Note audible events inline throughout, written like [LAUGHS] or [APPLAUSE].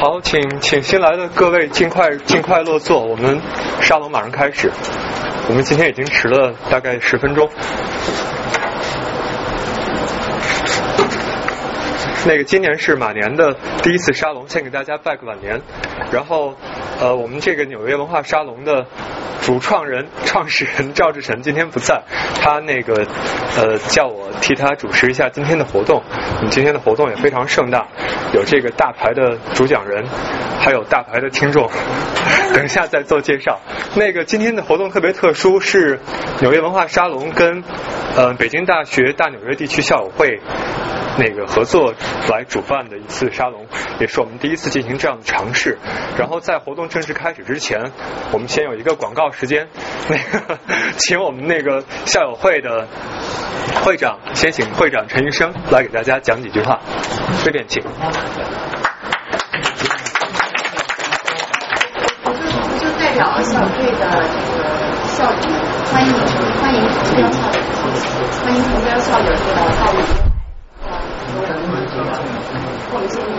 好，请请新来的各位尽快尽快落座，我们沙龙马上开始。我们今天已经迟了大概十分钟。那个今年是马年的第一次沙龙，先给大家拜个晚年。然后呃，我们这个纽约文化沙龙的主创人、创始人赵志成今天不在，他那个呃叫我替他主持一下今天的活动。我们今天的活动也非常盛大，有这个大牌的主讲人，还有大牌的听众。[LAUGHS] 等一下再做介绍。那个今天的活动特别特殊，是纽约文化沙龙跟呃北京大学大纽约地区校友会。那个合作来主办的一次沙龙，也是我们第一次进行这样的尝试。然后在活动正式开始之前，我们先有一个广告时间，那个请我们那个校友会的会长，先请会长陈医生来给大家讲几句话，这边请。我就代表校队的这个校友们，欢迎欢迎投标校友，欢迎投标校友。这个到我们。我们见面，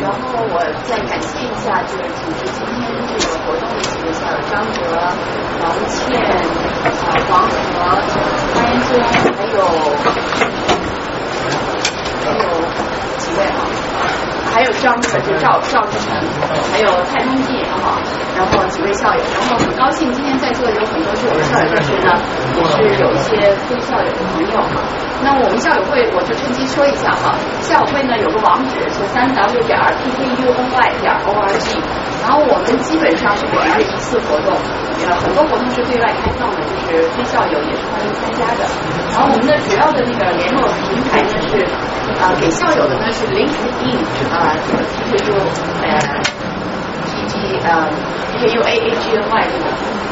然后我再感谢一下，就是组织今天这个活动的几位校友：张哲、王倩、啊黄河、潘彦宗，还有还有几位啊？还有张可，就赵赵志成，还有蔡东进啊，然后几位校友，然后很高兴今天在座的有很多是我们校友，但是呢，也是有一些非校友的朋友哈。那我们校友会，我就趁机说一下哈。校友会呢有个网址是三 w 点 p k u n y 点 o r g，然后我们基本上是每月一次活动，呃，很多活动是对外开放的，就是非校友也是欢迎参加的。然后我们的主要的那个联络平台呢是，呃，给校友的呢是 LinkedIn 啊，这个 p k u 呃 p g 呃 p k u a a g n y 这个，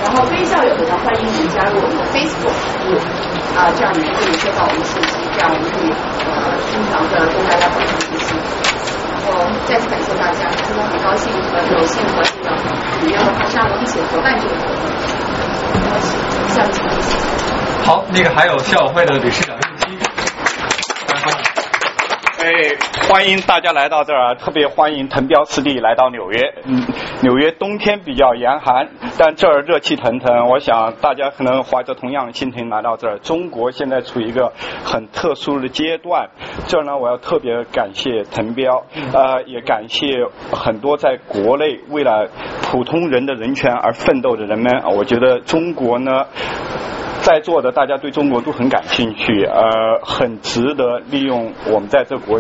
然后非校友的呢欢迎您加入我们的 Facebook。啊，这样你可以收到我们的信息，这样我们可以呃经常的跟大家分享信息。然后再次感谢大家，今天很高兴和有幸和这个纽约文化沙龙一起合办这个活动，很高兴，下面请谢谢。好，那个还有校友会的理事长哎，欢迎大家来到这儿，特别欢迎滕彪师弟来到纽约。嗯，纽约冬天比较严寒，但这儿热气腾腾。我想大家可能怀着同样的心情来到这儿。中国现在处于一个很特殊的阶段，这儿呢，我要特别感谢滕彪，[LAUGHS] 呃，也感谢很多在国内为了普通人的人权而奋斗的人们。我觉得中国呢。在座的大家对中国都很感兴趣，呃，很值得利用我们在这国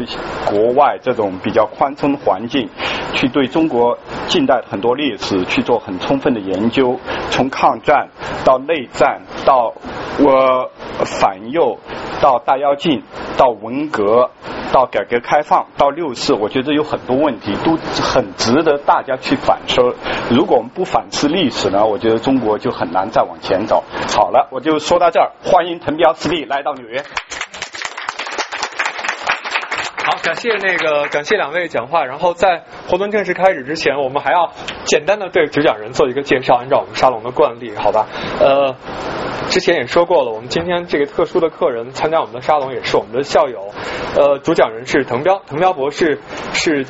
国外这种比较宽松的环境，去对中国近代很多历史去做很充分的研究，从抗战到内战到我反右到大跃进到文革。到改革开放到六四，我觉得有很多问题都很值得大家去反思。如果我们不反思历史呢，我觉得中国就很难再往前走。好了，我就说到这儿。欢迎滕彪师弟来到纽约。好，感谢那个感谢两位讲话。然后在活动正式开始之前，我们还要简单的对主讲人做一个介绍，按照我们沙龙的惯例，好吧？呃。之前也说过了，我们今天这个特殊的客人参加我们的沙龙也是我们的校友，呃，主讲人是滕彪，滕彪博士是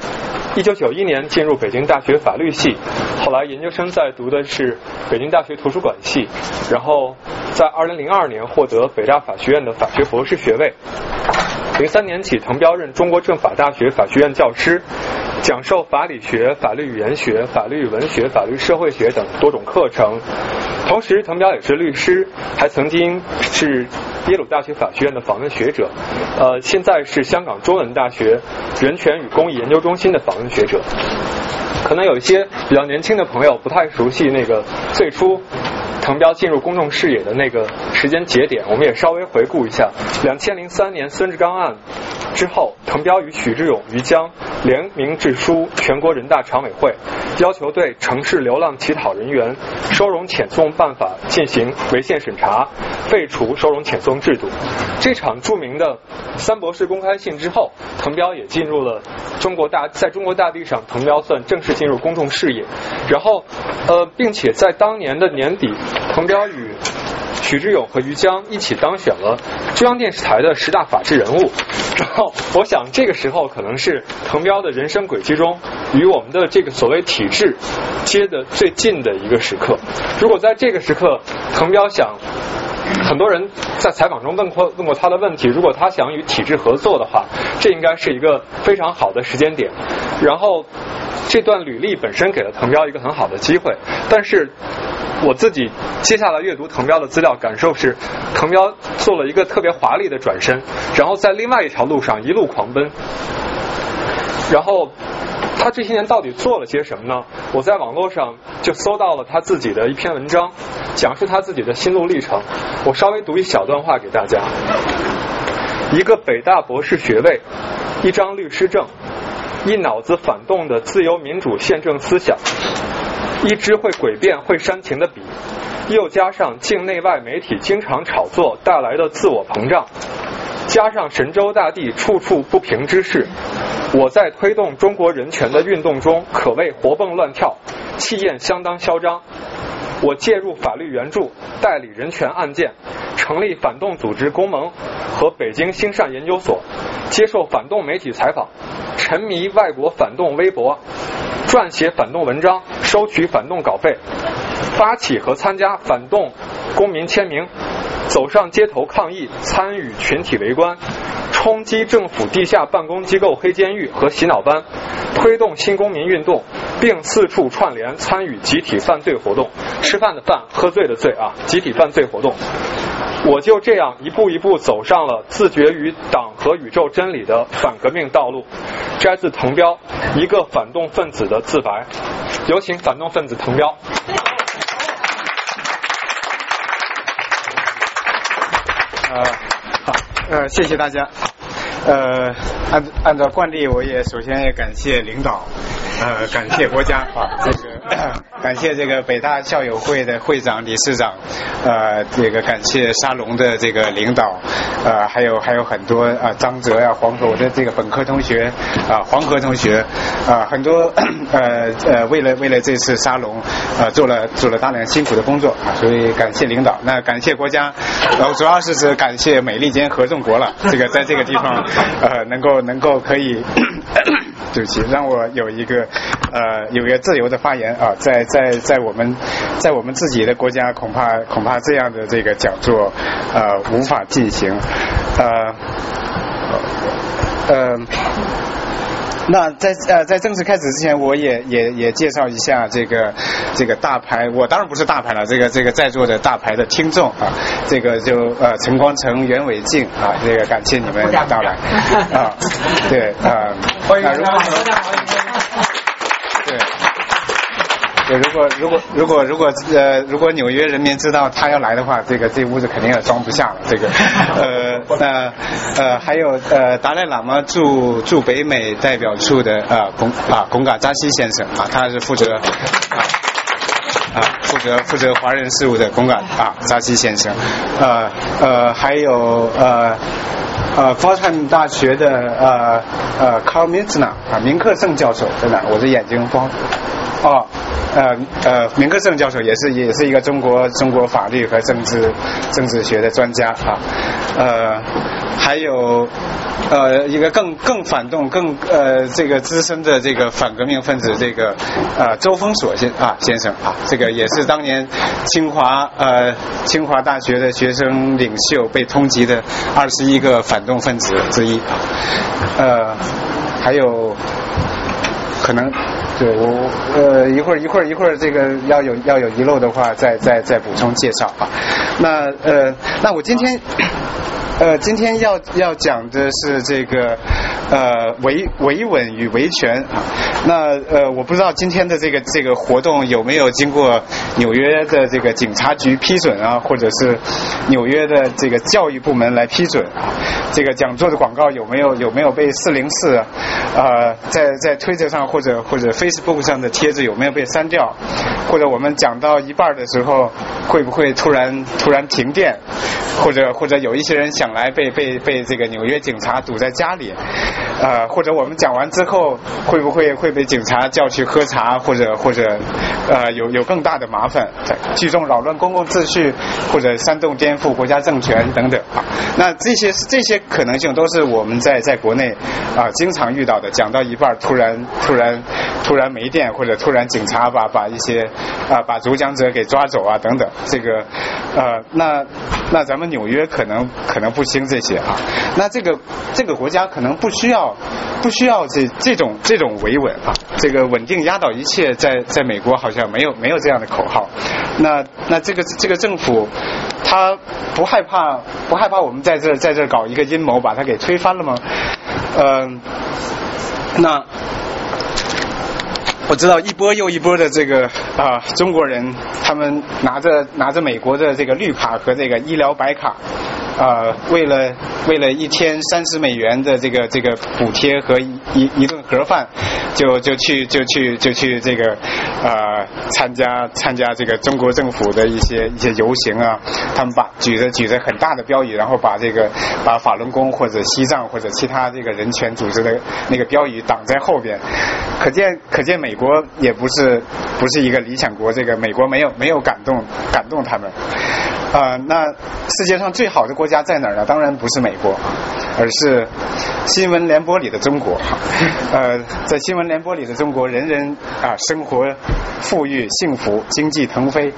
一九九一年进入北京大学法律系，后来研究生在读的是北京大学图书馆系，然后在二零零二年获得北大法学院的法学博士学位，零三年起，滕彪任中国政法大学法学院教师。讲授法理学、法律语言学、法律文学、法律社会学等多种课程。同时，滕彪也是律师，还曾经是耶鲁大学法学院的访问学者。呃，现在是香港中文大学人权与公益研究中心的访问学者。可能有一些比较年轻的朋友不太熟悉那个最初。滕彪进入公众视野的那个时间节点，我们也稍微回顾一下。两千零三年孙志刚案之后，滕彪与许志永、于江联名致书全国人大常委会，要求对城市流浪乞讨人员收容遣送办法进行违宪审查，废除收容遣送制度。这场著名的三博士公开信之后，滕彪也进入了中国大，在中国大地上，滕彪算正式进入公众视野。然后，呃，并且在当年的年底。滕彪与许志勇和于江一起当选了中央电视台的十大法制人物。[LAUGHS] 然后，我想这个时候可能是滕彪的人生轨迹中与我们的这个所谓体制接的最近的一个时刻。如果在这个时刻，滕彪想。很多人在采访中问过问过他的问题，如果他想与体制合作的话，这应该是一个非常好的时间点。然后这段履历本身给了滕彪一个很好的机会，但是我自己接下来阅读滕彪的资料，感受是滕彪做了一个特别华丽的转身，然后在另外一条路上一路狂奔，然后。他这些年到底做了些什么呢？我在网络上就搜到了他自己的一篇文章，讲述他自己的心路历程。我稍微读一小段话给大家：一个北大博士学位，一张律师证，一脑子反动的自由民主宪政思想，一支会诡辩会煽情的笔，又加上境内外媒体经常炒作带来的自我膨胀，加上神州大地处处不平之事。我在推动中国人权的运动中可谓活蹦乱跳，气焰相当嚣张。我介入法律援助，代理人权案件，成立反动组织公盟和北京兴善研究所，接受反动媒体采访，沉迷外国反动微博，撰写反动文章，收取反动稿费，发起和参加反动公民签名，走上街头抗议，参与群体围观。冲击政府地下办公机构黑监狱和洗脑班，推动新公民运动，并四处串联参与集体犯罪活动。吃饭的饭，喝醉的醉啊！集体犯罪活动，我就这样一步一步走上了自觉于党和宇宙真理的反革命道路。摘自滕彪《一个反动分子的自白》，有请反动分子滕彪。呃，好，呃，谢谢大家。呃，按按照惯例，我也首先也感谢领导，呃，感谢国家啊，这个 [COUGHS] 感谢这个北大校友会的会长、理事长，呃，这个感谢沙龙的这个领导，呃，还有还有很多啊，张哲呀、黄河，我的这个本科同学啊，黄河同学啊，很多呃呃，为了为了这次沙龙啊，做了做了大量辛苦的工作啊，所以感谢领导，那感谢国家，然后主要是是感谢美利坚合众国了，这个在这个地方。呃，能够能够可以，[COUGHS] 对不起，让我有一个呃有一个自由的发言啊，在在在我们在我们自己的国家，恐怕恐怕这样的这个讲座呃无法进行，呃呃。那在呃在正式开始之前，我也也也介绍一下这个这个大牌，我当然不是大牌了，这个这个在座的大牌的听众啊，这个就呃陈光诚、袁伟静啊，这个感谢你们到来啊，对啊，欢迎对。如果如果如果如果呃，如果纽约人民知道他要来的话，这个这屋子肯定要装不下了。这个呃那呃还有呃达赖喇嘛驻驻北美代表处的啊龚啊龚嘎扎西先生啊，他是负责啊啊负责负责华人事务的龚嘎啊扎西先生，呃呃还有呃呃佛山大学的呃呃 Carl Mitzna 啊明克胜教授在哪？我的眼睛光哦。呃呃，明克胜教授也是也是一个中国中国法律和政治政治学的专家啊，呃，还有呃一个更更反动更呃这个资深的这个反革命分子这个呃周峰锁先啊先生啊，这个也是当年清华呃清华大学的学生领袖被通缉的二十一个反动分子之一啊，呃，还有可能。对我呃一会儿一会儿一会儿这个要有要有遗漏的话再再再补充介绍啊。那呃那我今天 [COUGHS] 呃今天要要讲的是这个呃维维稳与维权啊。那呃我不知道今天的这个这个活动有没有经过纽约的这个警察局批准啊，或者是纽约的这个教育部门来批准啊？这个讲座的广告有没有有没有被四零四呃在在推特上或者或者 Facebook 上的帖子有没有被删掉？或者我们讲到一半的时候会不会突然突然停电？或者或者有一些人想来被被被这个纽约警察堵在家里，呃，或者我们讲完之后会不会会被警察叫去喝茶，或者或者呃有有更大的麻烦，聚众扰乱公共秩序，或者煽动颠覆国家政权等等。那这些这些可能性都是我们在在国内啊经常遇到的。讲到一半突然突然突然没电，或者突然警察把把一些啊把主讲者给抓走啊等等，这个呃那那咱们纽约可能可能不兴这些啊。那这个这个国家可能不需要不需要这这种这种维稳啊，这个稳定压倒一切，在在美国好像没有没有这样的口号。那那这个这个政府他不害怕不害怕我们在这在这搞一个阴谋把它给推翻了吗？嗯，那。我知道一波又一波的这个啊中国人，他们拿着拿着美国的这个绿卡和这个医疗白卡。啊，为了为了一天三十美元的这个这个补贴和一一顿盒饭，就就去就去就去这个啊参加参加这个中国政府的一些一些游行啊，他们把举着举着很大的标语，然后把这个把法轮功或者西藏或者其他这个人权组织的那个标语挡在后边，可见可见美国也不是不是一个理想国，这个美国没有没有感动感动他们。啊，那世界上最好的国家在哪儿呢？当然不是美国，而是新闻联播里的中国。呃，在新闻联播里的中国，人人啊生活富裕幸福，经济腾飞，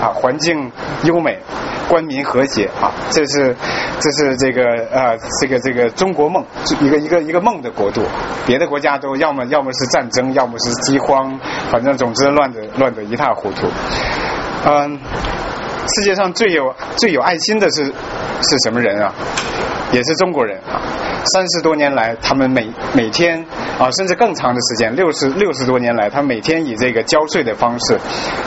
啊环境优美，官民和谐啊，这是这是这个呃这个这个中国梦，一个一个一个梦的国度。别的国家都要么要么是战争，要么是饥荒，反正总之乱的乱的一塌糊涂。嗯。世界上最有最有爱心的是是什么人啊？也是中国人啊！三十多年来，他们每每天啊，甚至更长的时间，六十六十多年来，他每天以这个交税的方式，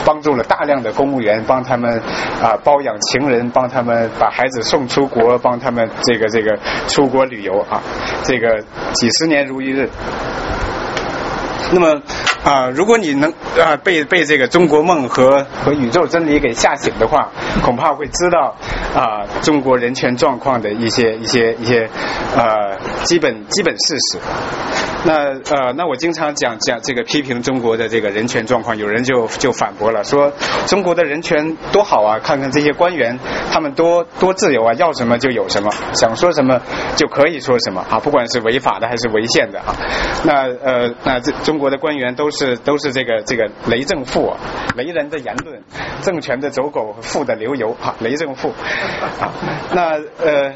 帮助了大量的公务员，帮他们啊包养情人，帮他们把孩子送出国，帮他们这个这个出国旅游啊，这个几十年如一日。那么。啊，如果你能啊被被这个中国梦和和宇宙真理给吓醒的话，恐怕会知道啊中国人权状况的一些一些一些呃基本基本事实。那呃，那我经常讲讲这个批评中国的这个人权状况，有人就就反驳了，说中国的人权多好啊，看看这些官员，他们多多自由啊，要什么就有什么，想说什么就可以说什么啊，不管是违法的还是违宪的啊。那呃，那这中国的官员都是都是这个这个雷政富，雷人的言论，政权的走狗，富的流油啊，雷政富啊。那呃，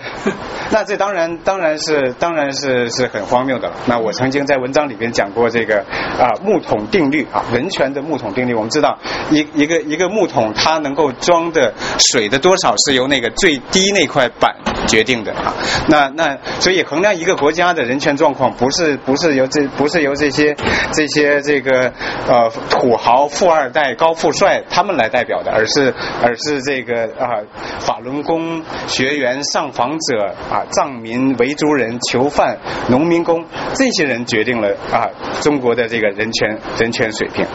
那这当然当然是当然是是很荒谬的了。那我曾经。在文章里边讲过这个啊木桶定律啊人权的木桶定律，我们知道一一个一个木桶它能够装的水的多少是由那个最低那块板决定的啊。那那所以衡量一个国家的人权状况，不是不是由这不是由这些这些这个个呃土豪富二代高富帅他们来代表的，而是而是这个啊法轮功学员上访者啊藏民维族人囚犯农民工这些人。决定了啊，中国的这个人权人权水平，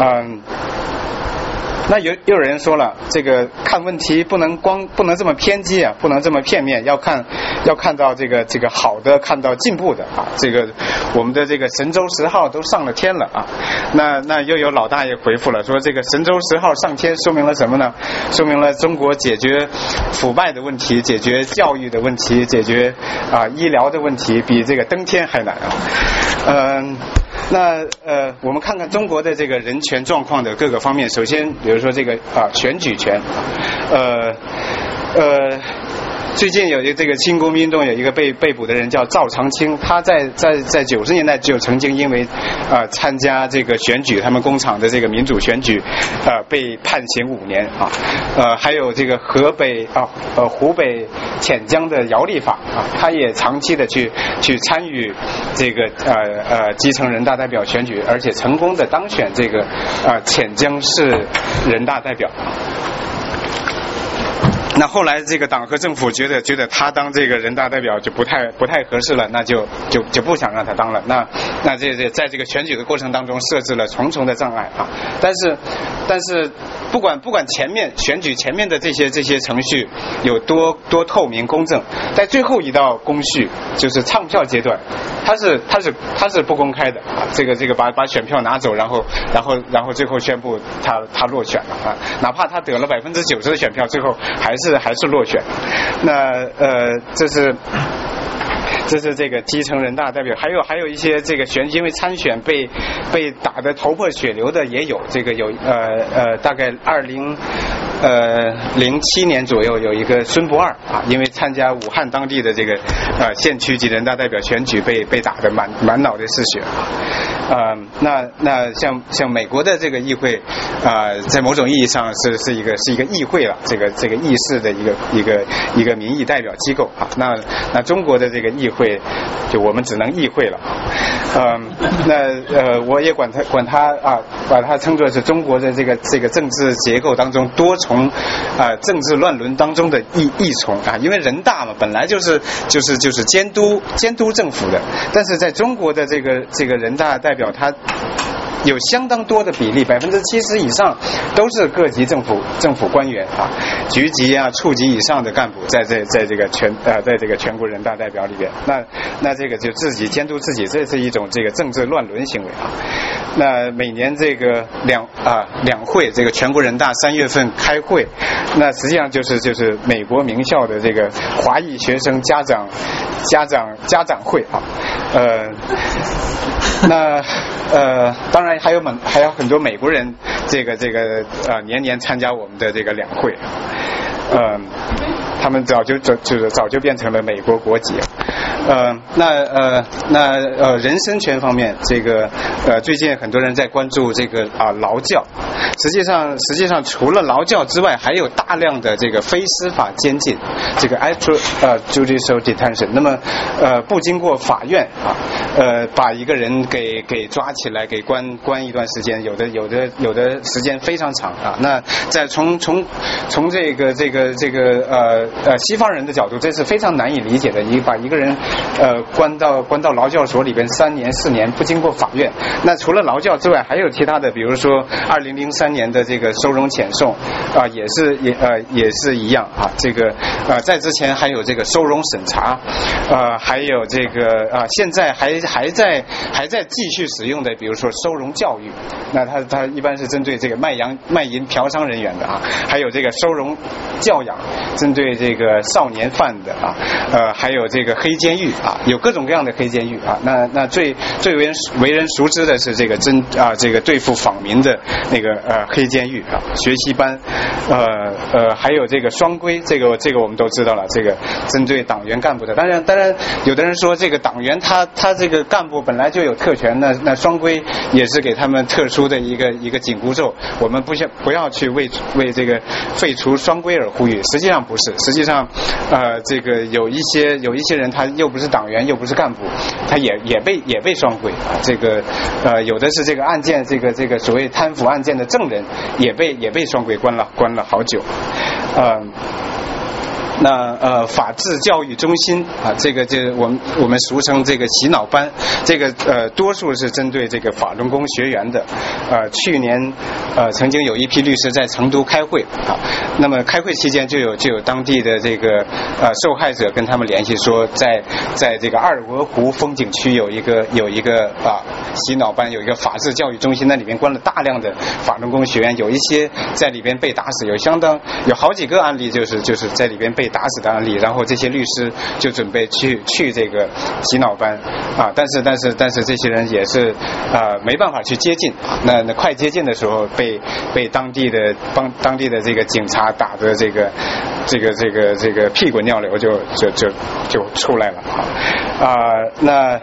嗯。那有又有人说了，这个看问题不能光不能这么偏激啊，不能这么片面，要看要看到这个这个好的，看到进步的啊。这个我们的这个神舟十号都上了天了啊。那那又有老大爷回复了，说这个神舟十号上天说明了什么呢？说明了中国解决腐败的问题、解决教育的问题、解决啊医疗的问题，比这个登天还难啊。嗯。那呃，我们看看中国的这个人权状况的各个方面。首先，比如说这个啊，选举权，呃呃。最近有一个这个新公民运动有一个被被捕的人叫赵长青，他在在在九十年代就曾经因为啊参加这个选举，他们工厂的这个民主选举啊被判刑五年啊呃还有这个河北啊呃湖北潜江的姚立法啊，他也长期的去去参与这个呃呃基层人大代表选举，而且成功的当选这个啊潜江市人大代表。那后来这个党和政府觉得觉得他当这个人大代表就不太不太合适了，那就就就不想让他当了。那那这这在这个选举的过程当中设置了重重的障碍啊。但是但是不管不管前面选举前面的这些这些程序有多多透明公正，在最后一道工序就是唱票阶段，它是它是它是不公开的啊。这个这个把把选票拿走，然后然后然后最后宣布他他落选了啊，哪怕他得了百分之九十的选票，最后还是还是落选。那呃，这是。这是这个基层人大代表，还有还有一些这个选，因为参选被被打得头破血流的也有，这个有呃呃，大概二零呃零七年左右有一个孙不二啊，因为参加武汉当地的这个呃县区级人大代表选举被被打得满满脑袋是血啊，那那像像美国的这个议会啊，在某种意义上是是一个是一个议会了，这个这个议事的一个一个一个民意代表机构啊，那那中国的这个议会。就我们只能议会了，嗯，那呃，我也管他管他啊，把它称作是中国的这个这个政治结构当中多重从啊政治乱伦当中的一一重啊，因为人大嘛，本来就是就是就是监督监督政府的，但是在中国的这个这个人大代表他。有相当多的比例，百分之七十以上都是各级政府政府官员啊，局级啊、处级以上的干部在这在这个全呃在这个全国人大代表里边，那那这个就自己监督自己，这是一种这个政治乱伦行为啊。那每年这个两啊两会，这个全国人大三月份开会，那实际上就是就是美国名校的这个华裔学生家长家长家长会啊，呃。那呃，当然还有美还有很多美国人，这个这个呃年年参加我们的这个两会，嗯。他们早就早就是早就变成了美国国籍，呃，那呃那呃人身权方面，这个呃最近很多人在关注这个啊劳教，实际上实际上除了劳教之外，还有大量的这个非司法监禁，这个 extra 呃 judicial detention，那么呃不经过法院啊呃把一个人给给抓起来给关关一段时间，有的有的有的时间非常长啊，那在从从从这个这个这个呃。呃，西方人的角度，这是非常难以理解的。你把一个人呃关到关到劳教所里边三年四年，不经过法院。那除了劳教之外，还有其他的，比如说二零零三年的这个收容遣送啊，也是也呃也是一样啊。这个呃在之前还有这个收容审查，呃还有这个啊现在还还在还在继续使用的，比如说收容教育。那他他一般是针对这个卖洋卖淫嫖娼人员的啊，还有这个收容教养，针对。这这个少年犯的啊，呃，还有这个黑监狱啊，有各种各样的黑监狱啊。那那最最为人为人熟知的是这个针啊，这个对付访民的那个呃黑监狱啊，学习班，呃呃，还有这个双规，这个这个我们都知道了，这个针对党员干部的。当然当然，有的人说这个党员他他这个干部本来就有特权，那那双规也是给他们特殊的一个一个紧箍咒。我们不想不要去为为这个废除双规而呼吁，实际上不是。实际上，呃，这个有一些有一些人，他又不是党员，又不是干部，他也也被也被双规啊。这个呃，有的是这个案件，这个这个所谓贪腐案件的证人，也被也被双规关了，关了好久，嗯。那呃，法治教育中心啊，这个就我们我们俗称这个洗脑班，这个呃，多数是针对这个法轮功学员的。呃，去年呃，曾经有一批律师在成都开会啊，那么开会期间就有就有当地的这个呃受害者跟他们联系说，在在这个二鹅湖风景区有一个有一个啊洗脑班，有一个法治教育中心，那里面关了大量的法轮功学员，有一些在里边被打死，有相当有好几个案例就是就是在里边被。打死的案例，然后这些律师就准备去去这个洗脑班啊，但是但是但是这些人也是啊没办法去接近，那那快接近的时候被被当地的帮当地的这个警察打的这个这个这个这个屁滚尿流就就就就出来了啊啊那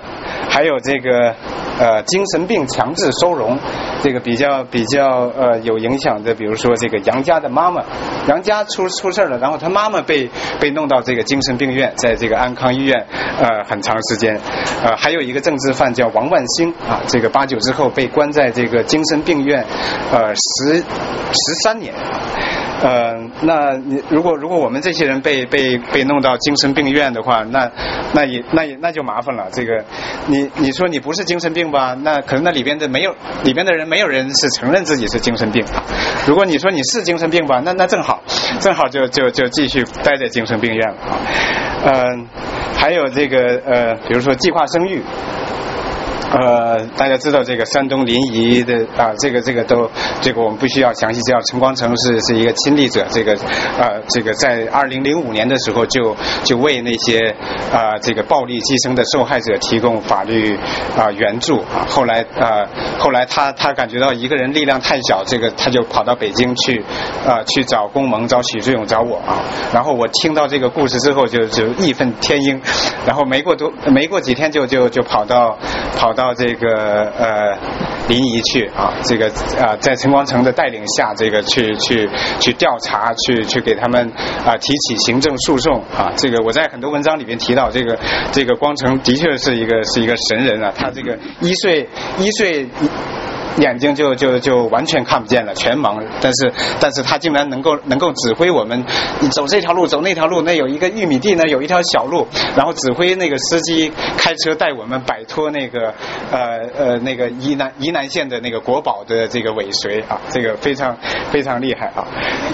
还有这个。呃，精神病强制收容，这个比较比较呃有影响的，比如说这个杨家的妈妈，杨家出出事了，然后他妈妈被被弄到这个精神病院，在这个安康医院呃很长时间，呃还有一个政治犯叫王万兴啊，这个八九之后被关在这个精神病院呃十十三年。呃，那你如果如果我们这些人被被被弄到精神病院的话，那那也那也那就麻烦了。这个你你说你不是精神病吧？那可能那里边的没有里边的人没有人是承认自己是精神病。如果你说你是精神病吧，那那正好正好就就就继续待在精神病院了啊。嗯，还有这个呃，比如说计划生育。呃，大家知道这个山东临沂的啊，这个这个都这个我们不需要详细介绍。陈光诚是是一个亲历者，这个呃这个在二零零五年的时候就就为那些啊这个暴力寄生的受害者提供法律啊援助啊。后来啊后来他他感觉到一个人力量太小，这个他就跑到北京去啊去找龚蒙、找许志勇、找我啊。然后我听到这个故事之后就就义愤填膺，然后没过多没过几天就就就跑到跑到。这个呃临沂去啊，这个啊在陈光诚的带领下，这个去去去调查，去去给他们啊提起行政诉讼啊。这个我在很多文章里面提到，这个这个光诚的确是一个是一个神人啊，他这个一岁一岁。眼睛就就就完全看不见了，全盲。但是但是他竟然能够能够指挥我们，走这条路，走那条路，那有一个玉米地，那有一条小路，然后指挥那个司机开车带我们摆脱那个呃呃那个宜南宜南县的那个国宝的这个尾随啊，这个非常非常厉害啊。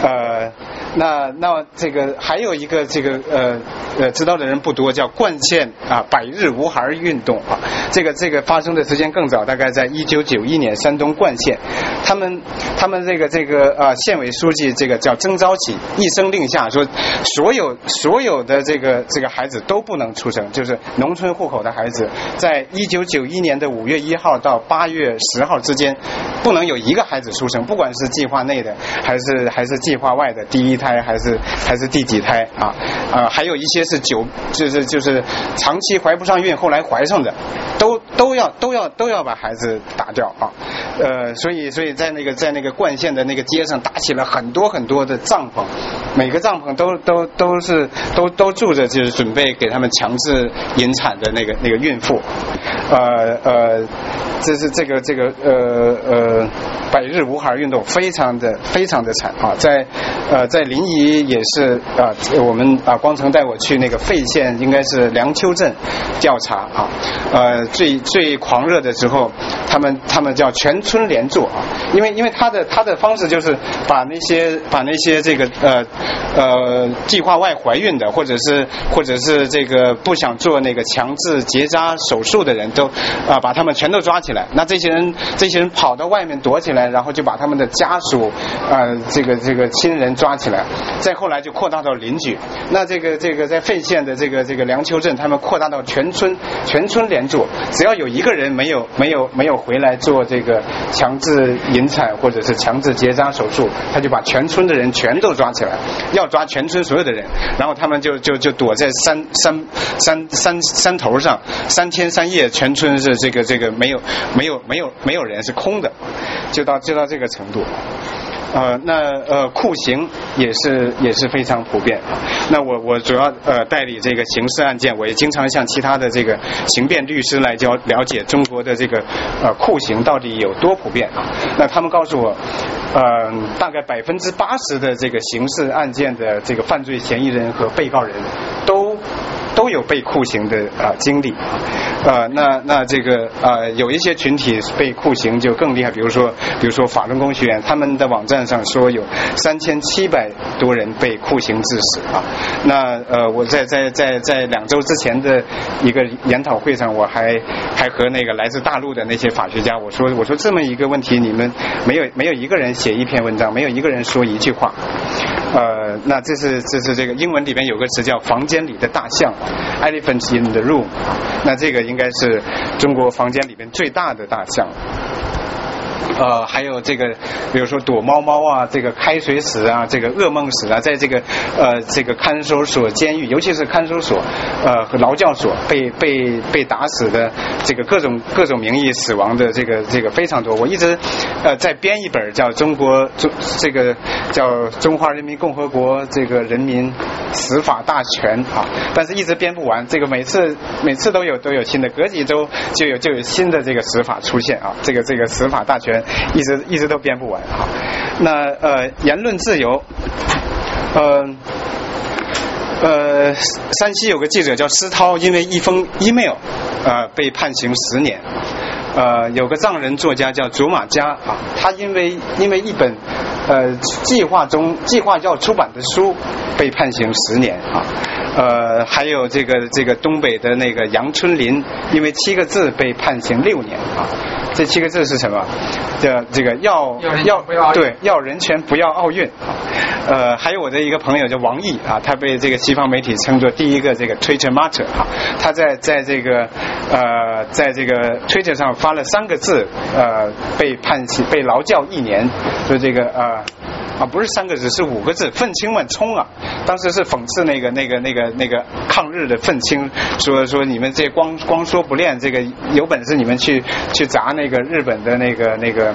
呃，那那这个还有一个这个呃呃知道的人不多，叫冠县啊百日无孩运动啊，这个这个发生的时间更早，大概在一九九一年三。山东冠县，他们他们这个这个呃，县委书记这个叫曾昭启，一声令下说，所有所有的这个这个孩子都不能出生，就是农村户口的孩子，在一九九一年的五月一号到八月十号之间，不能有一个孩子出生，不管是计划内的还是还是计划外的第一胎还是还是第几胎啊啊，还有一些是九就是就是长期怀不上孕后来怀上的，都都要都要都要把孩子打掉啊。呃，所以，所以在那个在那个冠县的那个街上搭起了很多很多的帐篷，每个帐篷都都都是都都住着，就是准备给他们强制引产的那个那个孕妇，呃呃，这是这个这个呃呃百日无孩运动，非常的非常的惨啊，在呃在临沂也是啊，我们啊光城带我去那个费县，应该是梁丘镇调查啊，呃最最狂热的时候，他们他们叫全。村连坐啊，因为因为他的他的方式就是把那些把那些这个呃呃计划外怀孕的，或者是或者是这个不想做那个强制结扎手术的人都啊把他们全都抓起来。来那这些人这些人跑到外面躲起来，然后就把他们的家属呃这个这个亲人抓起来。再后来就扩大到邻居。那这个这个在费县的这个这个梁丘镇，他们扩大到全村全村连坐，只要有一个人没有没有没有回来做这个。强制引产或者是强制结扎手术，他就把全村的人全都抓起来，要抓全村所有的人，然后他们就就就躲在山山山山山头上，三天三夜，全村是这个这个没有没有没有没有人是空的，就到就到这个程度。呃，那呃酷刑也是也是非常普遍。那我我主要呃代理这个刑事案件，我也经常向其他的这个刑辩律师来教了解中国的这个呃酷刑到底有多普遍啊。那他们告诉我，呃大概百分之八十的这个刑事案件的这个犯罪嫌疑人和被告人都。都有被酷刑的啊经历，呃，那那这个呃有一些群体被酷刑就更厉害，比如说比如说法轮功学员，他们的网站上说有三千七百多人被酷刑致死啊。那呃我在在在在两周之前的一个研讨会上，我还还和那个来自大陆的那些法学家我说我说这么一个问题，你们没有没有一个人写一篇文章，没有一个人说一句话。呃，那这是这是这个英文里边有个词叫房间里的大象，Elephants in the room，那这个应该是中国房间里面最大的大象。呃，还有这个，比如说躲猫猫啊，这个开水史啊，这个噩梦史啊，在这个呃这个看守所、监狱，尤其是看守所呃和劳教所被被被打死的这个各种各种名义死亡的这个这个非常多。我一直呃在编一本叫《中国中这个叫中华人民共和国这个人民死法大全》啊，但是一直编不完。这个每次每次都有都有新的，隔几周就有就有新的这个死法出现啊，这个这个死法大全。一直一直都编不完哈。那呃，言论自由，呃。呃，山西有个记者叫施涛，因为一封 email，呃，被判刑十年。呃，有个藏人作家叫卓玛嘉啊，他因为因为一本呃计划中计划要出版的书被判刑十年啊。呃，还有这个这个东北的那个杨春林，因为七个字被判刑六年啊。这七个字是什么？叫这个要要对要人权不要奥运啊。呃，还有我的一个朋友叫王毅啊，他被这个西方媒体称作第一个这个 Twitter martyr 啊。他在在这个呃在这个 Twitter 上发了三个字，呃，被判刑被劳教一年，就这个呃。啊，不是三个字，是五个字，愤青们冲啊！当时是讽刺那个、那个、那个、那个抗日的愤青，说说你们这光光说不练，这个有本事你们去去砸那个日本的那个那个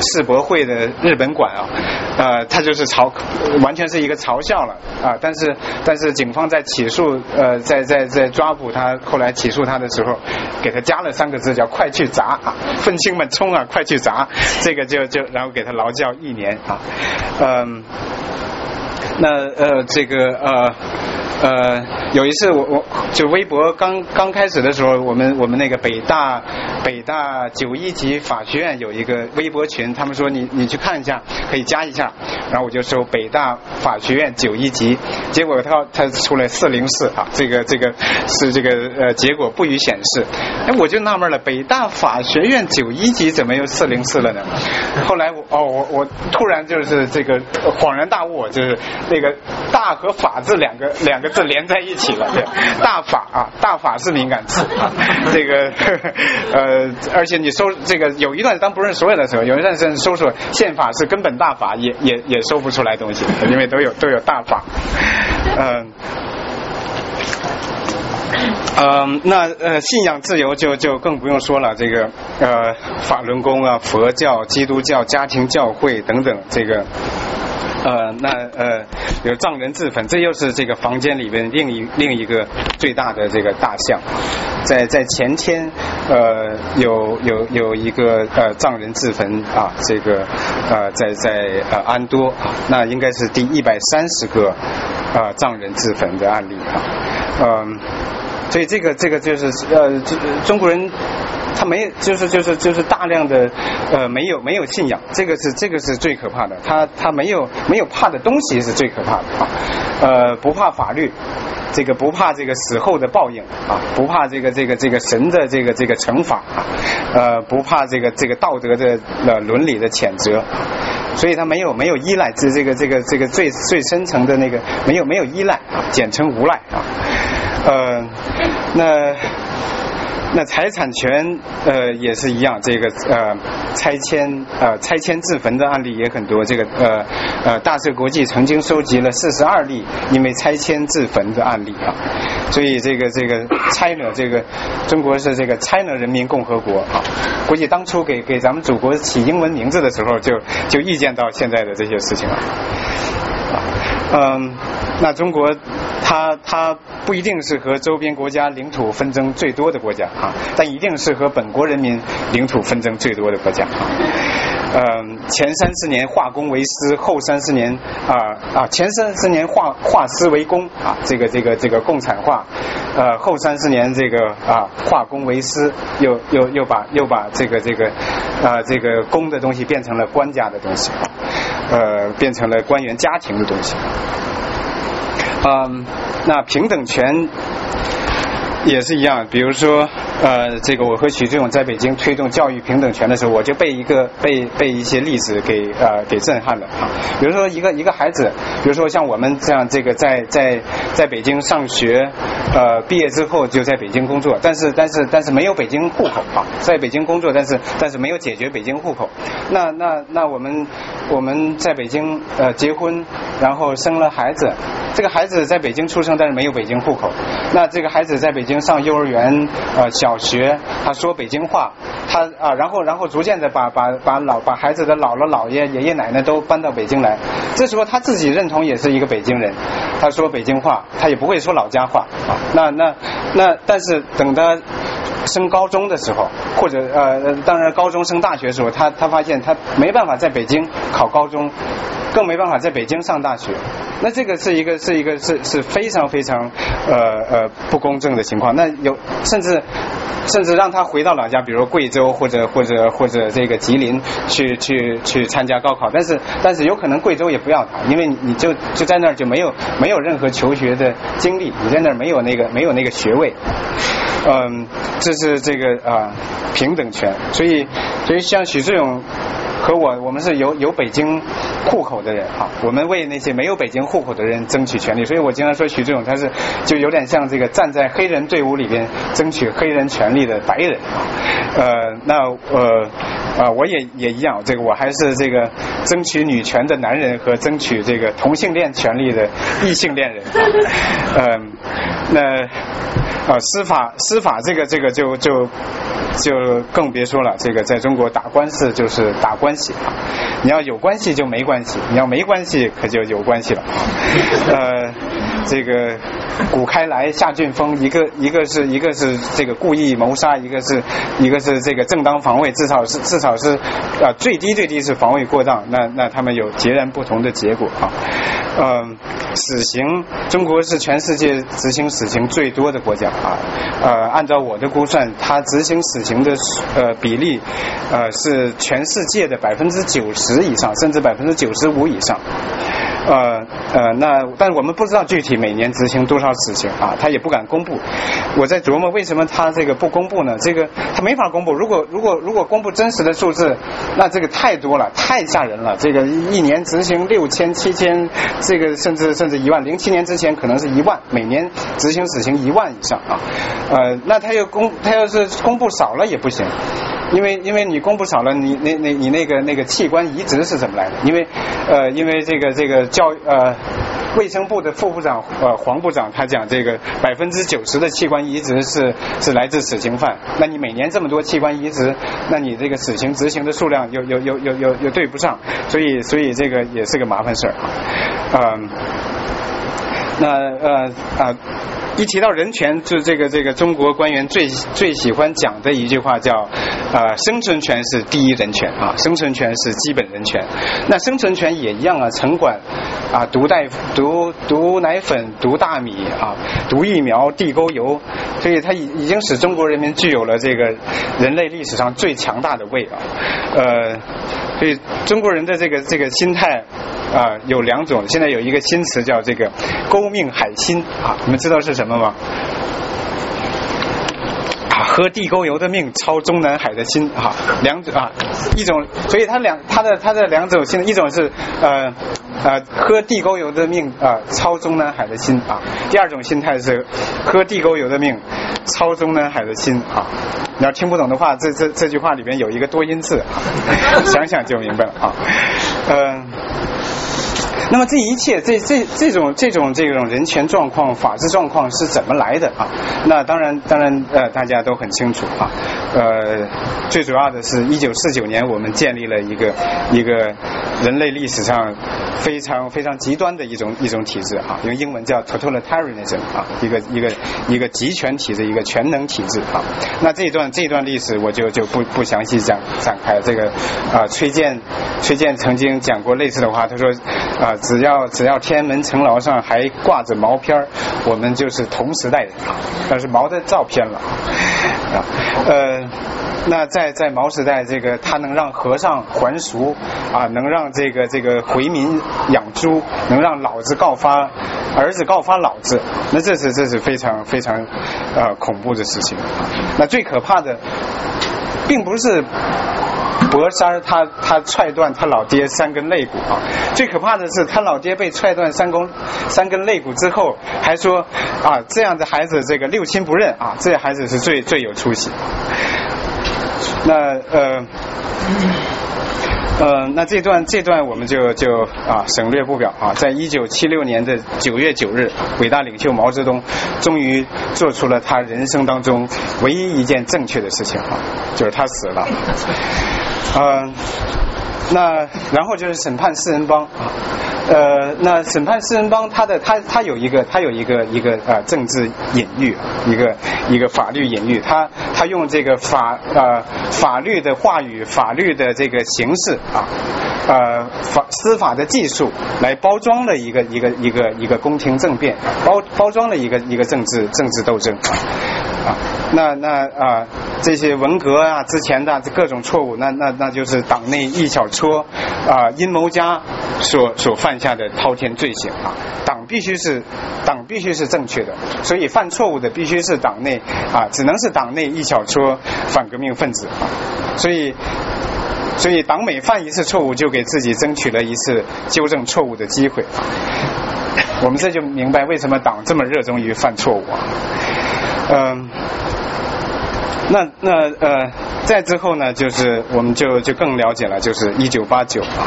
世博会的日本馆啊！呃，他就是嘲，完全是一个嘲笑了啊！但是但是警方在起诉呃在在在抓捕他，后来起诉他的时候，给他加了三个字叫快去砸！愤青们冲啊，快去砸！这个就就然后给他劳教一年啊。嗯，那呃，这个呃。呃，有一次我我就微博刚刚开始的时候，我们我们那个北大北大九一级法学院有一个微博群，他们说你你去看一下，可以加一下，然后我就搜北大法学院九一级，结果他他出来四零四啊，这个这个是这个呃结果不予显示，哎我就纳闷了，北大法学院九一级怎么又四零四了呢？后来我哦我我突然就是这个恍然大悟，就是那个大和法字两个两个。字连在一起了，对，大法啊，大法是敏感词啊，这个呃，而且你搜这个有一段当不认所有的时候，有一段时间搜索宪法是根本大法，也也也搜不出来东西，因为都有都有大法，嗯。嗯，那呃，信仰自由就就更不用说了，这个呃，法轮功啊，佛教、基督教、家庭教会等等，这个。呃，那呃，有藏人自焚，这又是这个房间里边另一另一个最大的这个大象。在在前天，呃，有有有一个呃藏人自焚啊，这个呃在在呃安多，那应该是第一百三十个啊藏人自焚的案例啊，嗯，所以这个这个就是呃中国人。他没，就是就是就是大量的呃没有没有信仰，这个是这个是最可怕的。他他没有没有怕的东西是最可怕的啊，呃不怕法律，这个不怕这个死后的报应啊，不怕这个这个这个神的这个这个惩罚啊，呃不怕这个这个道德的呃伦理的谴责，所以他没有没有依赖，这这个这个这个最最深层的那个没有没有依赖啊，简称无赖啊，呃那。那财产权呃也是一样，这个呃拆迁呃拆迁自焚的案例也很多。这个呃呃大社国际曾经收集了四十二例因为拆迁自焚的案例啊，所以这个这个 [COUGHS] China 这个中国是这个 China 人民共和国啊，估计当初给给咱们祖国起英文名字的时候就就预见到现在的这些事情了。嗯，那中国，它它不一定是和周边国家领土纷争最多的国家啊，但一定是和本国人民领土纷争最多的国家啊。嗯，前三十年化公为私，后三十年啊啊，前三十年化化私为公啊，这个这个这个共产化，呃，后三十年这个啊化公为私，又又又把又把这个这个啊这个公的东西变成了官家的东西。呃，变成了官员家庭的东西。嗯，那平等权也是一样，比如说。呃，这个我和许志勇在北京推动教育平等权的时候，我就被一个被被一些例子给呃给震撼了啊。比如说一个一个孩子，比如说像我们这样这个在在在北京上学，呃，毕业之后就在北京工作，但是但是但是没有北京户口啊，在北京工作，但是但是没有解决北京户口。那那那我们我们在北京呃结婚，然后生了孩子，这个孩子在北京出生，但是没有北京户口。那这个孩子在北京已经上幼儿园呃小。学，他说北京话，他啊，然后然后逐渐的把把把老把孩子的姥姥姥爷爷爷奶奶都搬到北京来，这时候他自己认同也是一个北京人，他说北京话，他也不会说老家话啊，那那那但是等到升高中的时候，或者呃，当然高中升大学的时候，他他发现他没办法在北京考高中，更没办法在北京上大学。那这个是一个是一个是是非常非常呃呃不公正的情况。那有甚至。甚至让他回到老家，比如贵州或者或者或者这个吉林去去去参加高考，但是但是有可能贵州也不要他，因为你就就在那儿就没有没有任何求学的经历，你在那儿没有那个没有那个学位，嗯，这是这个啊平等权，所以所以像许志勇。和我，我们是有有北京户口的人哈，我们为那些没有北京户口的人争取权利，所以我经常说许志勇他是就有点像这个站在黑人队伍里边争取黑人权利的白人啊，呃，那呃啊我也也一样，这个我还是这个争取女权的男人和争取这个同性恋权利的异性恋人，嗯，那。[LAUGHS] 啊，司法司法这个这个就就就更别说了，这个在中国打官司就是打关系啊，你要有关系就没关系，你要没关系可就有关系了，呃，这个古开来夏俊峰，一个一个是一个是这个故意谋杀，一个是一个是这个正当防卫，至少是至少是啊最低最低是防卫过当，那那他们有截然不同的结果啊。嗯，死刑，中国是全世界执行死刑最多的国家啊。呃，按照我的估算，它执行死刑的呃比例呃是全世界的百分之九十以上，甚至百分之九十五以上。呃呃，那但是我们不知道具体每年执行多少死刑啊，他也不敢公布。我在琢磨为什么他这个不公布呢？这个他没法公布。如果如果如果公布真实的数字，那这个太多了，太吓人了。这个一年执行六千七千，这个甚至甚至一万。零七年之前可能是一万，每年执行死刑一万以上啊。呃，那他要公他要是公布少了也不行。因为因为你公布少了，你那那你那个那个器官移植是怎么来的？因为呃因为这个这个教呃卫生部的副部长呃黄部长他讲这个百分之九十的器官移植是是来自死刑犯，那你每年这么多器官移植，那你这个死刑执行的数量又又又又又又对不上，所以所以这个也是个麻烦事儿啊，嗯，那呃啊。一提到人权，就这个这个中国官员最最喜欢讲的一句话叫啊，生存权是第一人权啊，生存权是基本人权。那生存权也一样啊，城管啊，毒袋毒毒奶粉、毒大米啊，毒疫苗、地沟油，所以它已已经使中国人民具有了这个人类历史上最强大的胃啊，呃，所以中国人的这个这个心态。啊，有两种，现在有一个新词叫这个“勾命海心”啊，你们知道是什么吗？喝地沟油的命，操中南海的心啊，两种啊，一种，所以他两他的他的两种心，一种是呃呃喝地沟油的命啊，操中南海的心啊，第二种心态是喝地沟油的命，操中南海的心啊。你要听不懂的话，这这这句话里边有一个多音字，啊想想就明白了啊，嗯。那么这一切，这这这种这种这种人权状况、法治状况是怎么来的啊？那当然，当然呃，大家都很清楚啊。呃，最主要的是一九四九年，我们建立了一个一个人类历史上非常非常极端的一种一种体制啊，用英文叫 totalitarianism 啊，一个一个一个集权体制，一个全能体制啊。那这一段这一段历史我就就不不详细讲展开。这个啊，崔健崔健曾经讲过类似的话，他说啊。只要只要天安门城楼上还挂着毛片儿，我们就是同时代人啊。但是毛的照片了啊，呃，那在在毛时代，这个他能让和尚还俗啊，能让这个这个回民养猪，能让老子告发儿子告发老子，那这是这是非常非常呃恐怖的事情。那最可怕的，并不是。博三他他踹断他老爹三根肋骨啊！最可怕的是他老爹被踹断三公三根肋骨之后，还说啊这样的孩子这个六亲不认啊，这孩子是最最有出息。那呃呃那这段这段我们就就啊省略不表啊。在一九七六年的九月九日，伟大领袖毛泽东终于做出了他人生当中唯一一件正确的事情啊，就是他死了。嗯，那然后就是审判四人帮啊，呃，那审判四人帮，他的他他有一个他有一个一个呃政治隐喻，一个一个法律隐喻，他。他用这个法呃法律的话语、法律的这个形式啊，呃法司法的技术来包装了一个一个一个一个宫廷政变，包包装了一个一个政治政治斗争啊，那那啊这些文革啊之前的各种错误，那那那就是党内一小撮说啊阴谋家所所犯下的滔天罪行啊，党必须是党必须是正确的，所以犯错误的必须是党内啊，只能是党内一小撮反革命分子啊，所以。所以党每犯一次错误，就给自己争取了一次纠正错误的机会。我们这就明白为什么党这么热衷于犯错误啊。嗯，那那呃，再之后呢，就是我们就就更了解了，就是一九八九啊，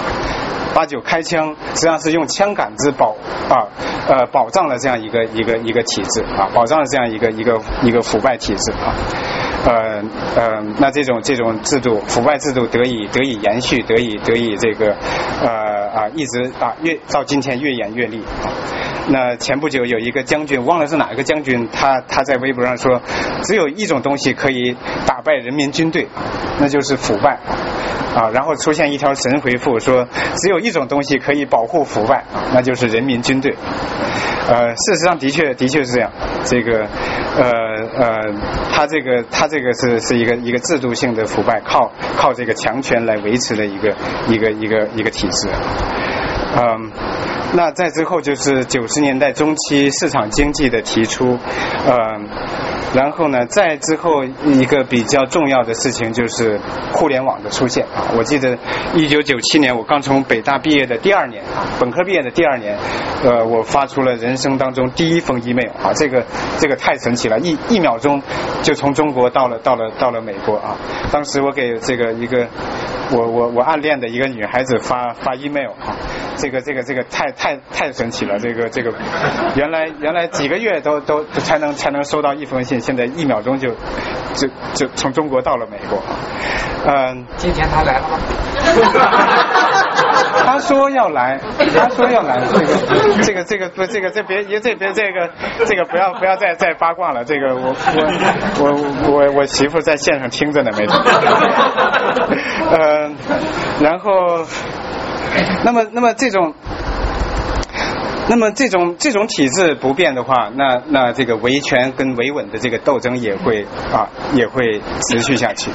八九开枪，实际上是用枪杆子保啊呃保障了这样一个一个一个体制啊，保障了这样一个一个一个腐败体制啊。呃呃，那这种这种制度腐败制度得以得以延续，得以得以这个呃啊一直啊越到今天越演越烈。那前不久有一个将军，忘了是哪一个将军，他他在微博上说，只有一种东西可以打败人民军队，那就是腐败啊。然后出现一条神回复说，只有一种东西可以保护腐败，那就是人民军队。呃，事实上的确的确是这样，这个呃呃，他这个他这个是是一个一个制度性的腐败，靠靠这个强权来维持的一个一个一个一个体制，嗯。那在之后就是九十年代中期市场经济的提出，嗯，然后呢，再之后一个比较重要的事情就是互联网的出现啊。我记得一九九七年我刚从北大毕业的第二年啊，本科毕业的第二年，呃，我发出了人生当中第一封 email 啊，这个这个太神奇了，一一秒钟就从中国到了到了到了美国啊。当时我给这个一个我我我暗恋的一个女孩子发发 email 啊，这个这个这个太。太太神奇了，这个这个，原来原来几个月都都才能才能收到一封信，现在一秒钟就就就从中国到了美国。嗯，今天他来了吗？[LAUGHS] 他说要来，他说要来，这个这个这个不这个这别这别这个这个不要不要再再八卦了，这个我我我我我媳妇在线上听着呢，没准。[LAUGHS] 嗯，然后，那么那么这种。那么这种这种体制不变的话，那那这个维权跟维稳的这个斗争也会啊也会持续下去。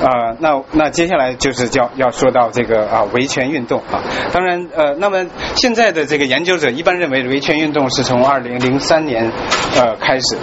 啊，那那接下来就是叫要说到这个啊维权运动啊，当然呃，那么现在的这个研究者一般认为维权运动是从二零零三年呃开始的，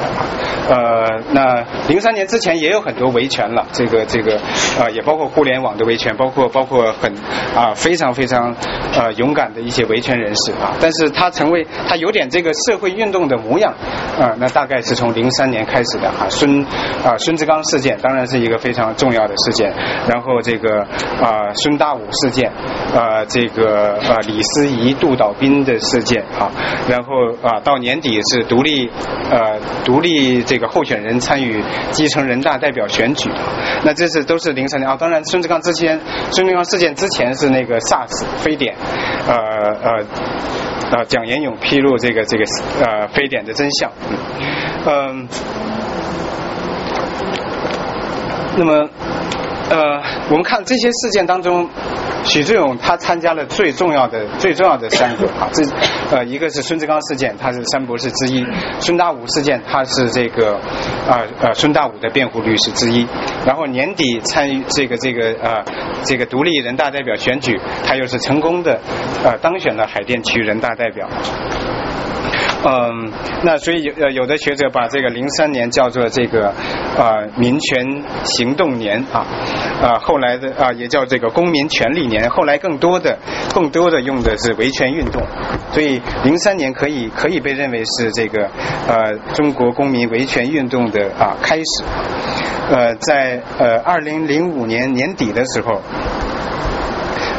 呃，那零三年之前也有很多维权了，这个这个啊也包括互联网的维权，包括包括很啊非常非常呃勇敢的一些维权人士啊，但是他成为他有点这个社会运动的模样啊，那大概是从零三年开始的啊，孙啊孙志刚事件当然是一个非常重要的。事件，然后这个啊孙大武事件，啊这个啊李思仪、杜导斌的事件啊，然后啊到年底是独立呃独立这个候选人参与基层人大代表选举，那这是都是零三年啊，当然孙志刚之前孙志刚事件之前是那个 SARS 非典，呃呃啊蒋延勇披露这个这个呃非典的真相，嗯，那么。呃，我们看这些事件当中，许志勇他参加了最重要的、最重要的三个啊，这呃一个是孙志刚事件，他是三博士之一；孙大武事件，他是这个啊呃孙大武的辩护律师之一；然后年底参与这个这个呃这个独立人大代表选举，他又是成功的呃当选了海淀区人大代表。嗯，那所以有呃有的学者把这个零三年叫做这个啊民权行动年啊啊后来的啊也叫这个公民权利年，后来更多的更多的用的是维权运动，所以零三年可以可以被认为是这个呃中国公民维权运动的啊开始，呃在呃二零零五年年底的时候。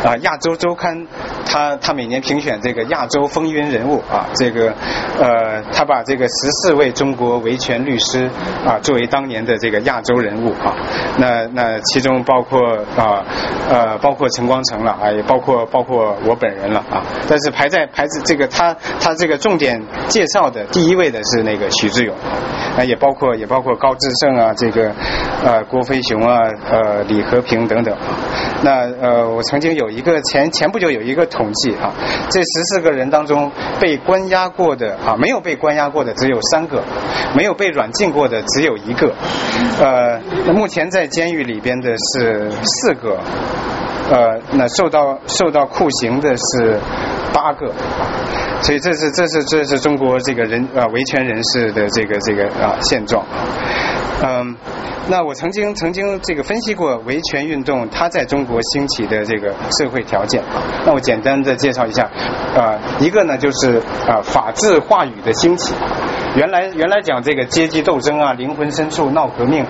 啊，亚洲周刊他他每年评选这个亚洲风云人物啊，这个呃，他把这个十四位中国维权律师啊作为当年的这个亚洲人物啊，那那其中包括啊呃包括陈光诚了啊，也包括包括我本人了啊，但是排在排在这个他他这个重点介绍的第一位的是那个许志勇，啊也包括也包括高志胜啊，这个呃郭飞雄啊，呃李和平等等。那呃我曾经有有一个前前不久有一个统计啊，这十四个人当中被关押过的啊没有被关押过的只有三个，没有被软禁过的只有一个，呃目前在监狱里边的是四个。呃，那受到受到酷刑的是八个，所以这是这是这是中国这个人啊维权人士的这个这个啊现状啊，嗯。那我曾经曾经这个分析过维权运动它在中国兴起的这个社会条件，那我简单的介绍一下，呃，一个呢就是呃法治话语的兴起，原来原来讲这个阶级斗争啊灵魂深处闹革命，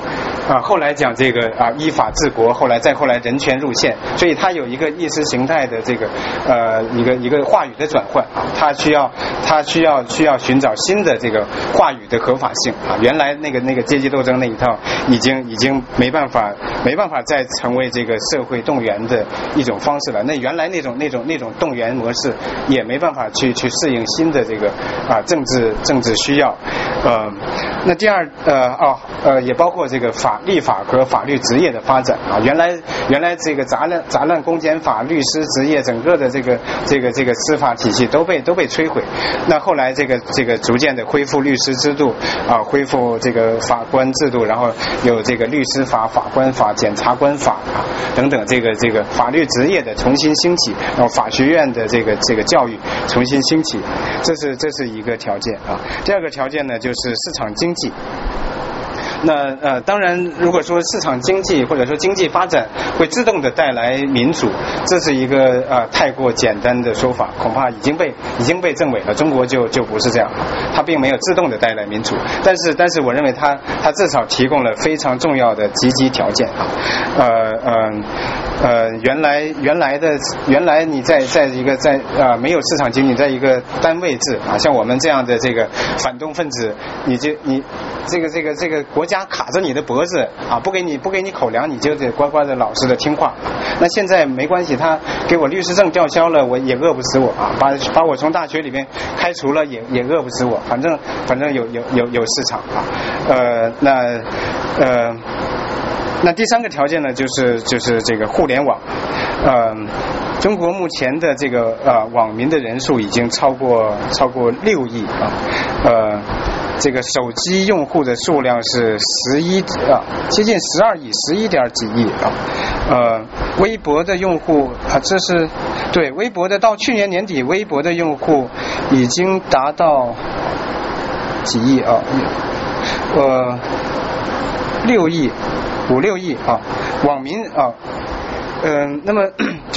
啊后来讲这个啊依法治国，后来再后来人权入宪，所以它有一个意识形态的这个呃一个一个话语的转换啊，它需要它需要需要寻找新的这个话语的合法性啊，原来那个那个阶级斗争那一套。已经已经没办法没办法再成为这个社会动员的一种方式了。那原来那种那种那种动员模式也没办法去去适应新的这个啊政治政治需要。嗯，那第二呃哦呃也包括这个法立法和法律职业的发展啊。原来原来这个杂乱杂乱公检法律师职业整个的这个这个这个司法体系都被都被摧毁。那后来这个这个逐渐的恢复律师制度啊，恢复这个法官制度，然后有。这个律师法、法官法、检察官法啊等等，这个这个法律职业的重新兴起，然后法学院的这个这个教育重新兴起，这是这是一个条件啊。第二个条件呢，就是市场经经济。那呃，当然，如果说市场经济或者说经济发展会自动的带来民主，这是一个呃太过简单的说法，恐怕已经被已经被证伪了。中国就就不是这样，它并没有自动的带来民主，但是但是我认为它它至少提供了非常重要的积极条件啊，呃呃呃，原来原来的原来你在在一个在啊没有市场经济，在一个单位制啊，像我们这样的这个反动分子，你就你这个这个这个国。家卡着你的脖子啊，不给你不给你口粮，你就得乖乖的老实的听话。那现在没关系，他给我律师证吊销了，我也饿不死我啊。把把我从大学里面开除了，也也饿不死我。反正反正有有有有市场啊。呃，那呃，那第三个条件呢，就是就是这个互联网。呃，中国目前的这个呃网民的人数已经超过超过六亿啊。呃。这个手机用户的数量是十一啊，接近十二亿，十一点几亿啊。呃，微博的用户啊，这是对微博的，到去年年底，微博的用户已经达到几亿啊，呃，六亿，五六亿啊，网民啊。嗯，那么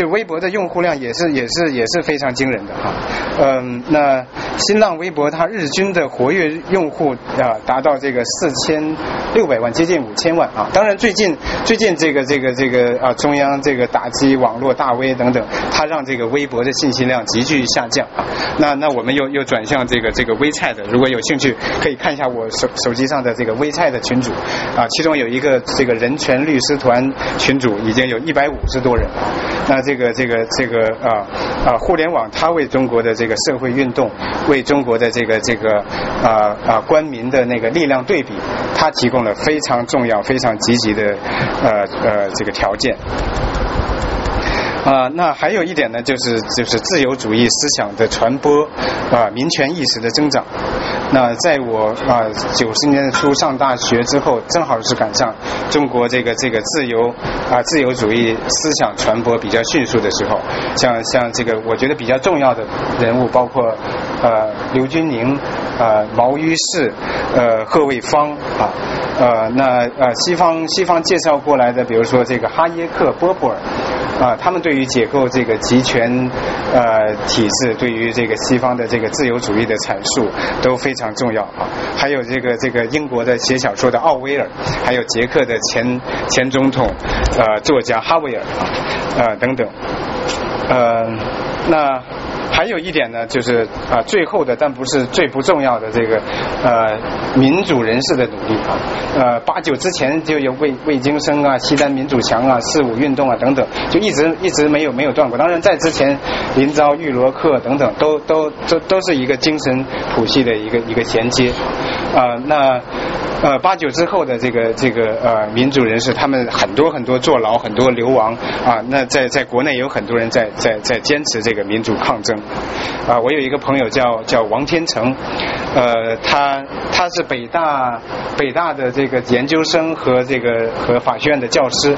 就微博的用户量也是也是也是非常惊人的哈。嗯，那新浪微博它日均的活跃用户啊达到这个四千六百万，接近五千万啊。当然最近最近这个这个这个啊中央这个打击网络大 V 等等，它让这个微博的信息量急剧下降啊。那那我们又又转向这个这个微菜的，如果有兴趣可以看一下我手手机上的这个微菜的群主啊，其中有一个这个人权律师团群主已经有一百五。十多人啊，那这这个这个这个啊啊，互联网它为中国的这个社会运动，为中国的这个这个啊啊官民的那个力量对比，它提供了非常重要、非常积极的呃呃这个条件。啊，那还有一点呢，就是就是自由主义思想的传播啊，民权意识的增长。那在我啊九十年代初上大学之后，正好是赶上中国这个这个自由啊自由主义思想传播比较迅速的时候。像像这个，我觉得比较重要的人物，包括呃刘军宁呃毛於軾呃贺卫方啊呃那呃西方西方介绍过来的，比如说这个哈耶克、波普尔。啊，他们对于解构这个集权呃体制，对于这个西方的这个自由主义的阐述都非常重要啊。还有这个这个英国的写小说的奥威尔，还有捷克的前前总统呃作家哈维尔啊等等。呃，那。还有一点呢，就是啊，最后的但不是最不重要的这个呃民主人士的努力啊，呃八九之前就有魏魏京生啊、西单民主墙啊、四五运动啊等等，就一直一直没有没有断过。当然在之前林昭、玉罗克等等都都都都是一个精神谱系的一个一个衔接啊。那呃八九之后的这个这个呃民主人士，他们很多很多坐牢，很多流亡啊。那在在国内有很多人在在在坚持这个民主抗争。啊，我有一个朋友叫叫王天成，呃，他他是北大北大的这个研究生和这个和法学院的教师，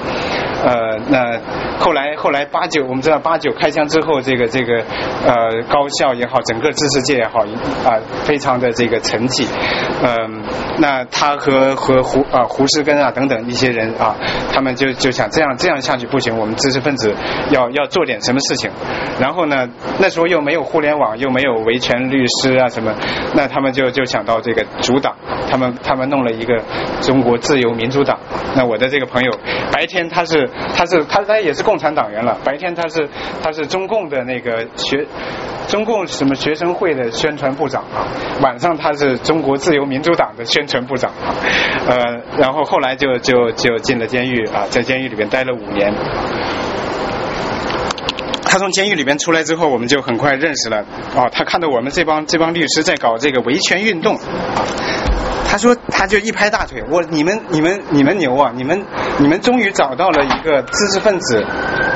呃，那后来后来八九我们知道八九开枪之后，这个这个呃高校也好，整个知识界也好啊，非常的这个沉寂，嗯，那他和和胡啊胡适根啊等等一些人啊，他们就就想这样这样下去不行，我们知识分子要要做点什么事情，然后呢，那时候又没有互联网，又没有维权律师啊什么，那他们就就想到这个主党，他们他们弄了一个中国自由民主党。那我的这个朋友，白天他是他是他他也是共产党员了，白天他是他是中共的那个学中共什么学生会的宣传部长啊，晚上他是中国自由民主党的宣传部长啊，呃，然后后来就就就进了监狱啊，在监狱里边待了五年。他从监狱里面出来之后，我们就很快认识了。哦，他看到我们这帮这帮律师在搞这个维权运动，啊，他说他就一拍大腿，我你们你们你们牛啊，你们你们终于找到了一个知识分子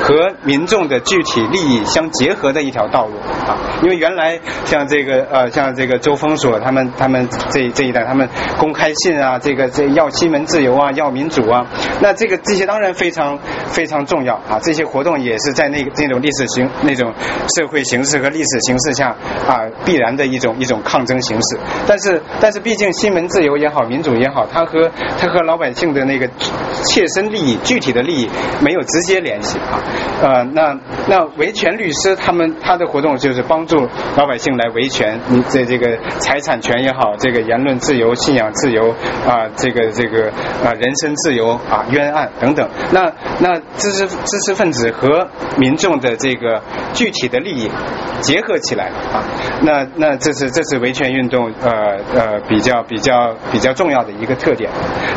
和民众的具体利益相结合的一条道路啊。因为原来像这个呃像这个周峰所他们他们这这一代他们公开信啊，这个这要新闻自由啊，要民主啊，那这个这些当然非常非常重要啊。这些活动也是在那个那种历史形那种社会形势和历史形势下啊必然的一种一种抗争形式。但是但是毕竟新闻自由也好，民主也好，它和它和老百姓的那个切身利益、具体的利益没有直接联系啊。呃，那那维权律师他们他的活动就是帮助老百姓来维权，你这这个财产权也好，这个言论自由、信仰自由啊，这个这个啊人身自由啊冤案等等。那那知识知识分子和民众的这个具体的利益结合起来啊，那那这是这是维权运动呃呃比较比较比较重要的一个特点。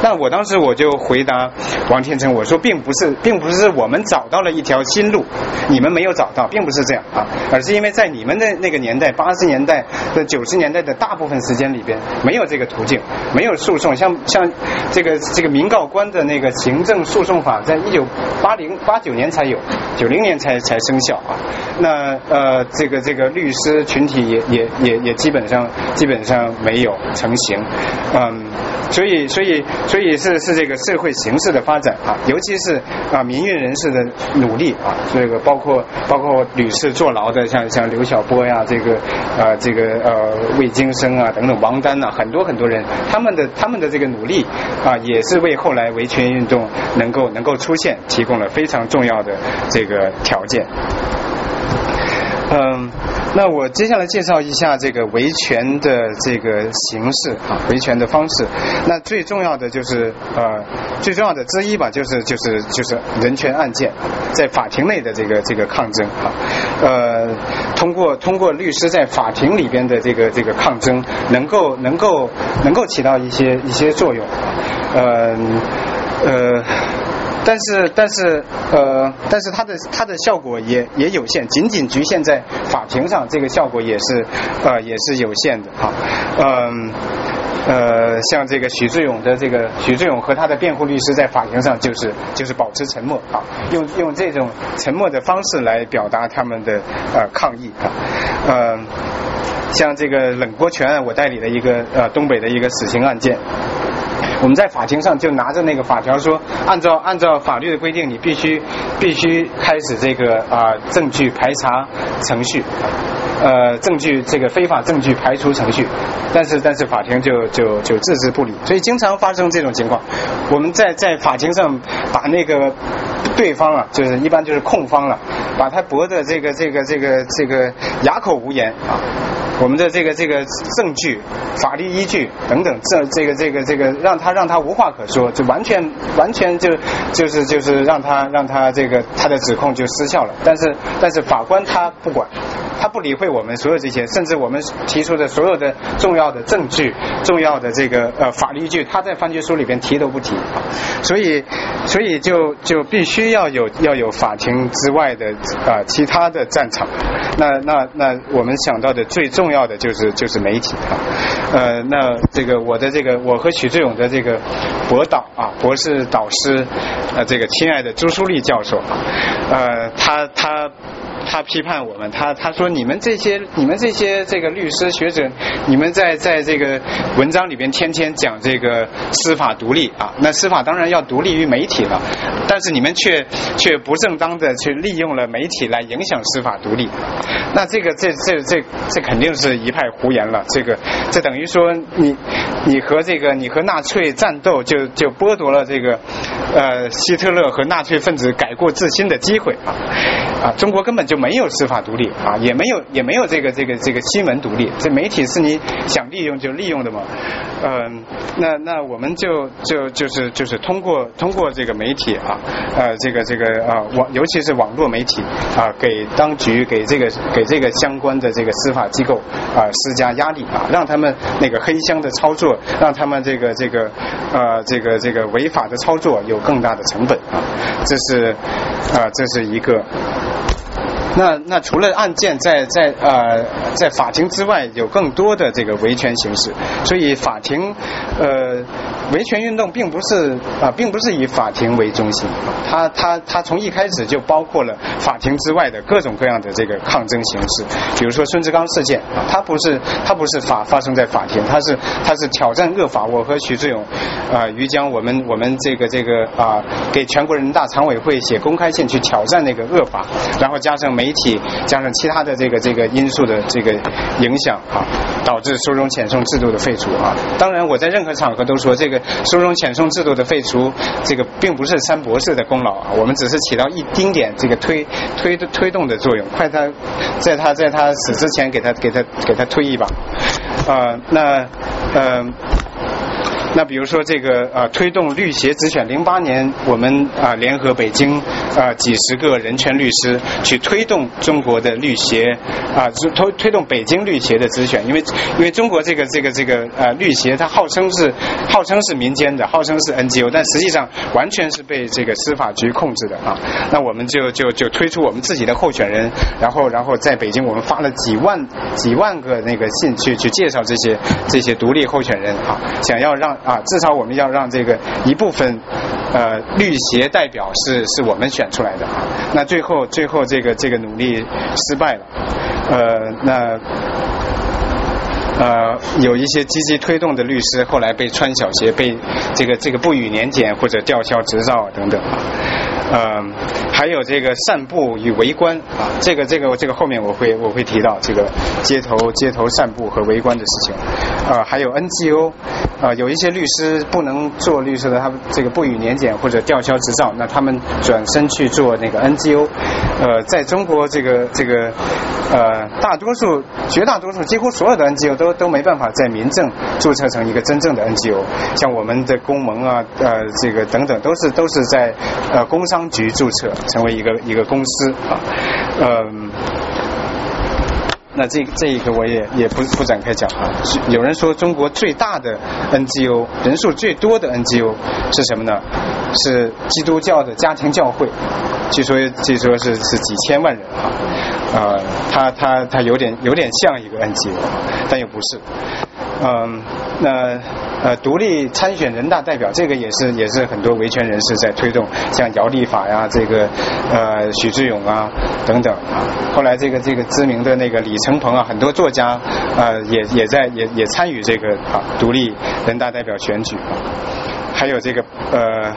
那我当时我就回答王天成，我说并不是并不是我们找到了一条新路，你们没有找到，并不是这样啊，而是因为在你们的那个年代，八十年代的九十年代的大部分时间里边，没有这个途径，没有诉讼，像像这个这个民告官的那个行政诉讼法，在一九八零八九年才有，九零年才才生效啊。那呃，这个这个律师群体也也也也基本上基本上没有成型，嗯，所以所以所以是是这个社会形势的发展啊，尤其是啊民运人士的努力啊，这个包括包括屡次坐牢的，像像刘晓波呀，这个啊这个呃魏京生啊等等，王丹呐，很多很多人，他们的他们的这个努力啊，也是为后来维权运动能够能够出现提供了非常重要的这个条件。嗯，那我接下来介绍一下这个维权的这个形式啊，维权的方式。那最重要的就是呃，最重要的之一吧，就是就是就是人权案件，在法庭内的这个这个抗争啊，呃，通过通过律师在法庭里边的这个这个抗争，能够能够能够起到一些一些作用，呃呃。但是，但是，呃，但是它的它的效果也也有限，仅仅局限在法庭上，这个效果也是呃也是有限的啊，嗯，呃，像这个许志勇的这个许志勇和他的辩护律师在法庭上就是就是保持沉默啊，用用这种沉默的方式来表达他们的呃抗议啊，呃，像这个冷锅泉案，我代理的一个呃东北的一个死刑案件。我们在法庭上就拿着那个法条说，按照按照法律的规定，你必须必须开始这个啊证据排查程序，呃证据这个非法证据排除程序，但是但是法庭就就就置之不理，所以经常发生这种情况。我们在在法庭上把那个对方啊，就是一般就是控方了，把他驳得这个这个这个这个哑口无言啊。我们的这个这个证据、法律依据等等，这这个这个这个让他让他无话可说，就完全完全就就是就是让他让他这个他的指控就失效了。但是但是法官他不管。他不理会我们所有这些，甚至我们提出的所有的重要的证据、重要的这个呃法律依据，他在判决书里边提都不提，所以所以就就必须要有要有法庭之外的啊其他的战场。那那那我们想到的最重要的就是就是媒体啊，呃那这个我的这个我和许志勇的这个博导啊博士导师呃这个亲爱的朱书立教授，呃他他。他批判我们，他他说你们这些你们这些这个律师学者，你们在在这个文章里边天天讲这个司法独立啊，那司法当然要独立于媒体了，但是你们却却不正当的去利用了媒体来影响司法独立，那这个这这这这肯定是一派胡言了，这个这等于说你你和这个你和纳粹战斗就就剥夺了这个呃希特勒和纳粹分子改过自新的机会啊啊中国根本。就没有司法独立啊，也没有也没有这个这个这个新闻独立，这媒体是你想利用就利用的嘛，嗯，那那我们就就就是就是通过通过这个媒体啊，呃，这个这个啊网尤其是网络媒体啊，给当局给这个给这个相关的这个司法机构啊施加压力啊，让他们那个黑箱的操作，让他们这个这个呃这个这个违法的操作有更大的成本啊，这是啊这是一个。那那除了案件在在呃在法庭之外，有更多的这个维权形式，所以法庭呃维权运动并不是啊并不是以法庭为中心，它它它从一开始就包括了法庭之外的各种各样的这个抗争形式，比如说孙志刚事件啊，它不是它不是法发生在法庭，它是它是挑战恶法。我和徐志勇啊于江我们我们这个这个啊给全国人大常委会写公开信去挑战那个恶法，然后加上。媒体加上其他的这个这个因素的这个影响啊，导致收容遣送制度的废除啊。当然，我在任何场合都说，这个收容遣送制度的废除，这个并不是三博士的功劳啊，我们只是起到一丁点这个推推推动的作用，快他在他在他死之前给他给他给他推一把啊。那嗯。那比如说这个呃推动律协直选，零八年我们啊联合北京啊几十个人权律师去推动中国的律协啊推推动北京律协的直选，因为因为中国这个这个这个呃律协它号称是号称是民间的，号称是 NGO，但实际上完全是被这个司法局控制的啊。那我们就就就推出我们自己的候选人，然后然后在北京我们发了几万几万个那个信去去介绍这些这些独立候选人啊，想要让。啊，至少我们要让这个一部分呃律协代表是是我们选出来的。那最后最后这个这个努力失败了，呃那呃有一些积极推动的律师后来被穿小鞋，被这个这个不予年检或者吊销执照等等。嗯，还有这个散步与围观啊，这个这个这个后面我会我会提到这个街头街头散步和围观的事情啊，还有 NGO 啊，有一些律师不能做律师的，他这个不予年检或者吊销执照，那他们转身去做那个 NGO。呃，在中国这个这个呃大多数绝大多数几乎所有的 NGO 都都没办法在民政注册成一个真正的 NGO，像我们的公盟啊呃这个等等都是都是在呃公商。局注册成为一个一个公司啊，嗯，那这这一个我也也不不展开讲啊。有人说中国最大的 NGO 人数最多的 NGO 是什么呢？是基督教的家庭教会，据说据说是是几千万人啊，呃，他他他有点有点像一个 NGO，但又不是。嗯，那呃，独立参选人大代表，这个也是也是很多维权人士在推动，像姚立法呀，这个呃许志勇啊等等啊。后来这个这个知名的那个李承鹏啊，很多作家呃也也在也也参与这个啊独立人大代表选举。还有这个呃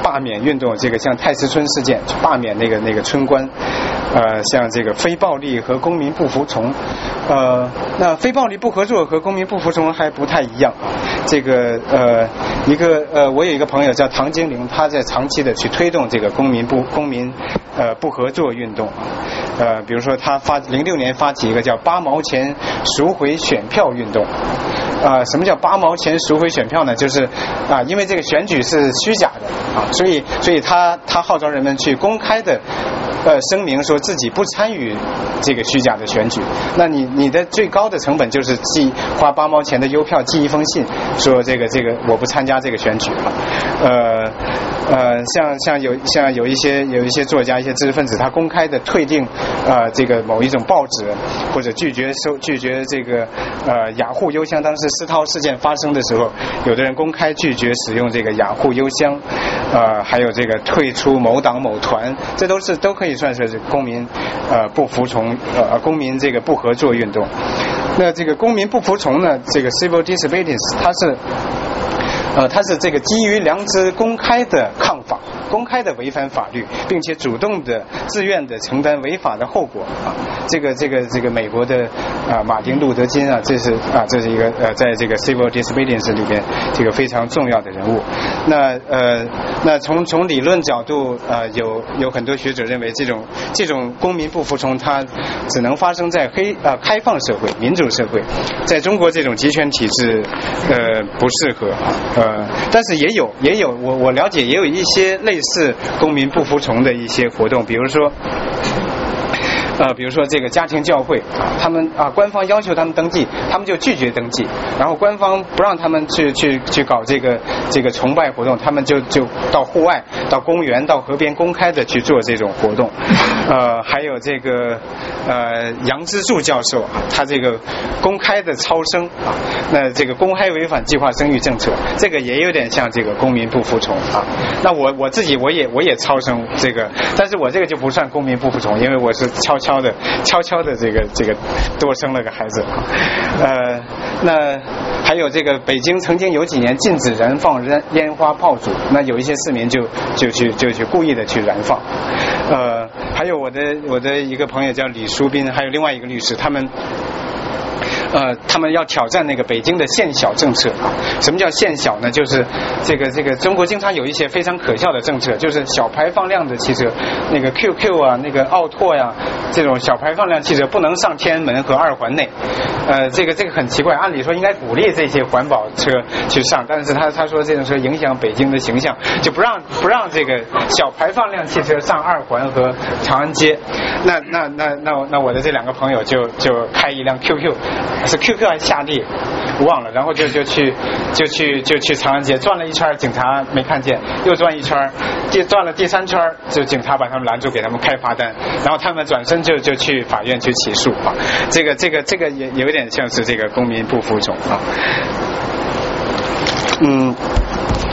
罢免运动，这个像太师村事件，罢免那个那个村官，呃，像这个非暴力和公民不服从，呃，那非暴力不合作和公民不服从还不太一样啊。这个呃一个呃，我有一个朋友叫唐金玲，他在长期的去推动这个公民不公民呃不合作运动啊，呃，比如说他发零六年发起一个叫八毛钱赎回选票运动，啊，什么叫八毛钱赎回选票呢？就是啊，因为这个选举是虚假的啊，所以所以他他号召人们去公开的。呃，声明说自己不参与这个虚假的选举，那你你的最高的成本就是寄花八毛钱的邮票寄一封信，说这个这个我不参加这个选举了，呃呃，像像有像有一些有一些作家一些知识分子，他公开的退订呃这个某一种报纸，或者拒绝收拒绝这个呃雅虎邮箱。当时思涛事件发生的时候，有的人公开拒绝使用这个雅虎邮箱，呃，还有这个退出某党某团，这都是都可以。可以算是公民呃不服从呃公民这个不合作运动。那这个公民不服从呢？这个 civil disobedience 它是呃它是这个基于良知公开的抗法。公开的违反法律，并且主动的、自愿的承担违法的后果啊！这个、这个、这个美国的啊，马丁路德金啊，这是啊，这是一个呃，在这个 civil disobedience 里边这个非常重要的人物。那呃，那从从理论角度呃，有有很多学者认为，这种这种公民不服从，它只能发生在黑呃开放社会、民主社会，在中国这种集权体制呃不适合呃，但是也有也有我我了解也有一些类。是公民不服从的一些活动，比如说。呃，比如说这个家庭教会，他们啊，官方要求他们登记，他们就拒绝登记，然后官方不让他们去去去搞这个这个崇拜活动，他们就就到户外、到公园、到河边公开的去做这种活动。呃，还有这个呃杨之助教授，他这个公开的超生啊，那这个公开违反计划生育政策，这个也有点像这个公民不服从啊。那我我自己我也我也超生这个，但是我这个就不算公民不服从，因为我是悄悄。悄的，悄悄的，这个这个多生了个孩子，呃，那还有这个北京曾经有几年禁止燃放烟烟花炮竹，那有一些市民就就去就去故意的去燃放，呃，还有我的我的一个朋友叫李淑斌，还有另外一个律师，他们。呃，他们要挑战那个北京的限小政策啊。什么叫限小呢？就是这个这个中国经常有一些非常可笑的政策，就是小排放量的汽车，那个 QQ 啊，那个奥拓呀，这种小排放量汽车不能上天安门和二环内。呃，这个这个很奇怪，按理说应该鼓励这些环保车去上，但是他他说这种车影响北京的形象，就不让不让这个小排放量汽车上二环和长安街。那那那那那我的这两个朋友就就开一辆 QQ。是 QQ 还是夏利，忘了，然后就就去就去就去长安街转了一圈，警察没看见，又转一圈，第转了第三圈，就警察把他们拦住，给他们开罚单，然后他们转身就就去法院去起诉啊，这个这个这个也有点像是这个公民不服从啊，嗯。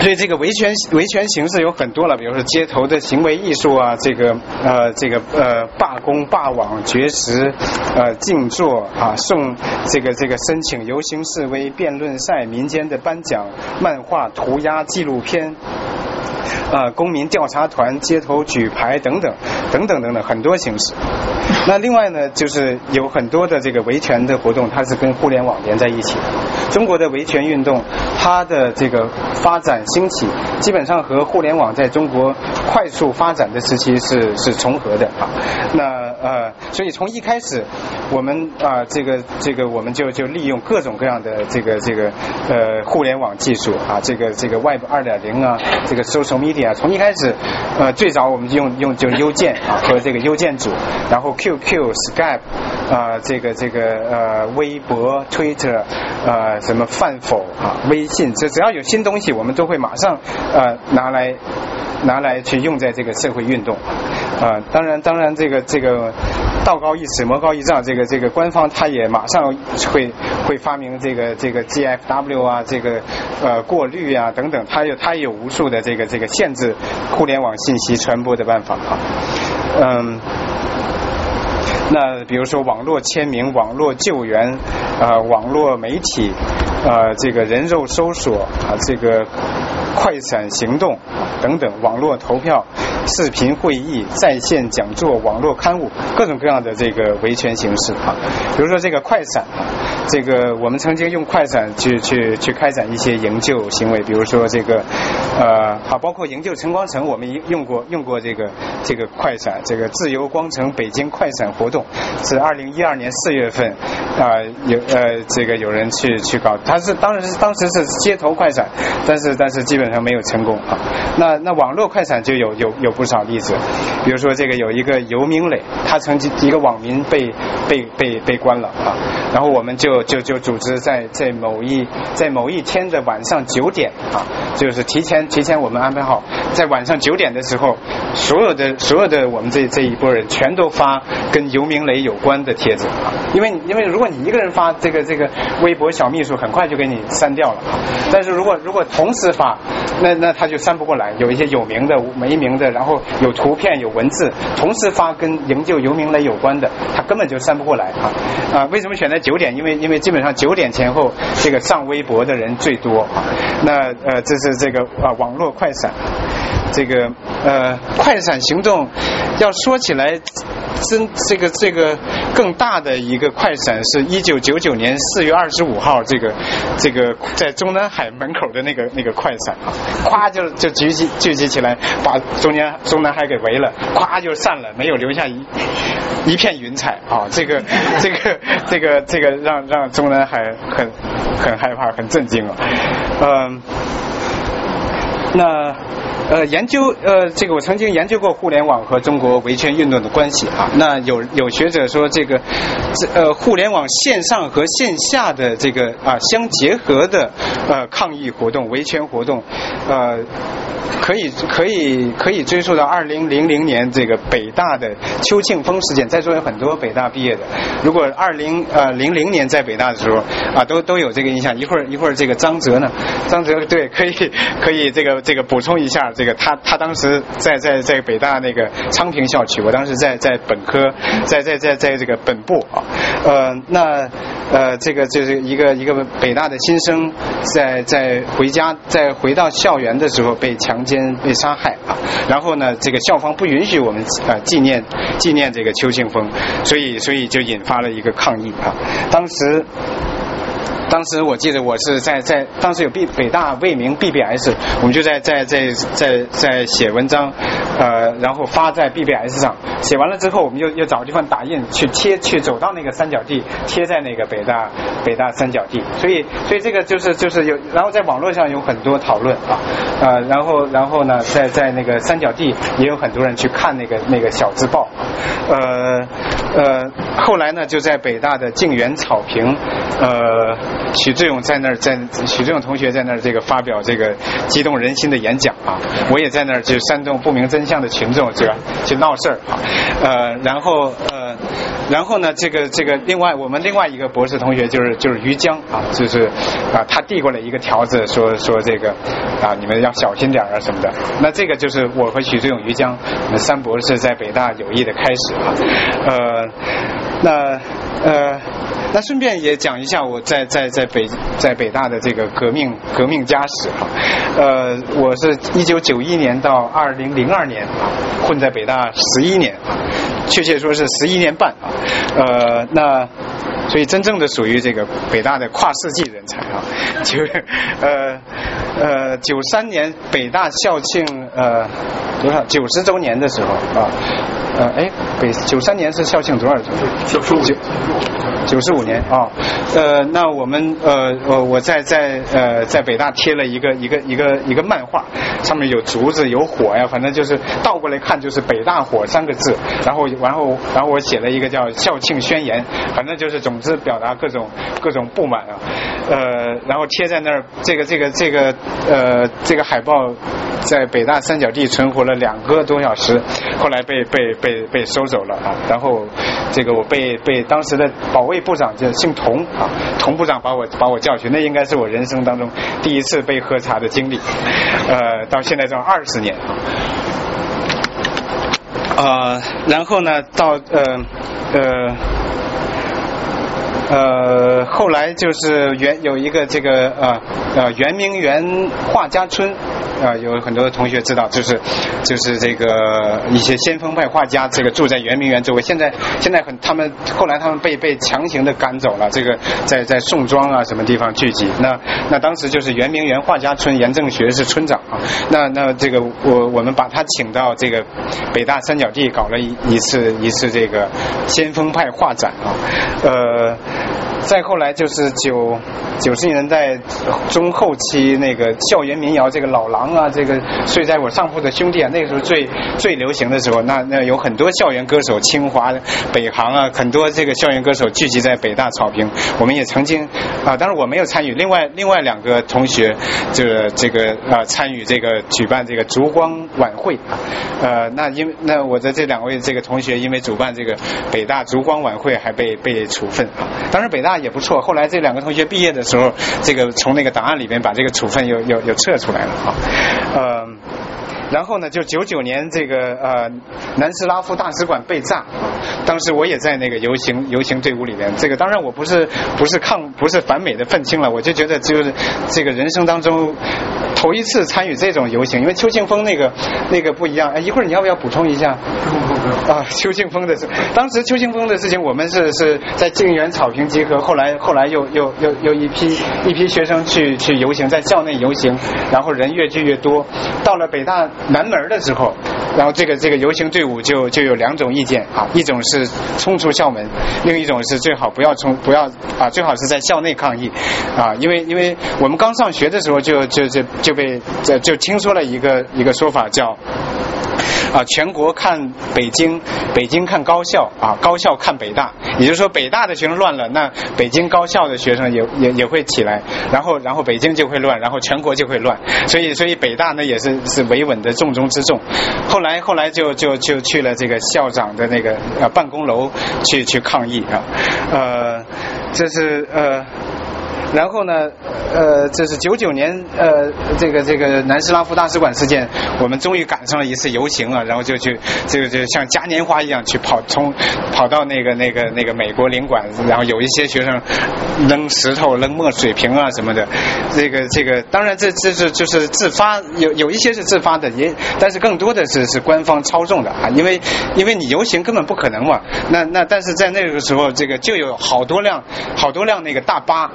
所以这个维权维权形式有很多了，比如说街头的行为艺术啊，这个呃这个呃罢工罢网绝食呃静坐啊送这个这个申请游行示威辩论赛民间的颁奖漫画涂鸦纪录片。呃，公民调查团、街头举牌等等，等等等等，很多形式。那另外呢，就是有很多的这个维权的活动，它是跟互联网连在一起的。中国的维权运动，它的这个发展兴起，基本上和互联网在中国快速发展的时期是是重合的啊。那呃，所以从一开始，我们啊，这个这个，我们就就利用各种各样的这个这个呃互联网技术啊，这个这个 Web 二点零啊，这个 social media，从一开始呃最早我们就用用就邮件啊和这个邮件组，然后 QQ、Skype 啊，这个这个呃微博、Twitter 呃什么饭否啊，微信，这只要有新东西，我们都会马上呃拿来。拿来去用在这个社会运动，啊，当然，当然，这个这个道高一尺，魔高一丈，这个这个官方他也马上会会发明这个这个 GFW 啊，这个呃过滤啊等等，他有他有无数的这个这个限制互联网信息传播的办法啊，嗯。那比如说网络签名、网络救援、啊网络媒体、啊这个人肉搜索、啊这个快闪行动等等，网络投票、视频会议、在线讲座、网络刊物，各种各样的这个维权形式啊。比如说这个快闪。这个我们曾经用快闪去去去开展一些营救行为，比如说这个呃，好，包括营救陈光诚，我们用过用过这个这个快闪，这个自由光城北京快闪活动是二零一二年四月份啊、有呃这个有人去去搞，他是当时是当时是街头快闪，但是但是基本上没有成功啊。那那网络快闪就有有有不少例子，比如说这个有一个游明磊，他曾经一个网民被被被被关了啊，然后我们就就就组织在在某一在某一天的晚上九点啊，就是提前提前我们安排好，在晚上九点的时候，所有的所有的我们这这一波人全都发跟游明磊有关的帖子啊，因为因为如果你一个人发这个这个微博小秘书很快就给你删掉了，但是如果如果同时发，那那他就删不过来，有一些有名的没名的，然后有图片有文字，同时发跟营救游明磊有关的，他根本就删不过来啊啊！为什么选择九点？因为因为基本上九点前后这个上微博的人最多啊。那呃，这是这个啊网络快闪，这个呃快闪行动要说起来。真这个这个更大的一个快闪是一九九九年四月二十五号，这个这个在中南海门口的那个那个快闪啊，咵就就聚集聚集起来，把中间中南海给围了，咵就散了，没有留下一一片云彩啊！这个这个这个这个让让中南海很很害怕，很震惊啊！嗯，那。呃，研究呃，这个我曾经研究过互联网和中国维权运动的关系啊。那有有学者说，这个这呃，互联网线上和线下的这个啊相结合的呃抗议活动、维权活动，呃。可以可以可以追溯到二零零零年这个北大的邱庆峰事件，在座有很多北大毕业的。如果二零呃零零年在北大的时候啊，都都有这个印象。一会儿一会儿这个张哲呢，张哲对可以可以这个这个补充一下，这个他他当时在在在北大那个昌平校区，我当时在在本科在在在在这个本部啊，呃那呃这个就是一个一个北大的新生在在回家在回到校园的时候被强奸。被杀害啊，然后呢，这个校方不允许我们啊纪念纪念这个邱庆峰，所以所以就引发了一个抗议啊，当时。当时我记得我是在在当时有 B 北大未名 BBS，我们就在在在在在写文章，呃，然后发在 BBS 上。写完了之后，我们又又找个地方打印去贴，去走到那个三角地，贴在那个北大北大三角地。所以所以这个就是就是有，然后在网络上有很多讨论啊，呃，然后然后呢，在在那个三角地也有很多人去看那个那个小字报，呃呃，后来呢就在北大的静园草坪，呃。许志勇在那儿，在许志勇同学在那儿这个发表这个激动人心的演讲啊，我也在那儿就煽动不明真相的群众这个去闹事儿啊，呃，然后呃，然后呢，这个这个另外我们另外一个博士同学就是就是于江啊，就是啊他递过来一个条子说说这个啊你们要小心点儿啊什么的，那这个就是我和许志勇、于江我们三博士在北大友谊的开始啊，呃，那呃。那顺便也讲一下我在在在北在北大的这个革命革命家史哈，呃，我是一九九一年到二零零二年混在北大十一年，确切说是十一年半啊，呃，那所以真正的属于这个北大的跨世纪人才啊，就呃呃九三年北大校庆呃多少？九十周年的时候啊，呃哎北九三年是校庆多少周？九十五。九十五年啊，呃，那我们呃呃，我在在呃在北大贴了一个一个一个一个漫画，上面有竹子有火呀，反正就是倒过来看就是北大火三个字，然后然后然后我写了一个叫校庆宣言，反正就是总之表达各种各种不满啊，呃，然后贴在那儿，这个这个这个呃这个海报在北大三角地存活了两个多小时，后来被被被被收走了啊，然后这个我被被当时的保卫。部长就姓童啊，童部长把我把我叫去，那应该是我人生当中第一次被喝茶的经历，呃，到现在这二十年，呃，然后呢，到呃呃呃，后来就是圆有一个这个呃呃圆明园画家村呃有很多的同学知道，就是就是这个一些先锋派画家，这个住在圆明园周围。现在现在很他们后来他们被被强行的赶走了，这个在在宋庄啊什么地方聚集。那那当时就是圆明园画家村，严正学是村长啊。那那这个我我们把他请到这个北大三角地搞了一一次一次这个先锋派画展啊，呃。再后来就是九九十年代中后期那个校园民谣，这个老狼啊，这个睡在我上铺的兄弟啊，那个时候最最流行的时候，那那有很多校园歌手，清华、北航啊，很多这个校园歌手聚集在北大草坪。我们也曾经啊，当然我没有参与，另外另外两个同学就是这个啊参与这个举办这个烛光晚会啊，呃，那因那我的这两位这个同学因为主办这个北大烛光晚会还被被处分啊，当然北大。也不错。后来这两个同学毕业的时候，这个从那个档案里边把这个处分又又又撤出来了啊，嗯，然后呢，就九九年这个呃南斯拉夫大使馆被炸，当时我也在那个游行游行队伍里面。这个当然我不是不是抗不是反美的愤青了，我就觉得就是这个人生当中。头一次参与这种游行，因为邱庆峰那个那个不一样。哎，一会儿你要不要补充一下？[LAUGHS] 啊，邱庆峰的事，当时邱庆峰的事情，我们是是在静园草坪集合，后来后来又又又又一批一批学生去去游行，在校内游行，然后人越聚越多。到了北大南门的时候，然后这个这个游行队伍就就有两种意见啊，一种是冲出校门，另一种是最好不要冲，不要啊，最好是在校内抗议啊，因为因为我们刚上学的时候就就就就。被就就听说了一个一个说法叫啊全国看北京，北京看高校啊高校看北大，也就是说北大的学生乱了，那北京高校的学生也也也会起来，然后然后北京就会乱，然后全国就会乱，所以所以北大呢也是是维稳的重中之重。后来后来就就就去了这个校长的那个呃办公楼去去抗议啊，呃这是呃。然后呢，呃，这是九九年，呃，这个这个南斯拉夫大使馆事件，我们终于赶上了一次游行啊，然后就去，这个就像嘉年华一样去跑，从跑到那个那个那个美国领馆，然后有一些学生扔石头、扔墨水瓶啊什么的，这个这个，当然这这是就是自发，有有一些是自发的，也但是更多的是是官方操纵的啊，因为因为你游行根本不可能嘛，那那但是在那个时候，这个就有好多辆好多辆那个大巴。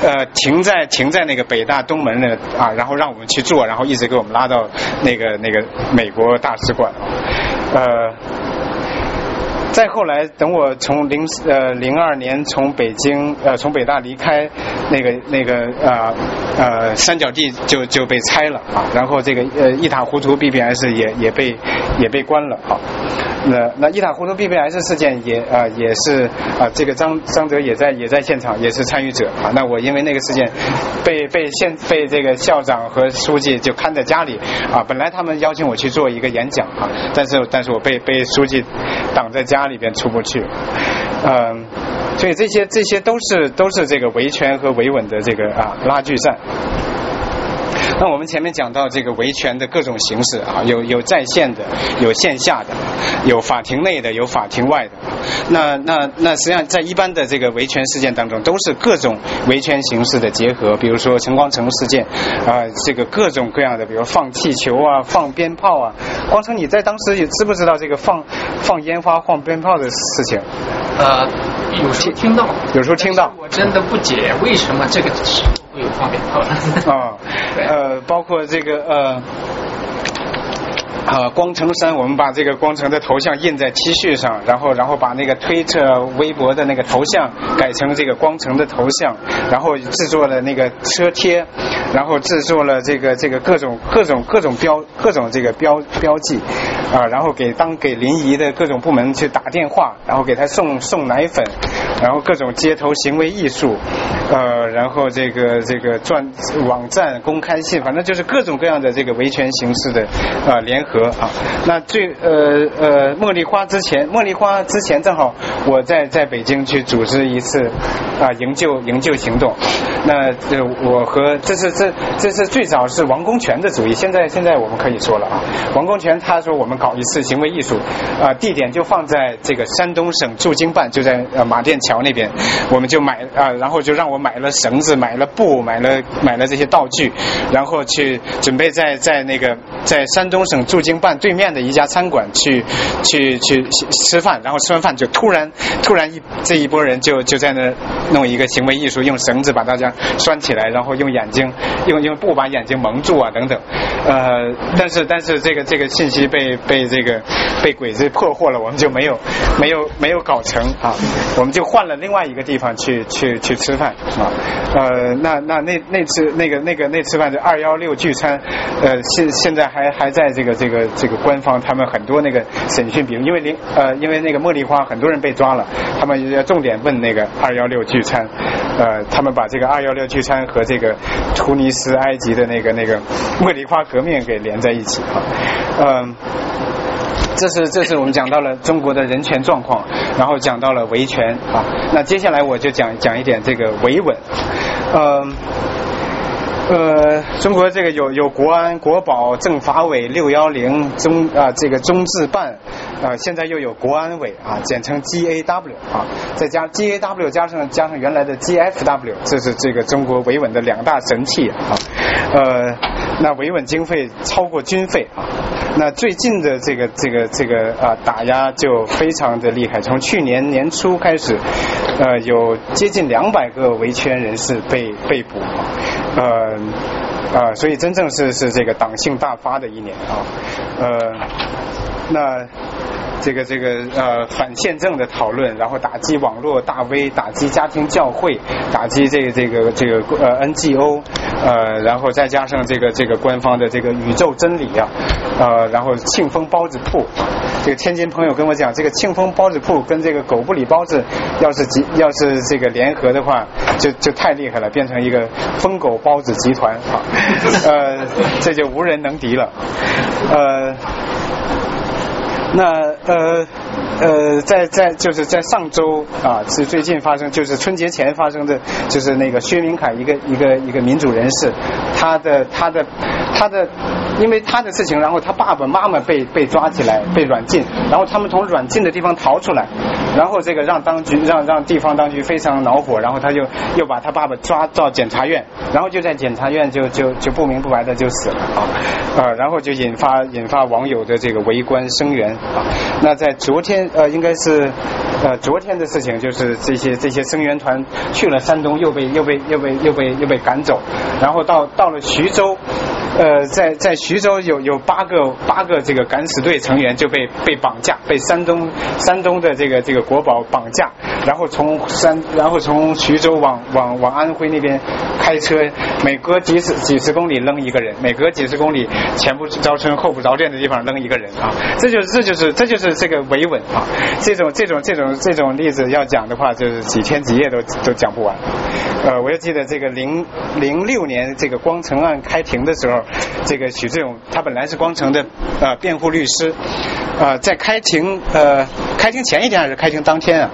呃，停在停在那个北大东门的啊，然后让我们去坐，然后一直给我们拉到那个那个美国大使馆，呃。再后来，等我从零呃零二年从北京呃从北大离开，那个那个呃呃三角地就就被拆了啊，然后这个呃一塌糊涂 BBS 也也被也被关了啊。那那一塌糊涂 BBS 事件也啊也是啊这个张张哲也在也在现场也是参与者啊。那我因为那个事件被被现被这个校长和书记就看在家里啊，本来他们邀请我去做一个演讲啊，但是但是我被被书记挡在家。家里边出不去，嗯，所以这些这些都是都是这个维权和维稳的这个啊拉锯战。那我们前面讲到这个维权的各种形式啊，有有在线的，有线下的，有法庭内的，有法庭外的。那那那实际上在一般的这个维权事件当中，都是各种维权形式的结合。比如说陈光诚事件啊，这个各种各样的，比如放气球啊，放鞭炮啊。光诚，你在当时也知不知道这个放放烟花、放鞭炮的事情？呃，有时候听到，有时候听到。我真的不解为什么这个会有放鞭炮啊，[LAUGHS] 呃，包括这个呃。啊，光城山，我们把这个光城的头像印在 T 恤上，然后然后把那个推特、微博的那个头像改成这个光城的头像，然后制作了那个车贴，然后制作了这个这个各种各种各种标各种这个标标记啊，然后给当给临沂的各种部门去打电话，然后给他送送奶粉，然后各种街头行为艺术，呃，然后这个这个转网站公开信，反正就是各种各样的这个维权形式的啊联合。啊，那最呃呃茉莉花之前，茉莉花之前正好我在在北京去组织一次啊营救营救行动，那呃我和这是这这是最早是王功权的主意，现在现在我们可以说了啊，王功权他说我们搞一次行为艺术啊，地点就放在这个山东省驻京办，就在呃马甸。桥那边，我们就买啊，然后就让我买了绳子，买了布，买了买了这些道具，然后去准备在在那个在山东省驻京办对面的一家餐馆去去去吃饭，然后吃完饭就突然突然一这一波人就就在那弄一个行为艺术，用绳子把大家拴起来，然后用眼睛用用布把眼睛蒙住啊等等，呃，但是但是这个这个信息被被这个被鬼子破获了，我们就没有没有没有搞成啊，我们就换了另外一个地方去去去吃饭啊，呃，那那那那次那个那个那吃饭是二幺六聚餐，呃，现现在还还在这个这个这个官方他们很多那个审讯，比如因为林呃因为那个茉莉花很多人被抓了，他们要重点问那个二幺六聚餐，呃，他们把这个二幺六聚餐和这个突尼斯、埃及的那个那个茉莉花革命给连在一起啊，嗯。这是这是我们讲到了中国的人权状况，然后讲到了维权啊。那接下来我就讲讲一点这个维稳，呃呃，中国这个有有国安、国保、政法委、六幺零中啊这个中治办啊，现在又有国安委啊，简称 GAW 啊，再加 GAW 加上加上原来的 GFW，这是这个中国维稳的两大神器啊。呃，那维稳经费超过军费啊。那最近的这个这个这个啊打压就非常的厉害，从去年年初开始，呃有接近两百个维权人士被被捕，呃啊所以真正是是这个党性大发的一年啊，呃那。这个这个呃反宪政的讨论，然后打击网络大 V，打击家庭教会，打击这个这个这个呃 NGO，呃然后再加上这个这个官方的这个宇宙真理啊，呃然后庆丰包子铺，这个天津朋友跟我讲，这个庆丰包子铺跟这个狗不理包子要是集要是这个联合的话，就就太厉害了，变成一个疯狗包子集团啊，呃这就无人能敌了，呃。那呃呃，在在就是在上周啊，是最近发生，就是春节前发生的，就是那个薛明凯一个一个一个民主人士，他的他的他的，因为他的事情，然后他爸爸妈妈被被抓起来，被软禁，然后他们从软禁的地方逃出来，然后这个让当局让让地方当局非常恼火，然后他就又把他爸爸抓到检察院，然后就在检察院就就就不明不白的就死了啊啊，然后就引发引发网友的这个围观声援。啊，那在昨天呃，应该是呃昨天的事情，就是这些这些声援团去了山东，又被又被又被又被又被赶走，然后到到了徐州。呃，在在徐州有有八个八个这个敢死队成员就被被绑架，被山东山东的这个这个国宝绑架，然后从山然后从徐州往往往安徽那边开车，每隔几十几十公里扔一个人，每隔几十公里前不着村后不着店的地方扔一个人啊，这就这就是这就是这个维稳啊，这种这种这种这种例子要讲的话，就是几天几夜都都讲不完。呃，我就记得这个零零六年这个光城案开庭的时候。这个许志勇，他本来是光城的呃辩护律师，呃，在开庭呃开庭前一天还是开庭当天啊，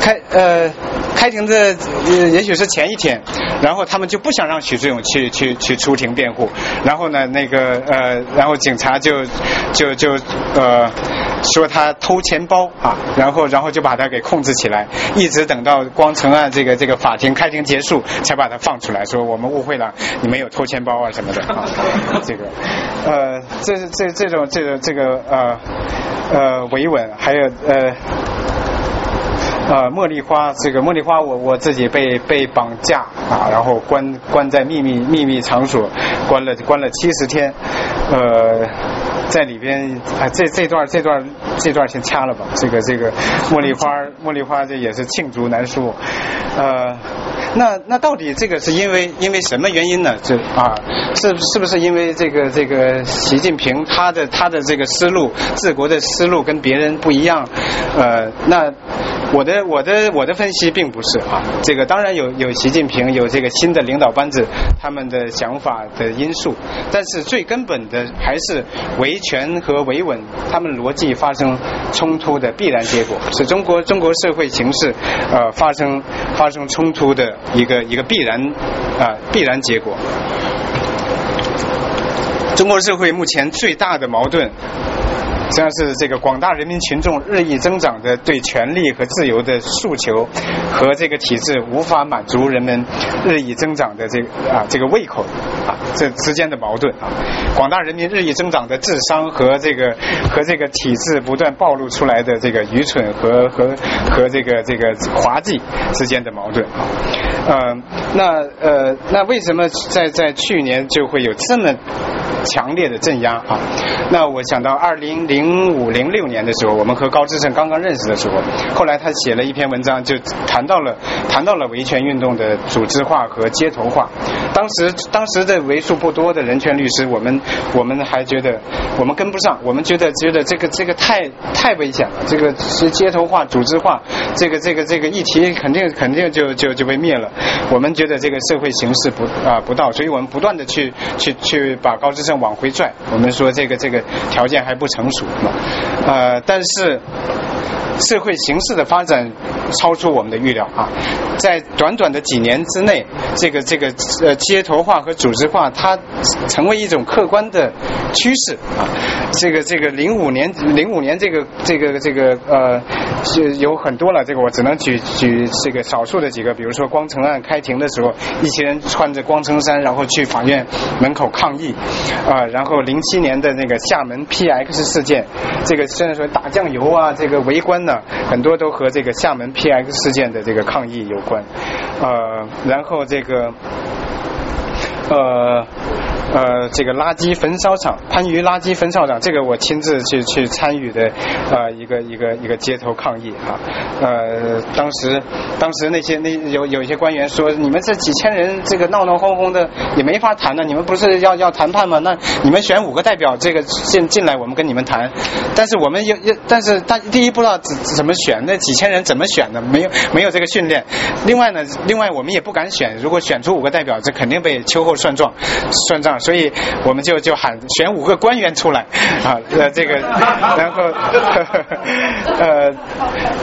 开呃。开庭的也许是前一天，然后他们就不想让许志勇去去去出庭辩护，然后呢，那个呃，然后警察就就就呃说他偷钱包啊，然后然后就把他给控制起来，一直等到光城案这个这个法庭开庭结束，才把他放出来，说我们误会了，你没有偷钱包啊什么的啊，[LAUGHS] 这个呃，这这这种这个这个呃呃维稳，还有呃。呃，茉莉花，这个茉莉花，我我自己被被绑架啊，然后关关在秘密秘密场所，关了关了七十天，呃，在里边啊，这这段这段这段先掐了吧，这个这个茉莉花茉莉花这也是罄竹难书，呃。那那到底这个是因为因为什么原因呢？这啊是是不是因为这个这个习近平他的他的这个思路治国的思路跟别人不一样？呃，那我的我的我的分析并不是啊，这个当然有有习近平有这个新的领导班子他们的想法的因素，但是最根本的还是维权和维稳他们逻辑发生冲突的必然结果，是中国中国社会形势呃发生发生冲突的。一个一个必然啊必然结果。中国社会目前最大的矛盾实际上是这个广大人民群众日益增长的对权利和自由的诉求，和这个体制无法满足人们日益增长的这啊这个胃口啊这之间的矛盾啊，广大人民日益增长的智商和这个和这个体制不断暴露出来的这个愚蠢和和和这个这个滑稽之间的矛盾啊，呃，那呃那为什么在在去年就会有这么强烈的镇压啊？那我想到二零零零五零六年的时候，我们和高志胜刚刚认识的时候，后来他写了一篇文章，就谈到了谈到了维权运动的组织化和街头化。当时当时的为数不多的人权律师，我们我们还觉得我们跟不上，我们觉得觉得这个这个太太危险了，这个是街头化、组织化，这个这个这个议题肯定肯定就就就被灭了。我们觉得这个社会形势不啊不到，所以我们不断的去去去把高志胜往回拽。我们说这个这个条件还不成熟，呃，但是社会形势的发展超出我们的预料啊，在短短的几年之内，这个这个呃街头化和组织化，它成为一种客观的趋势啊。这个这个零五年零五年这个这个这个呃有很多了，这个我只能举举这个少数的几个，比如说光城案开庭的时候，一群人穿着光城衫，然后去法院门口抗议。啊，然后零七年的那个厦门 PX 事件，这个虽然说打酱油啊，这个围观呢，很多都和这个厦门 PX 事件的这个抗议有关，呃，然后这个呃。呃，这个垃圾焚烧厂，番禺垃圾焚烧厂，这个我亲自去去参与的，呃，一个一个一个街头抗议啊，呃，当时当时那些那有有一些官员说，你们这几千人这个闹闹哄哄的也没法谈呢，你们不是要要谈判吗？那你们选五个代表这个进进来，我们跟你们谈。但是我们又又，但是但第一不知道怎怎么选，那几千人怎么选的？没有没有这个训练。另外呢，另外我们也不敢选，如果选出五个代表，这肯定被秋后算账算账。所以我们就就喊选五个官员出来啊，[LAUGHS] 呃，这个，然后 [LAUGHS] 呃，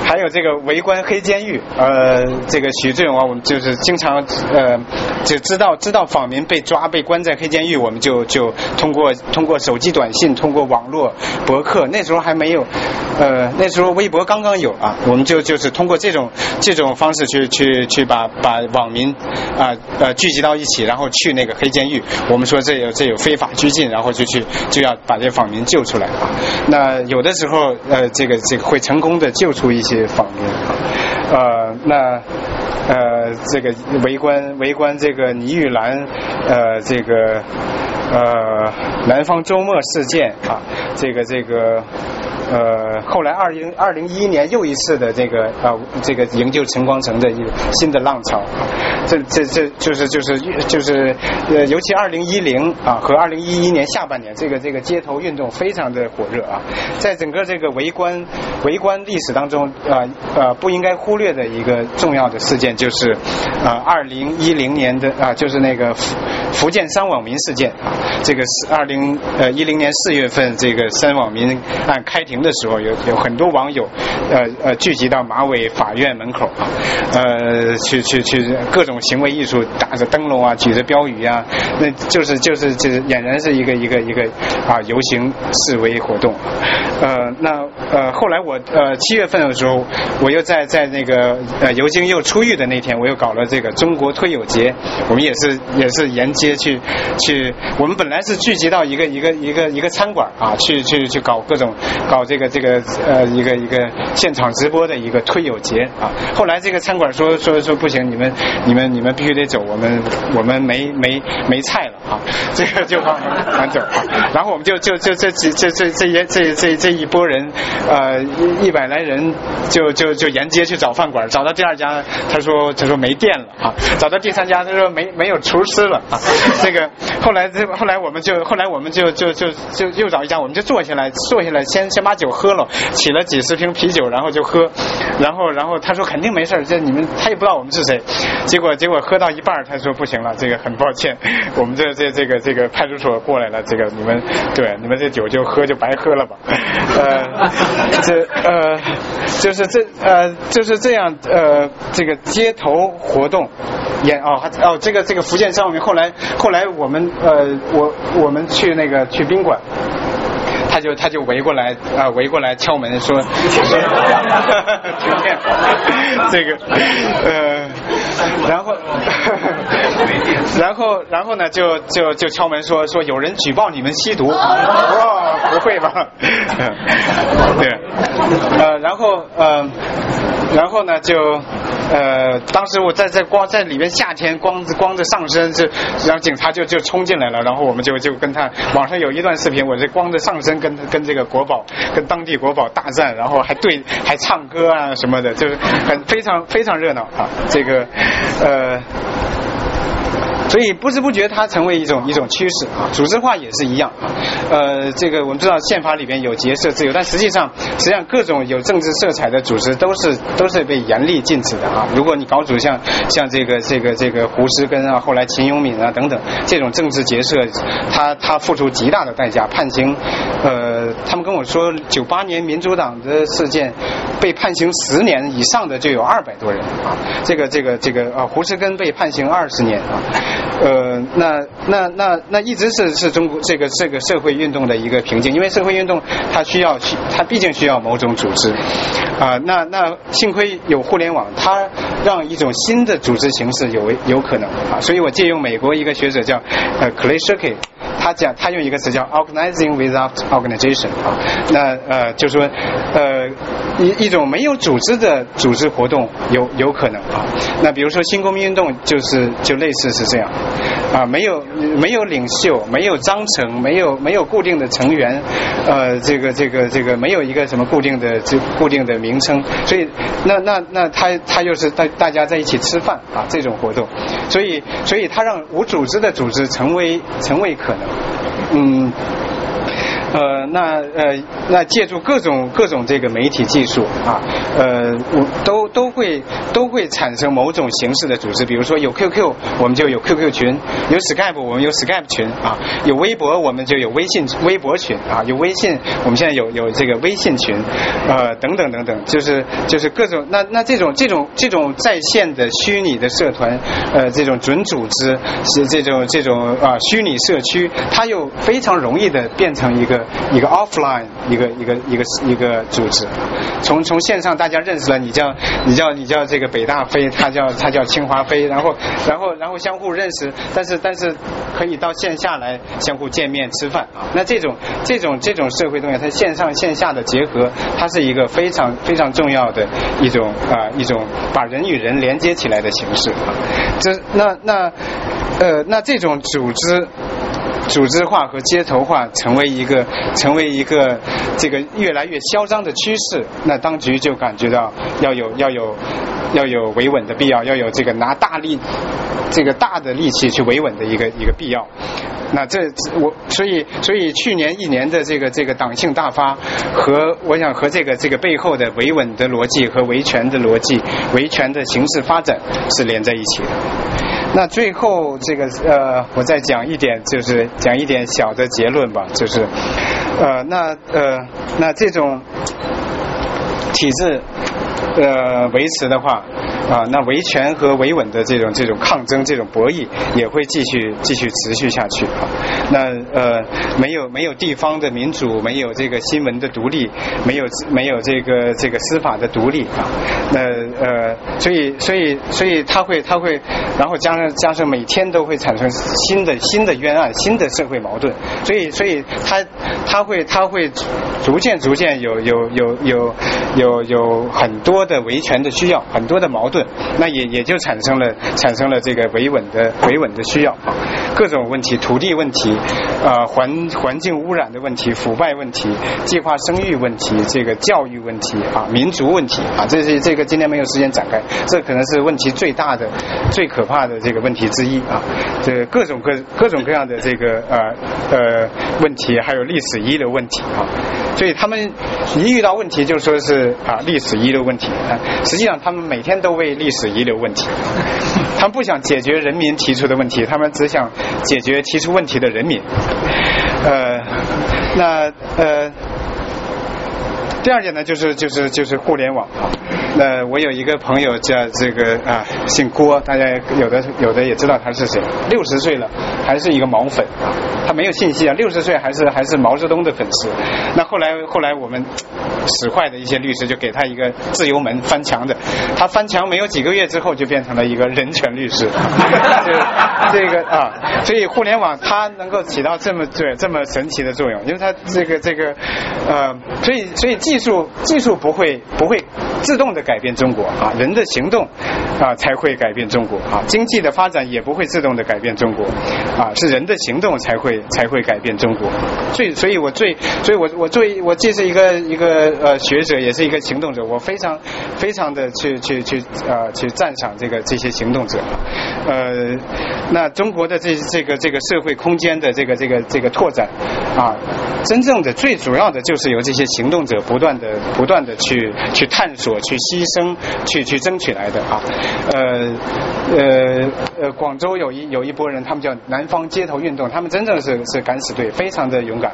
还有这个围观黑监狱，呃，这个许志勇啊，我们就是经常呃，就知道知道访民被抓被关在黑监狱，我们就就通过通过手机短信，通过网络博客，那时候还没有，呃，那时候微博刚刚有啊，我们就就是通过这种这种方式去去去把把网民啊呃聚集到一起，然后去那个黑监狱，我们说。这有这有非法拘禁，然后就去就要把这访民救出来啊。那有的时候呃，这个这个会成功的救出一些访民啊。呃，那呃，这个围观围观这个倪玉兰呃，这个呃南方周末事件啊，这个这个。呃，后来二零二零一一年又一次的这个呃，这个营救陈光诚的一个新的浪潮，这这这就是就是就是呃，尤其二零一零啊和二零一一年下半年，这个这个街头运动非常的火热啊，在整个这个围观围观历史当中啊呃不应该忽略的一个重要的事件就是啊二零一零年的啊就是那个福福建三网民事件啊，这个是二零呃一零年四月份这个三网民案开庭。的时候有有很多网友，呃呃聚集到马尾法院门口，呃去去去各种行为艺术，打着灯笼啊，举着标语啊，那就是就是就是俨然是一个一个一个啊游行示威活动，呃那呃后来我呃七月份的时候，我又在在那个呃尤金又出狱的那天，我又搞了这个中国推友节，我们也是也是沿街去去，我们本来是聚集到一个一个一个一个餐馆啊，去去去搞各种搞。这个这个呃一个一个现场直播的一个推友节啊，后来这个餐馆说说说不行，你们你们你们必须得走，我们我们没没没菜了啊，这个就把赶走，啊。然后我们就就就这几这这这些这这这一波人呃一百来人就就就沿街去找饭馆，找到第二家他说他说没电了啊，找到第三家他说没没有厨师了啊，这个后来这后来我们就后来我们就就就就又找一家，我们就坐下来坐下来先先把。酒喝了，起了几十瓶啤酒，然后就喝，然后然后他说肯定没事，这你们他也不知道我们是谁，结果结果喝到一半，他说不行了，这个很抱歉，我们这这这个这个派出所过来了，这个你们对你们这酒就喝就白喝了吧，呃，这呃就是这呃就是这样呃这个街头活动演哦哦这个这个福建上面后来后来我们呃我我们去那个去宾馆。就他就围过来啊、围过来敲门说停电，[LAUGHS] 这个呃，然后然后然后呢就就就敲门说说有人举报你们吸毒，哇，不会吧？[LAUGHS] 对，呃，然后呃。然后呢，就呃，当时我在在光在里面夏天光着光着上身，就然后警察就就冲进来了，然后我们就就跟他网上有一段视频，我是光着上身跟跟这个国宝跟当地国宝大战，然后还对还唱歌啊什么的，就是很非常非常热闹啊，这个呃。所以不知不觉它成为一种一种趋势啊，组织化也是一样啊。呃，这个我们知道宪法里边有结社自由，但实际上实际上各种有政治色彩的组织都是都是被严厉禁止的啊。如果你搞组像像这个这个这个胡适根啊，后来秦永敏啊等等这种政治结社，他他付出极大的代价，判刑。呃，他们跟我说，九八年民主党的事件被判刑十年以上的就有二百多人啊。这个这个这个呃，胡适根被判刑二十年啊。呃，那那那那一直是是中国这个这个社会运动的一个瓶颈，因为社会运动它需要它毕竟需要某种组织啊、那那幸亏有互联网，它让一种新的组织形式有有可能啊，所以我借用美国一个学者叫呃 Clay Shirky，他讲他用一个词叫 organizing without organization 啊，那呃就是说呃一一种没有组织的组织活动有有可能啊，那比如说新公民运动就是就类似是这样。啊，没有没有领袖，没有章程，没有没有固定的成员，呃这个这个这个没有一个什么固定的这固定的名称，所以那那那他他又是大大家在一起吃饭啊这种活动，所以所以他让无组织的组织成为成为可能，嗯。呃，那呃，那借助各种各种这个媒体技术啊，呃，我都都会都会产生某种形式的组织，比如说有 QQ，我们就有 QQ 群；有 Skype，我们有 Skype 群啊；有微博，我们就有微信微博群啊；有微信，我们现在有有这个微信群，呃，等等等等，就是就是各种那那这种这种这种在线的虚拟的社团，呃，这种准组织是这种这种啊虚拟社区，它又非常容易的变成一个。一个 offline 一个一个一个一个组织，从从线上大家认识了，你叫你叫你叫这个北大飞，他叫他叫清华飞，然后然后然后相互认识，但是但是可以到线下来相互见面吃饭啊。那这种这种这种社会东西，它线上线下的结合，它是一个非常非常重要的一种啊一种把人与人连接起来的形式啊。这那那呃那这种组织。组织化和街头化成为一个成为一个这个越来越嚣张的趋势，那当局就感觉到要有要有要有维稳的必要，要有这个拿大力这个大的力气去维稳的一个一个必要。那这我所以所以去年一年的这个这个党性大发和我想和这个这个背后的维稳的逻辑和维权的逻辑、维权的形势发展是连在一起的。那最后这个呃，我再讲一点，就是讲一点小的结论吧，就是呃，那呃，那这种体制呃维持的话啊，那维权和维稳的这种这种抗争、这种博弈也会继续继续持续下去啊。那呃，没有没有地方的民主，没有这个新闻的独立，没有没有这个这个司法的独立啊。那呃，所以所以所以他会他会，然后加上加上每天都会产生新的新的冤案、新的社会矛盾，所以所以他他会他会逐渐逐渐有有有有有有很多的维权的需要，很多的矛盾，那也也就产生了产生了这个维稳的维稳的需要啊，各种问题，土地问题。呃，环环境污染的问题、腐败问题、计划生育问题、这个教育问题啊、民族问题啊，这是这个今天没有时间展开，这可能是问题最大的、最可怕的这个问题之一啊。这各种各各种各样的这个呃呃问题，还有历史遗留问题啊。所以他们一遇到问题就说是啊历史遗留问题啊，实际上他们每天都为历史遗留问题，[LAUGHS] 他们不想解决人民提出的问题，他们只想解决提出问题的人民。呃，那呃，第二点呢，就是就是就是互联网那我有一个朋友叫这个啊，姓郭，大家有的有的也知道他是谁，六十岁了还是一个毛粉。啊，他没有信息啊，六十岁还是还是毛泽东的粉丝。那后来后来我们 [TSK] 使坏的一些律师就给他一个自由门翻墙的，他翻墙没有几个月之后就变成了一个人权律师，[LAUGHS] 就这个啊，所以互联网它能够起到这么对这么神奇的作用，因为它这个这个呃，所以所以技术技术不会不会自动的改变中国啊，人的行动啊才会改变中国啊，经济的发展也不会自动的改变中国啊，是人的行动才会才会改变中国。最所以我最所以我我作为我既是一个一个呃学者，也是一个行动者，我非常非常的去去去呃去赞赏这个这些行动者。呃，那中国的这这个这个社会空间的这个这个这个拓展啊，真正的最主要的就是由这些行动者不断的不断的去去探索、我去牺牲、去去争取来的啊。呃呃呃，广州有一有一波人，他们叫南方街头运动，他们真正是是敢死队，非常的勇敢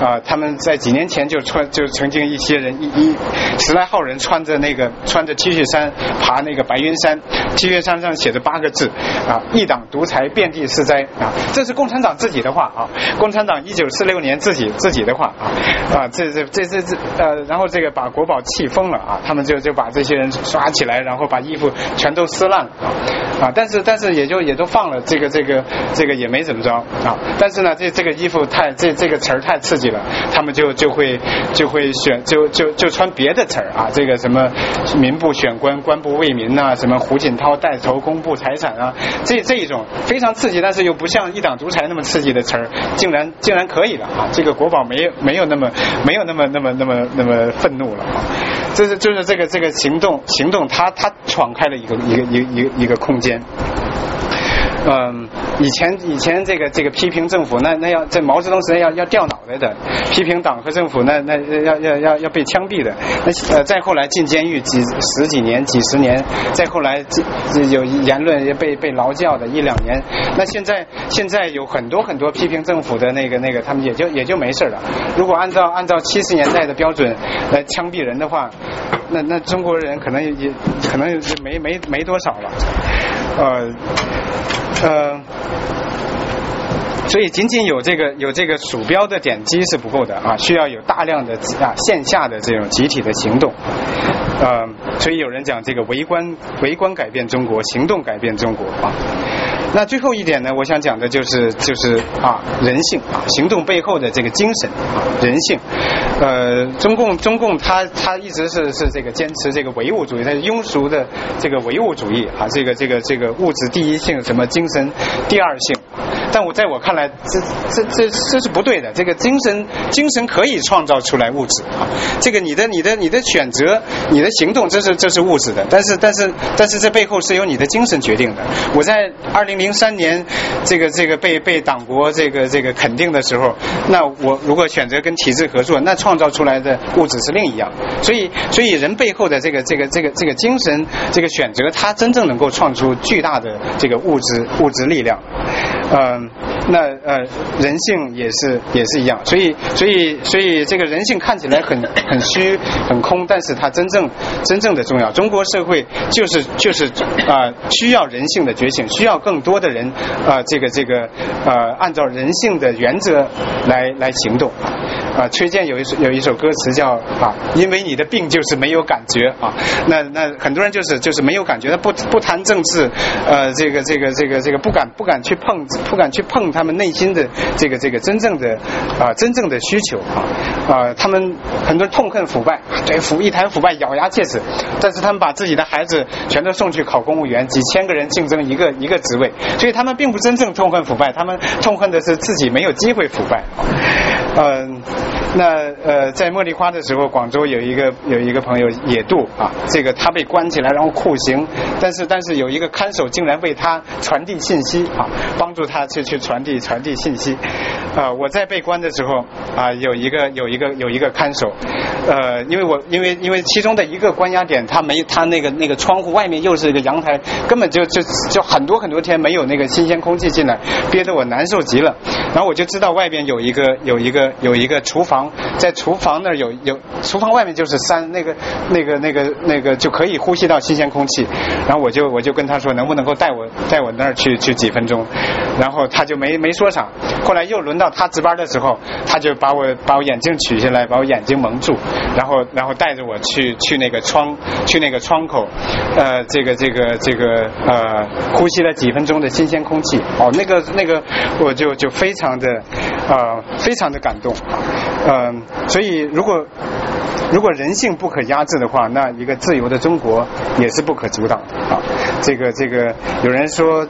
啊。他们在几年前就穿就曾经一些人一一十来号人穿着那个穿着 T 恤衫爬那个白云山，T 恤衫上写着八个字啊，一党独裁，遍地是灾啊，这是共产党自己的话啊，共产党一九四六年自己自己的话啊啊，这这这这这呃，然后这个把国宝气疯了啊，他们就就把这些人抓起来，然后把衣服全都撕烂啊啊，但是但是也就也都放了，这个这个这个也没怎么着啊，但是呢，这这个衣服太这这个词儿太刺激了，他们就就会就会选就就就穿别的词儿啊，这个什么民不选官，官不为民呐、什么胡锦涛带头公布财产啊，这这一种非常刺激，但是又不像一党独裁那么刺激的词儿，竟然竟然可以了啊！这个国宝没有没有那么没有那么那么那么那么愤怒了啊！这是就是这个这个行动行动，他他闯开了一个一个一个一个一个空间。嗯，以前以前这个这个批评政府，那那要在毛泽东时代要要掉脑袋的，批评党和政府，那那要要要要被枪毙的。那呃再后来进监狱几十几年、几十年，再后来这这有言论也被被劳教的一两年。那现在现在有很多很多批评政府的那个那个，他们也就也就没事了。如果按照按照七十年代的标准来枪毙人的话，那那中国人可能也也可能也没没没多少了，呃。呃，所以仅仅有这个有这个鼠标的点击是不够的啊，需要有大量的啊线下的这种集体的行动。呃，所以有人讲这个围观围观改变中国，行动改变中国啊。那最后一点呢，我想讲的就是就是啊人性啊行动背后的这个精神啊人性。呃，中共中共他他一直是是这个坚持这个唯物主义，他是庸俗的这个唯物主义啊，这个这个这个物质第一性，什么精神第二性。但我在我看来，这这这这是不对的。这个精神精神可以创造出来物质啊，这个你的你的你的选择，你的行动，这是这是物质的。但是但是但是这背后是由你的精神决定的。我在二零零三年这个这个被被党国这个这个肯定的时候，那我如果选择跟体制合作，那创造出来的物质是另一样。所以所以人背后的这个这个这个这个精神这个选择，它真正能够创出巨大的这个物质物质力量。嗯，那呃，人性也是也是一样，所以所以所以这个人性看起来很很虚很空，但是它真正真正的重要。中国社会就是就是啊、需要人性的觉醒，需要更多的人啊、这个这个呃按照人性的原则来来行动。啊，崔健有一首有一首歌词叫啊，因为你的病就是没有感觉啊。那那很多人就是就是没有感觉，他不不谈政治，呃，这个这个这个这个不敢不敢去碰不敢去碰他们内心的这个这个真正的啊真正的需求啊啊，他们很多人痛恨腐败，对腐一谈腐败咬牙切齿，但是他们把自己的孩子全都送去考公务员，几千个人竞争一个一个职位，所以他们并不真正痛恨腐败，他们痛恨的是自己没有机会腐败。嗯，那呃，在茉莉花的时候，广州有一个有一个朋友野渡啊，这个他被关起来，然后酷刑，但是但是有一个看守竟然为他传递信息啊，帮助他去去传递传递信息。啊，我在被关的时候啊，有一个有一个有一个看守，呃，因为我因为因为其中的一个关押点，他没他那个那个窗户外面又是一个阳台，根本就就就很多很多天没有那个新鲜空气进来，憋得我难受极了。然后我就知道外边有一个有一个有一个厨房在厨房那儿有有，厨房外面就是山，那个那个那个那个就可以呼吸到新鲜空气。然后我就我就跟他说，能不能够带我带我那儿去去几分钟？然后他就没没说啥。后来又轮到他值班的时候，他就把我把我眼镜取下来，把我眼睛蒙住，然后然后带着我去去那个窗去那个窗口，呃，这个这个这个呃，呼吸了几分钟的新鲜空气。哦，那个那个我就就非常的呃非常的感动，嗯、所以如果如果人性不可压制的话，那一个自由的中国也是不可阻挡的啊。这个这个有人说。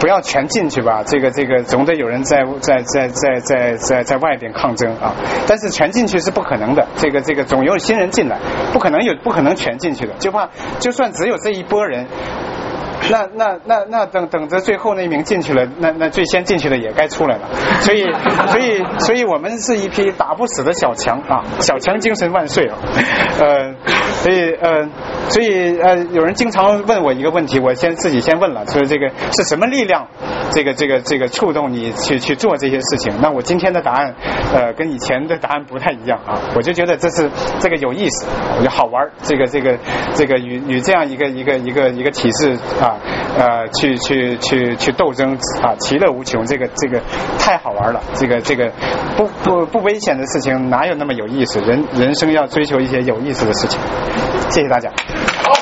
不要全进去吧，这个这个总得有人在在在在在在在外边抗争啊。但是全进去是不可能的，这个这个总有新人进来，不可能有不可能全进去的，就怕就算只有这一波人。那那那那等等着最后那一名进去了，那那最先进去的也该出来了，所以所以所以我们是一批打不死的小强啊，小强精神万岁啊，呃，所以呃所以呃有人经常问我一个问题，我先自己先问了，说这个是什么力量，这个这个这个触动你去去做这些事情？那我今天的答案呃跟以前的答案不太一样啊，我就觉得这是这个有意思，我觉得好玩儿，这个这个这个与与这样一个一个一个一个体制啊。呃，去去去去斗争啊，其乐无穷，这个这个太好玩了，这个这个不不不危险的事情哪有那么有意思？人人生要追求一些有意思的事情。谢谢大家。好。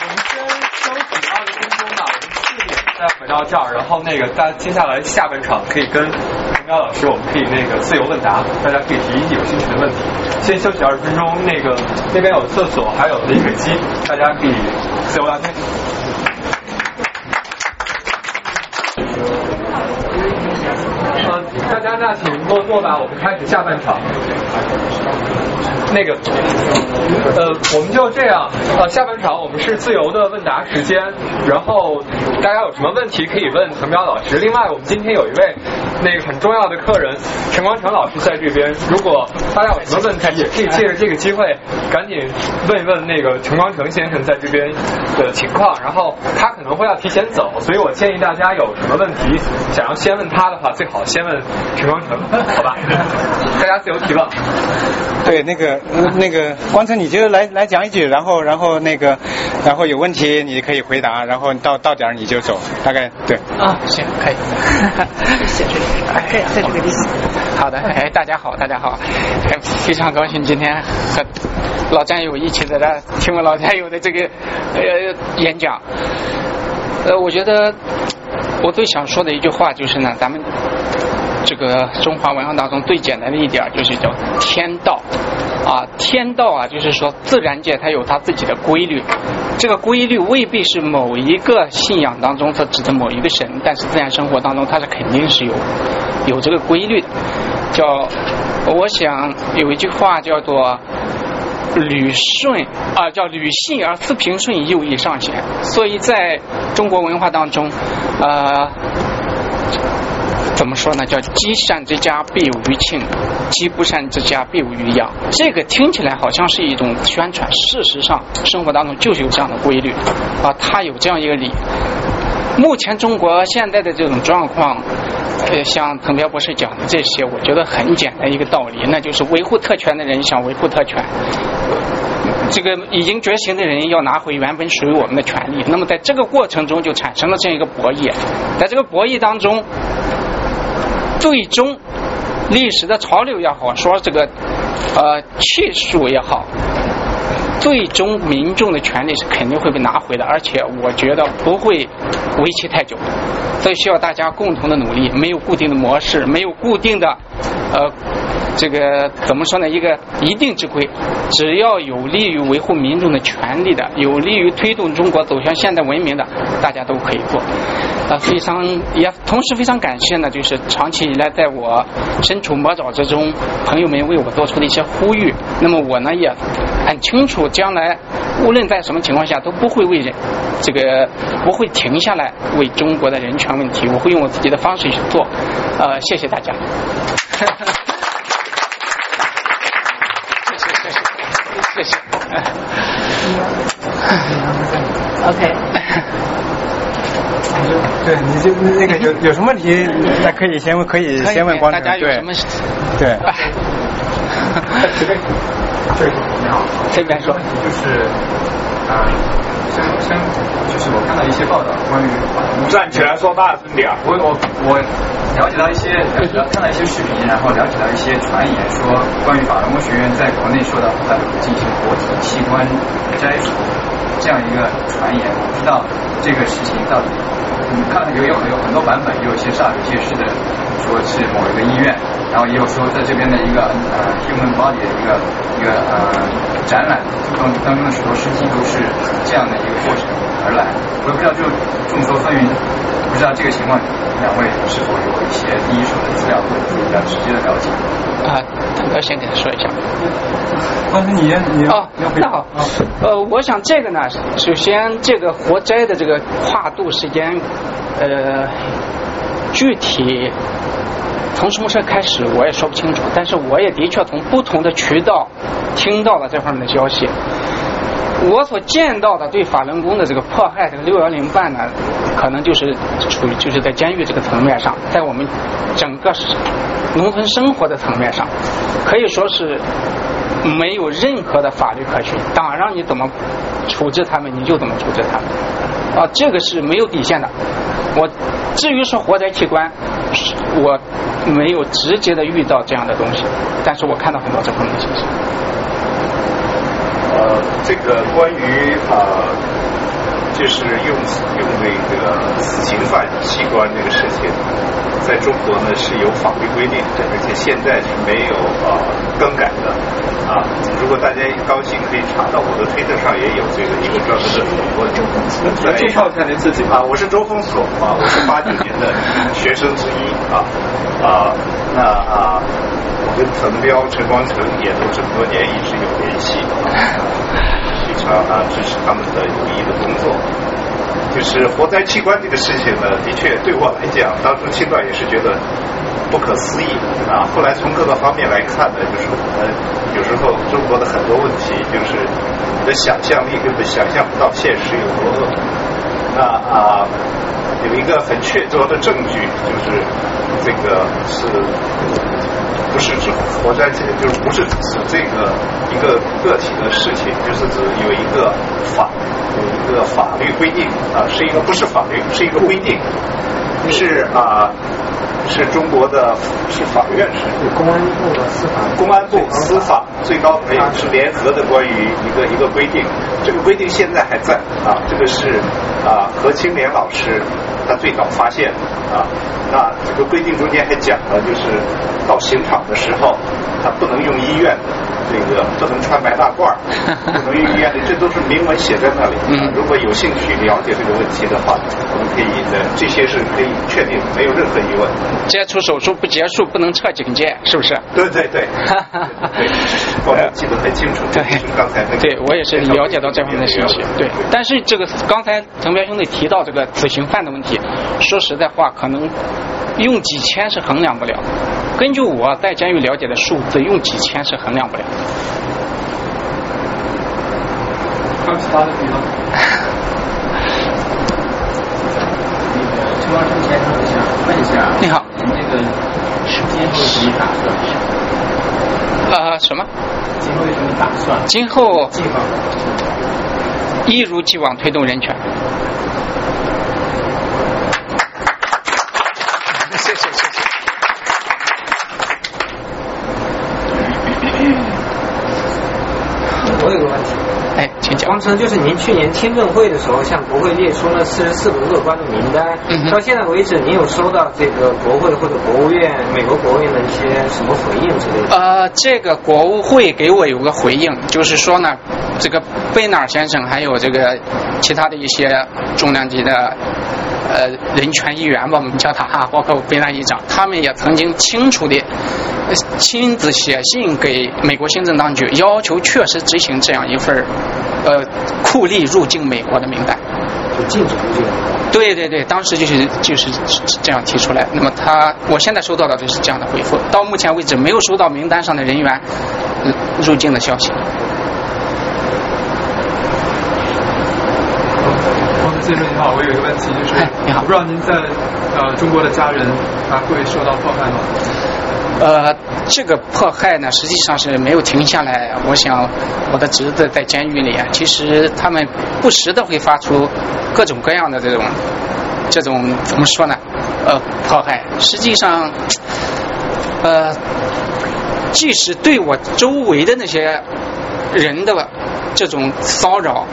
我们先休息二十分钟吧，我们四点再回到这儿，然后那个大家接下来下半场可以跟陈彪老师，我们可以那个自由问答，大家可以提有兴趣的问题。先休息二十分钟，那个那边有厕所，还有饮水机，大家可以自由聊天。呃，大家那请落座吧，我们开始下半场。那个，呃，我们就这样，呃，下半场我们是自由的问答时间，然后大家有什么问题可以问滕彪老师。另外，我们今天有一位那个很重要的客人陈光诚老师在这边，如果大家有什么问题，也可以借 [LAUGHS] 着这个机会赶紧问一问那个陈光诚先生在这边的情况。然后他可能会要提前走，所以我建议大家有什么问题想要先问他的话，最好先问陈光诚，好吧？[LAUGHS] 大家自由提问。对，那个那个光成，你就来来讲一句，然后然后那个然后有问题你可以回答，然后到到点儿你就走，大概对。啊，行，可以。[LAUGHS] 谢谢。哎，在这个地方。好的，哎，大家好，大家好，非常高兴今天和老战友一起在这听我老战友的这个呃演讲。呃，我觉得我最想说的一句话就是呢，咱们这个中华文化当中最简单的一点就是叫天道啊，天道啊，就是说自然界它有它自己的规律，这个规律未必是某一个信仰当中它指的某一个神，但是自然生活当中它是肯定是有有这个规律的，叫我想有一句话叫做。履顺啊，叫履信而思平顺，又易上贤。所以在中国文化当中，呃，怎么说呢？叫积善之家必有余庆，积不善之家必有余殃。这个听起来好像是一种宣传，事实上生活当中就是有这样的规律啊，它有这样一个理。目前中国现在的这种状况。呃，像滕彪博士讲的这些，我觉得很简单一个道理，那就是维护特权的人想维护特权，这个已经觉醒的人要拿回原本属于我们的权利。那么在这个过程中就产生了这样一个博弈，在这个博弈当中，最终历史的潮流也好，说这个呃气数也好。最终民众的权利是肯定会被拿回的，而且我觉得不会为期太久，所以需要大家共同的努力。没有固定的模式，没有固定的呃这个怎么说呢？一个一定之规，只要有利于维护民众的权利的，有利于推动中国走向现代文明的，大家都可以做。啊，非常也同时非常感谢呢，就是长期以来在我身处魔爪之中，朋友们为我做出的一些呼吁。那么我呢也很清楚，将来无论在什么情况下都不会为人这个不会停下来为中国的人权问题，我会用我自己的方式去做。呃，谢谢大家。[LAUGHS] [LAUGHS] 谢谢。OK。对，你就那个有有什么问题，那可以先问，可以先问观众。大家有什么？对。[LAUGHS] 这个你好，这边说就是啊，先先就是我看到一些报道关于站起来说大声点。我我我了解到一些了看到一些视频，然后了解到一些传言，说关于法轮功学院在国内受到不进行活体器官摘除这样一个传言，我不知道这个事情到底。你看有有有很多版本，也有一些煞有介事的说是某一个医院，然后也有说在这边的一个呃 human body 的一个一个呃展览当当中的许多尸体都是这样的一个过程而来。我也不知道就众说纷纭，不知道这个情况两位是否有一些第一手的资料或者比较直接的了解？啊，腾哥先给他说一下。哦，你你哦，那好，呃，我想这个呢，首先这个活摘的这个跨度时间，呃，具体从什么时候开始我也说不清楚，但是我也的确从不同的渠道听到了这方面的消息。我所见到的对法轮功的这个迫害，这个六幺零办呢，可能就是处于就是在监狱这个层面上，在我们整个农村生活的层面上，可以说是没有任何的法律可循，党让你怎么处置他们，你就怎么处置他们，啊，这个是没有底线的。我至于说活摘器官，我没有直接的遇到这样的东西，但是我看到很多这方面的信息。呃，这个关于啊，就是用用那个死刑犯器官这个事情，在中国呢是有法律规定的，而且现在是没有呃更改的啊。如果大家高兴，可以查到我的推特上也有这个一个专门的主播。来介绍一下您自己啊，我是周峰所啊，我是八九年的学生之一啊啊，那啊。我跟滕彪、陈光诚也都这么多年一直有联系，非常啊支持他们的有益的工作。就是活在器官这个事情呢，的确对我来讲，当初听到也是觉得不可思议啊。后来从各个方面来看呢，就是我们有时候中国的很多问题，就是你的想象力根本想象不到现实有多恶。那啊，有一个很确凿的证据，就是这个是。不是指活摘器，就是不是指这个一个个体的事情，就是指有一个法有一个法律规定啊，是一个不是法律，是一个规定，是啊，是中国的是法院是公安部的司法公安部司法最高没有是联合的关于一个一个规定，这个规定现在还在啊，这个是啊何清莲老师。他最早发现啊，那这个规定中间还讲了，就是到刑场的时候，他不能用医院的这个，不能穿白大褂，[LAUGHS] 不能用医院的，这都是明文写在那里。[LAUGHS] 如果有兴趣了解这个问题的话，我们可以的这些是可以确定，没有任何疑问。接触手术不结束，不能撤警戒，是不是？对对对，对，[LAUGHS] 我记得很清楚。对，刚才那个，对我也是了解到这方面的信息。对，但是这个刚才藤彪兄弟提到这个死刑犯的问题。说实在话，可能用几千是衡量不了。根据我在监狱了解的数字，用几千是衡量不了。还有其他的地方？那个陈光生先生，我想问一下，你好，您这个时间有什么打算？呃，什么？今后有什么打算？今后计划？一如既往推动人权。我有个问题，哎，请讲。王成，就是您去年听证会的时候向国会列出了四十四个乐观的名单，到现在为止，您有收到这个国会或者国务院、美国国务院的一些什么回应之类的？呃，这个国务会给我有个回应，就是说呢，这个贝纳尔先生还有这个其他的一些重量级的呃人权议员吧，我们叫他哈，包括贝纳议长，他们也曾经清楚的。亲自写信给美国行政当局，要求确实执行这样一份呃酷吏入境美国的名单。就禁止入境。对对对，当时就是就是这样提出来。那么他，我现在收到的就是这样的回复。到目前为止，没有收到名单上的人员入境的消息。先生你好，我有一个问题，就是你好不知道您在呃中国的家人还会受到迫害吗？呃，这个迫害呢，实际上是没有停下来。我想，我的侄子在监狱里啊，其实他们不时的会发出各种各样的这种这种怎么说呢？呃，迫害。实际上，呃，即使对我周围的那些人的这种骚扰。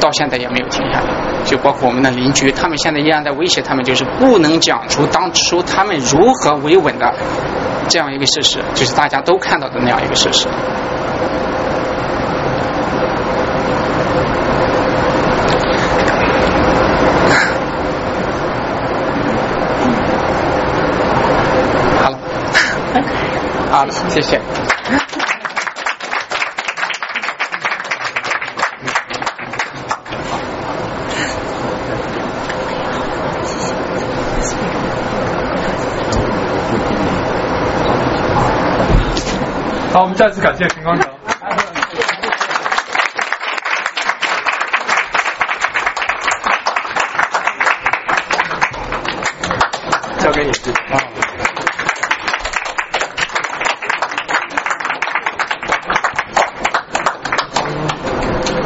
到现在也没有停下来，就包括我们的邻居，他们现在依然在威胁他们，就是不能讲出当初他们如何维稳的这样一个事实，就是大家都看到的那样一个事实。好，谢谢。好，我们再次感谢陈光城。交给你。啊。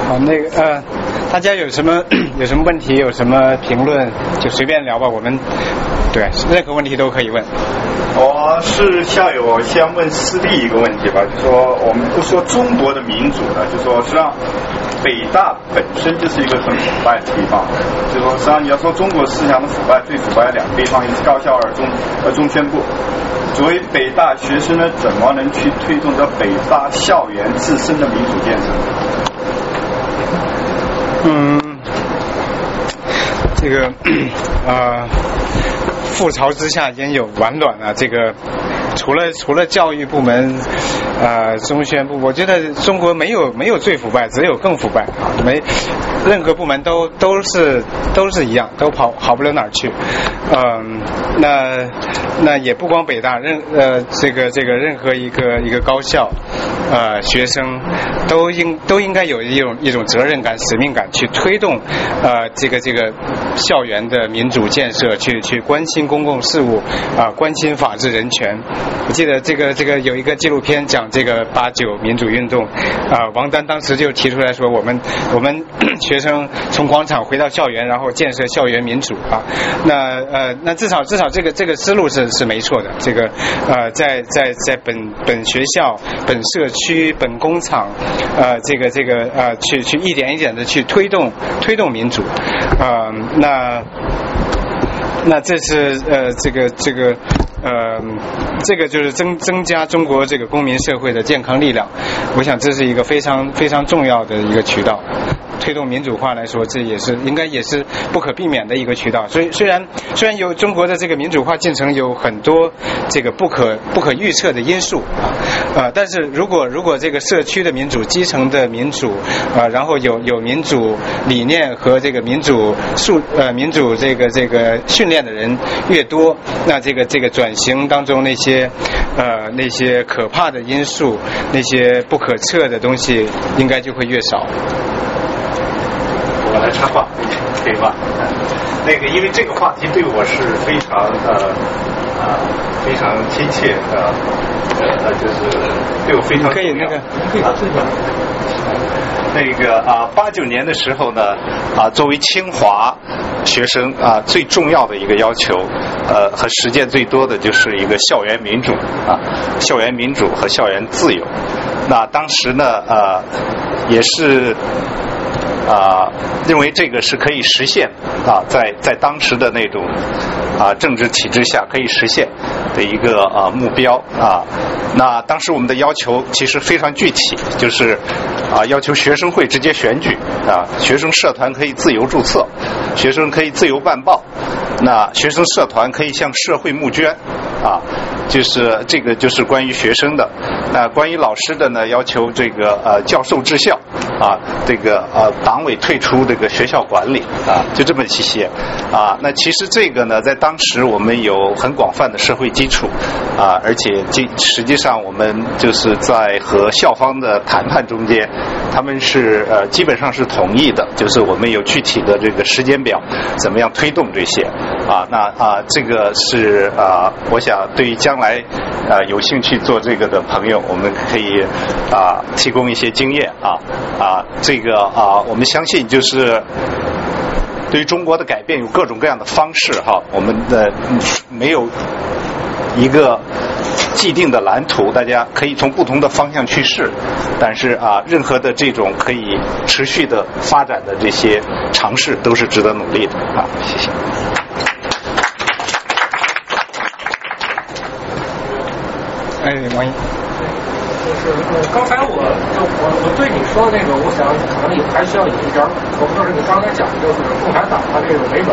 好，那个呃，大家有什么 [CLEARS THROAT] 有什么问题，有什么评论，就随便聊吧。我们对任何问题都可以问。我是校友，先问师弟一个问题吧，就说我们不说中国的民主了，就说实际上北大本身就是一个很腐败的地方，就说实际上你要说中国思想的腐败，最腐败的两个地方，一是高校，二中二中宣部。作为北大学生呢，怎么能去推动着北大校园自身的民主建设？嗯，这个 [COUGHS] 啊。覆巢之下焉有完卵啊！这个除了除了教育部门，呃，中宣部，我觉得中国没有没有最腐败，只有更腐败啊！没任何部门都都是都是一样，都跑好不了哪儿去。嗯，那那也不光北大，任呃这个这个任何一个一个高校，呃学生都应都应该有一种一种责任感、使命感，去推动呃这个这个校园的民主建设，去去关心。公共事务啊，关心法治人权。我记得这个这个有一个纪录片讲这个八九民主运动啊，王丹当时就提出来说，我们我们 [COUGHS] 学生从广场回到校园，然后建设校园民主啊。那呃，那至少至少这个这个思路是是没错的。这个呃，在在在本本学校、本社区、本工厂呃，这个这个呃，去去一点一点的去推动推动民主啊，那。那这是呃，这个这个呃，这个就是增增加中国这个公民社会的健康力量。我想这是一个非常非常重要的一个渠道。推动民主化来说，这也是应该也是不可避免的一个渠道。所以虽然虽然有中国的这个民主化进程有很多这个不可不可预测的因素啊啊，但是如果如果这个社区的民主、基层的民主啊，然后有有民主理念和这个民主素呃民主这个这个训练的人越多，那这个这个转型当中那些呃那些可怕的因素、那些不可测的东西，应该就会越少。我来插话，可以吧？那个，因为这个话题对我是非常呃啊非常亲切的，呃，就是对我非常可以那个可以那个啊，八九年的时候呢啊，作为清华学生啊，最重要的一个要求呃和实践最多的就是一个校园民主啊，校园民主和校园自由。那当时呢呃也是。啊，认为这个是可以实现啊，在在当时的那种啊政治体制下可以实现的一个啊目标啊。那当时我们的要求其实非常具体，就是啊要求学生会直接选举啊，学生社团可以自由注册，学生可以自由办报，那学生社团可以向社会募捐啊。就是这个就是关于学生的，那关于老师的呢？要求这个呃教授治校啊，这个呃党委退出这个学校管理啊，就这么一些啊。那其实这个呢，在当当时我们有很广泛的社会基础啊，而且实实际上我们就是在和校方的谈判中间他们是呃基本上是同意的，就是我们有具体的这个时间表，怎么样推动这些啊？那啊，这个是啊，我想对于将来啊有兴趣做这个的朋友，我们可以啊提供一些经验啊啊，这个啊，我们相信就是对于中国的改变有各种各样的方式哈，我们的没有一个。既定的蓝图，大家可以从不同的方向去试，但是啊，任何的这种可以持续的发展的这些尝试都是值得努力的啊！谢谢。哎，王毅。就是呃，刚才我就我我对你说的那个，我想可能也还需要有一点补充，就是你刚才讲的就是共产党它这个维稳，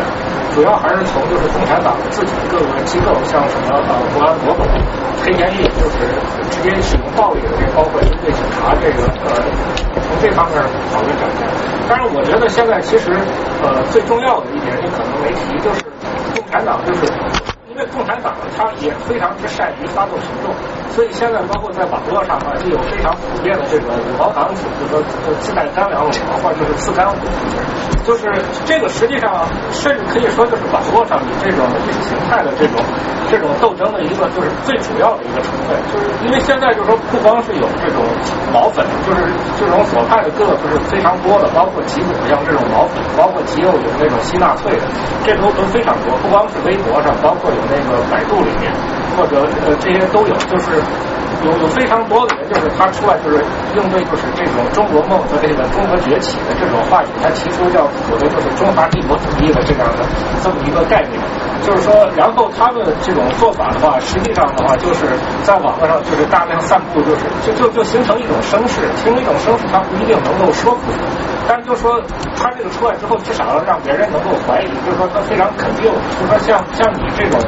主要还是从就是共产党自己各个机构，像什么呃国安、国保、黑监狱，就是直接使用暴力的这包括军队、警察这个呃，从这方面讨论展开。但是我觉得现在其实呃最重要的一点，你可能没提，就是共产党就是。因为共产党它也非常之善于发动行动，所以现在包括在网络上啊，就有非常普遍的这个五毛党组，就说自带干粮五毛，或者就是自干五，就是这个实际上甚至可以说就是网络上你这种意识形态的这种这种斗争的一个就是最主要的一个成分，就是因为现在就是说不光是有这种毛粉，就是这种左派的个不是非常多的，包括极左像这种毛粉，包括极右有那种新纳粹的，这都都非常多，不光是微博上，包括有。那个百度里面，或者呃这些都有，就是有有非常多的人，就是他出来就是应对就是这种中国梦和这个中国崛起的这种话语，他提出叫所谓就是中华帝国主义的这样的这么一个概念。就是说，然后他们这种做法的话，实际上的话，就是在网络上就是大量散布，就是就就就形成一种声势，形成一种声势，他不一定能够说服。但是就说他这个出来之后，至少让别人能够怀疑，就是说他非常肯定，就是说像像你这种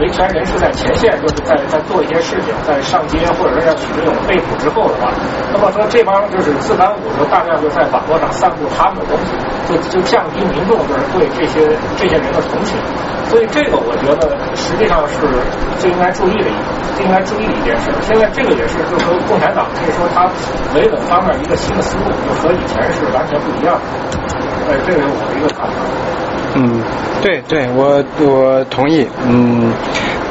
维权人士在前线，就是在在做一些事情，在上街或者说要取这种被捕之后的话，那么说这帮就是自干五就大量就在网络上散布他们的东西，就就降低民众就是对这些这些人的同情。所以这个我觉得实际上是最应该注意的一最应该注意的一件事。现在这个也是就是说共产党可以说它维稳方面一个新的思路，就和以前是完全不一样的。哎，这是我的一个看法。嗯，对对，我我同意。嗯，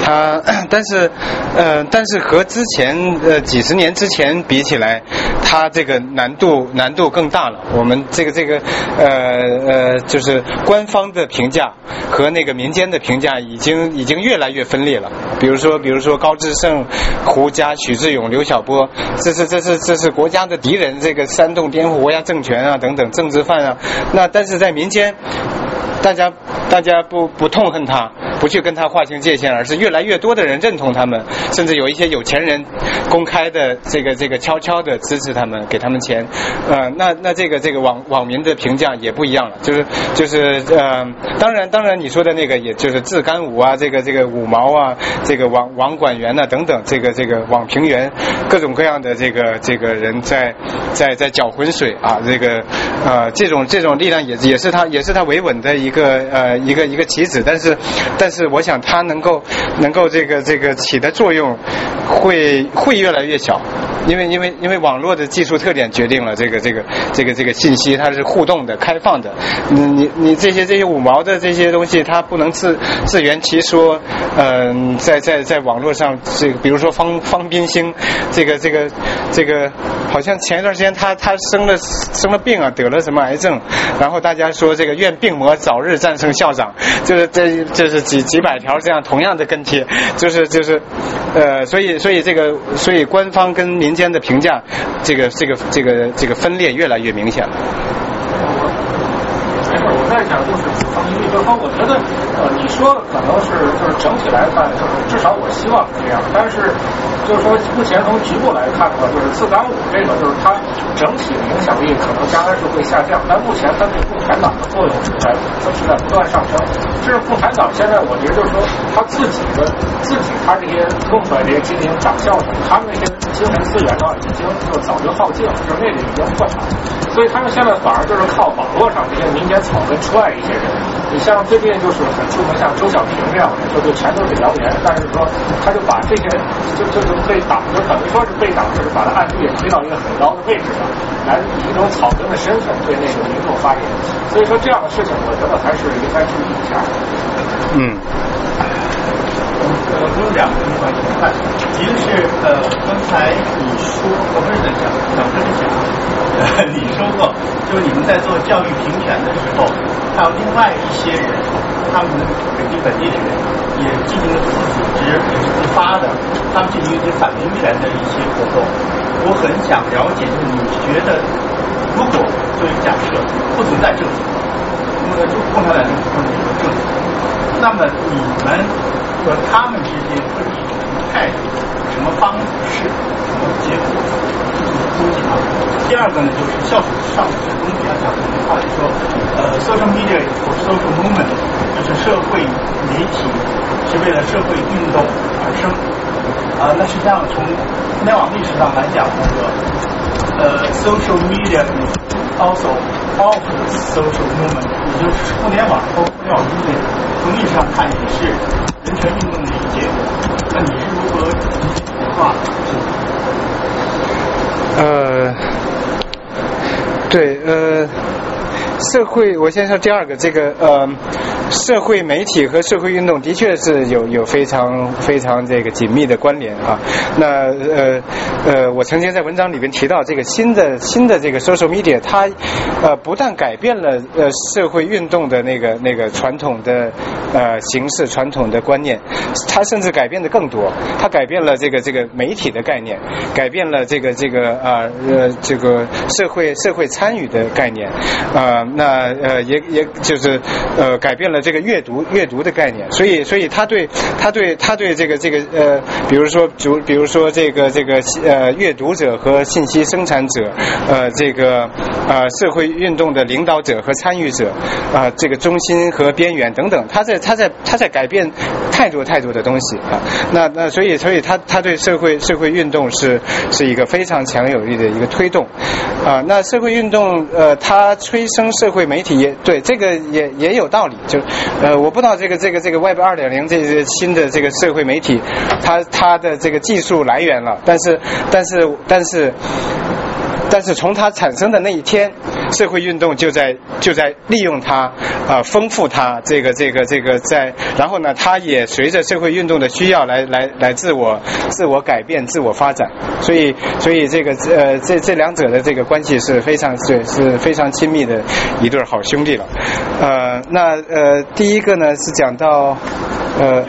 他但是呃，但是和之前呃几十年之前比起来，他这个难度难度更大了。我们这个这个呃呃，就是官方的评价和那个民间的评价已经已经越来越分裂了。比如说比如说高志胜、胡佳、许志勇、刘晓波，这是这是这是国家的敌人，这个煽动颠覆国家政权啊等等政治犯啊。那但是在民间。大家，大家不不痛恨他，不去跟他划清界限，而是越来越多的人认同他们，甚至有一些有钱人公开的这个这个悄悄的支持他们，给他们钱。呃，那那这个这个网网民的评价也不一样了，就是就是呃，当然当然你说的那个，也就是自干五啊，这个这个五毛啊，这个网网管员呐等等，这个这个网评员，各种各样的这个这个人在在在搅浑水啊，这个呃这种这种力量也也是他也是他维稳的一。一个呃一个一个棋子，但是但是我想它能够能够这个这个起的作用会会越来越小，因为因为因为网络的技术特点决定了这个这个这个这个信息它是互动的开放的，你你你这些这些五毛的这些东西它不能自自圆其说，嗯在在在网络上这个比如说方方冰星这个这个这个好像前一段时间他他生了生了病啊得了什么癌症，然后大家说这个愿病魔早。日战胜校长，就是这就是几几百条这样同样的跟帖，就是就是呃，所以所以这个所以官方跟民间的评价，这个这个这个这个分裂越来越明显了。就是说，我觉得呃，你说可能是就是整体来看，就是至少我希望是这样，但是就是说目前从局部来看的话，就是自干五这个就是它整体的影响力可能将来是会下降，但目前它对共产党的作用是在是在不断上升。这是共产党现在我觉得就是说他自己的自己他这些弄出来这些精英党校的，他们那些精神资源呢已经就早就耗尽了，就是那个已经破产，所以他们现在反而就是靠网络上这些民间。草根出来一些人，你像最近就是很出名，像周小平这样的，就是全都是谣言。但是说，他就把这些就就是被挡就等于说是被挡，就是把他暗地也推到一个很高的位置上，来以一种草根的身份对那个民众发言。所以说这样的事情，我觉得还是应该注意一下。嗯。呃，我有两个地方想看，一个是呃，刚才你说，我不是在讲，讲的是讲，呃，你说过，就是你们在做教育平权的时候，还有另外一些人，他们北京本地的人，也进行了自组织，也是自发的，他们进行一些反平权的一些活动。我很想了解，就是你觉得，如果作为假设不存在政府，那么就共产党政府或者政府，那么你们。和他们之间会以什么态度、什么方式、什么结果估计啊？第二个呢，就是校长上次跟大家讲的一句话，就说呃，social media for social movement，就是社会媒体是为了社会运动而生。啊，那实际上从互联网历史上来讲，那个呃，social media also of social movement，也就是互联网和互联网运动，从历史上看也是。人权运动的一个结果，那你是如何演化？呃，对，呃，社会，我先说第二个，这个呃。社会媒体和社会运动的确是有有非常非常这个紧密的关联啊。那呃呃，我曾经在文章里边提到，这个新的新的这个 social media，它呃不但改变了呃社会运动的那个那个传统的呃形式、传统的观念，它甚至改变的更多。它改变了这个这个媒体的概念，改变了这个这个啊呃这个社会社会参与的概念啊。那呃也也就是呃改变了。这个阅读阅读的概念，所以所以他对他对他对这个这个呃，比如说主比如说这个这个呃阅读者和信息生产者呃这个呃社会运动的领导者和参与者啊这个中心和边缘等等，他在他在他在改变太多太多的东西啊。那那所以所以他他对社会社会运动是是一个非常强有力的一个推动啊。那社会运动呃，它催生社会媒体也对这个也也有道理就。呃，我不知道这个这个这个 Web 二点零这些新的这个社会媒体，它它的这个技术来源了，但是但是但是。但是从它产生的那一天，社会运动就在就在利用它啊，丰富它这个这个这个在，然后呢，它也随着社会运动的需要来来来自我自我改变、自我发展。所以所以这个呃这这两者的这个关系是非常是是非常亲密的一对好兄弟了。呃，那呃第一个呢是讲到呃。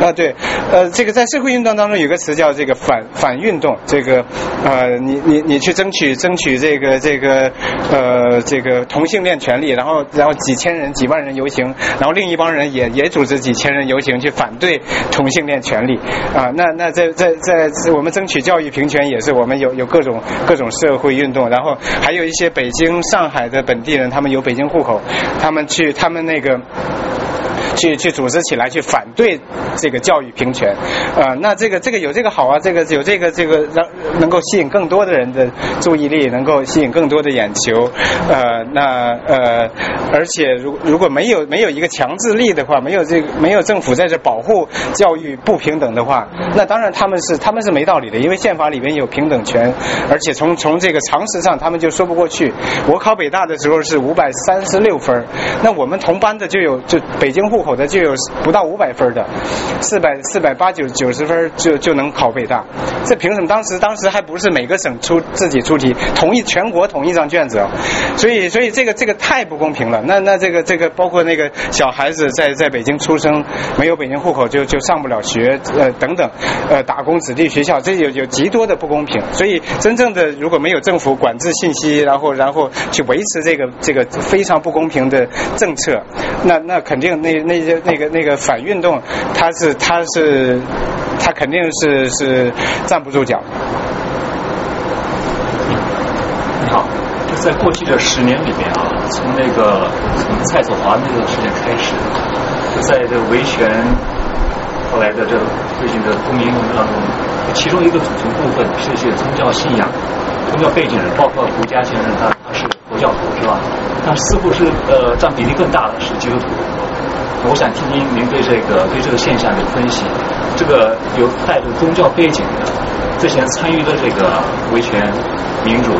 啊，对，呃，这个在社会运动当中有个词叫这个反反运动，这个呃，你你你去争取争取这个这个呃这个同性恋权利，然后然后几千人几万人游行，然后另一帮人也也组织几千人游行去反对同性恋权利啊，那那在在在我们争取教育平权也是我们有有各种各种社会运动，然后还有一些北京上海的本地人，他们有北京户口，他们去他们那个。去去组织起来去反对这个教育平权，呃，那这个这个有这个好啊，这个有这个这个让能够吸引更多的人的注意力，能够吸引更多的眼球，呃，那呃，而且如如果没有没有一个强制力的话，没有这个没有政府在这保护教育不平等的话，那当然他们是他们是没道理的，因为宪法里面有平等权，而且从从这个常识上他们就说不过去。我考北大的时候是五百三十六分，那我们同班的就有就北京户口口。的就有不到五百分的，四百四百八九九十分就就能考北大，这凭什么？当时当时还不是每个省出自己出题，统一全国统一张卷子，所以所以这个这个太不公平了。那那这个这个包括那个小孩子在在北京出生，没有北京户口就就上不了学，呃等等，呃打工子弟学校，这有有极多的不公平。所以真正的如果没有政府管制信息，然后然后去维持这个这个非常不公平的政策，那那肯定那那。那些那个那个反运动，他是他是他肯定是是站不住脚。你好，就在过去的十年里面啊，从那个从蔡守华那个事件开始，在这维权后来的这最近的公民运动当中，其中一个组成部分是一些宗教信仰、宗教背景人，包括胡佳先生，他他是佛教徒是吧？但似乎是呃占比例更大的是基督徒。我想听听您对这个对这个现象的分析。这个有带着宗教背景的，之前参与的这个维权、民主、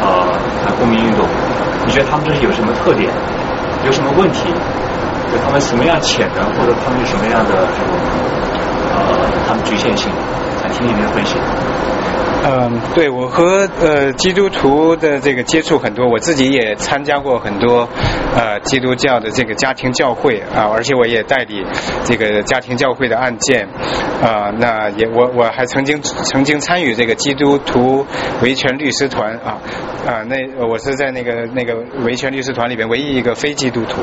呃公民运动，你觉得他们这是有什么特点？有什么问题？有他们什么样潜能，或者他们有什么样的这种呃他们局限性？想听听您的分析。嗯，对我和呃基督徒的这个接触很多，我自己也参加过很多呃基督教的这个家庭教会啊，而且我也代理这个家庭教会的案件啊，那也我我还曾经曾经参与这个基督徒维权律师团啊啊，那我是在那个那个维权律师团里边唯一一个非基督徒，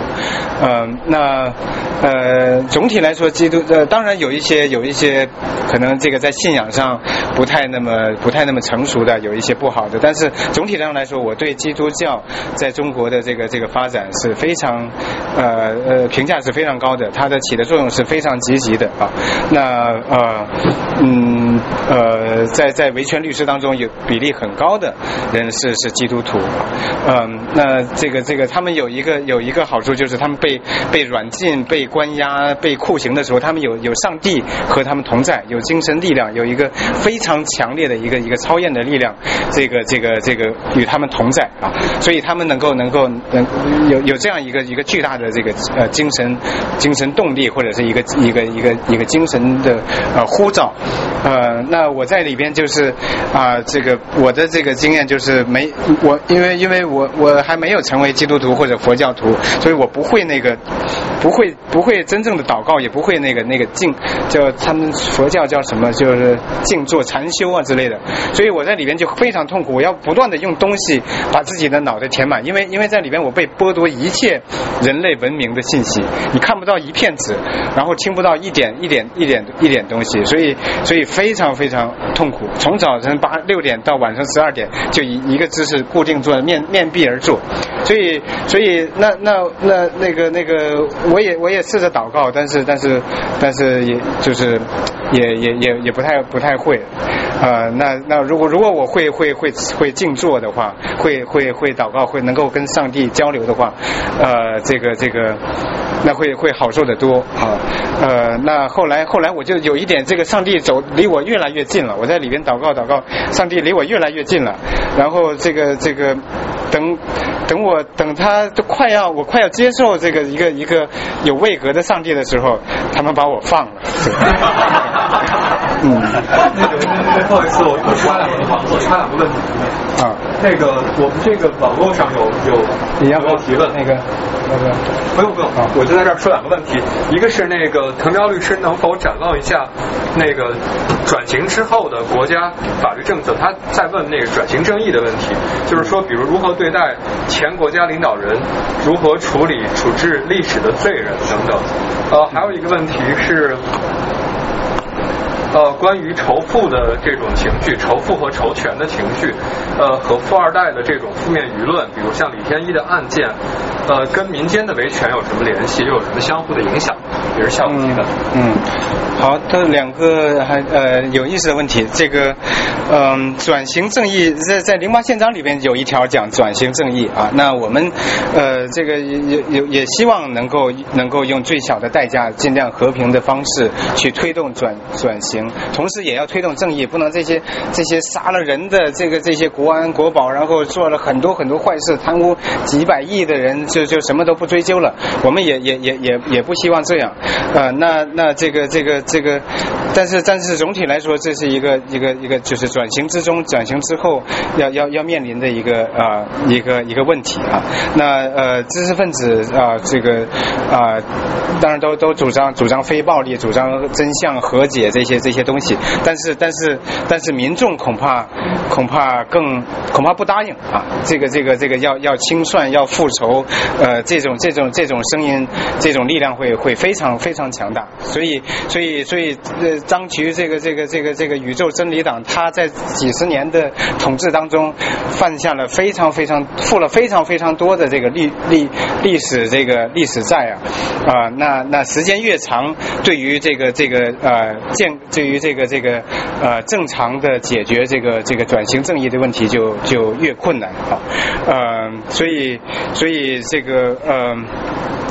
嗯，那呃总体来说基督呃当然有一些有一些可能这个在信仰上不太那么不。太那么成熟的有一些不好的，但是总体上来说，我对基督教在中国的这个这个发展是非常呃呃评价是非常高的，它的起的作用是非常积极的啊。那呃嗯呃在在维权律师当中有比例很高的人是是基督徒，嗯那这个这个他们有一个有一个好处就是他们被被软禁被关押被酷刑的时候，他们有有上帝和他们同在，有精神力量，有一个非常强烈的一个。一个超验的力量，这个这个这个与他们同在啊，所以他们能够能够能有有这样一个一个巨大的这个呃精神精神动力，或者是一个一个一个一个精神的呃呼召呃，那我在里边就是啊，这个我的这个经验就是没我因为因为我我还没有成为基督徒或者佛教徒，所以我不会那个不会不会真正的祷告，也不会那个那个静叫他们佛教叫什么就是静坐禅修啊之类的。所以我在里边就非常痛苦，我要不断的用东西把自己的脑袋填满，因为因为在里边我被剥夺一切人类文明的信息，你看不到一片纸，然后听不到一点一点一点一点东西，所以所以非常非常痛苦。从早晨八六点到晚上十二点，就一一个姿势固定坐，面面壁而坐。所以所以那那那那个那个，我也我也试着祷告，但是但是但是也就是也也也也不太不太会啊那。那如果如果我会会会会静坐的话，会会会祷告，会能够跟上帝交流的话，呃，这个这个，那会会好受的多啊。呃，那后来后来我就有一点，这个上帝走离我越来越近了。我在里边祷告祷告，上帝离我越来越近了。然后这个这个，等等我等他都快要我快要接受这个一个一个有位格的上帝的时候，他们把我放了。[LAUGHS] 嗯，那个不好意思，我我插两个，我插两个问题。啊，那个我们这个网络上有有你要不要提问？那个那个不用不用，我就在这儿说两个问题。一个是那个藤彪律师能否展望一下那个转型之后的国家法律政策？他在问那个转型正义的问题，就是说，比如如何对待前国家领导人，如何处理处置历史的罪人等等。呃，还有一个问题是。呃，关于仇富的这种情绪，仇富和仇权的情绪，呃，和富二代的这种负面舆论，比如像李天一的案件，呃，跟民间的维权有什么联系，又有什么相互的影响？也是下午提的。嗯，好，这两个还呃有意思的问题，这个嗯，转型正义在在零八宪章里边有一条讲转型正义啊，那我们呃这个也也也希望能够能够用最小的代价，尽量和平的方式去推动转转型。同时也要推动正义，不能这些这些杀了人的这个这些国安国宝，然后做了很多很多坏事，贪污几百亿的人就就什么都不追究了。我们也也也也也不希望这样呃。那那这个这个这个，但是但是总体来说，这是一个一个一个就是转型之中转型之后要要要面临的一个啊一个一个问题啊。那呃知识分子啊这个啊当然都都主张主张非暴力，主张真相和解这些这。一些东西，但是但是但是民众恐怕恐怕更恐怕不答应啊！这个这个这个要要清算要复仇，呃，这种这种这种声音，这种力量会会非常非常强大。所以所以所以呃，张局这个这个这个这个宇宙真理党，他在几十年的统治当中犯下了非常非常负了非常非常多的这个历历历史这个历史债啊啊！那那时间越长，对于这个这个呃建这。对于这个这个呃正常的解决这个这个转型正义的问题就就越困难啊，呃，所以所以这个呃。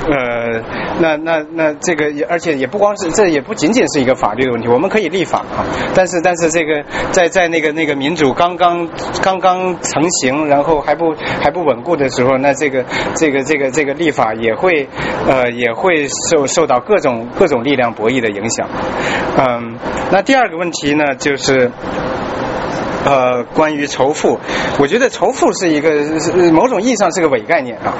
呃，那那那这个，而且也不光是，这也不仅仅是一个法律的问题，我们可以立法啊。但是但是这个在在那个那个民主刚刚刚刚成型，然后还不还不稳固的时候，那这个这个这个这个立法也会呃也会受受到各种各种力量博弈的影响。嗯，那第二个问题呢，就是呃关于仇富，我觉得仇富是一个某种意义上是个伪概念啊。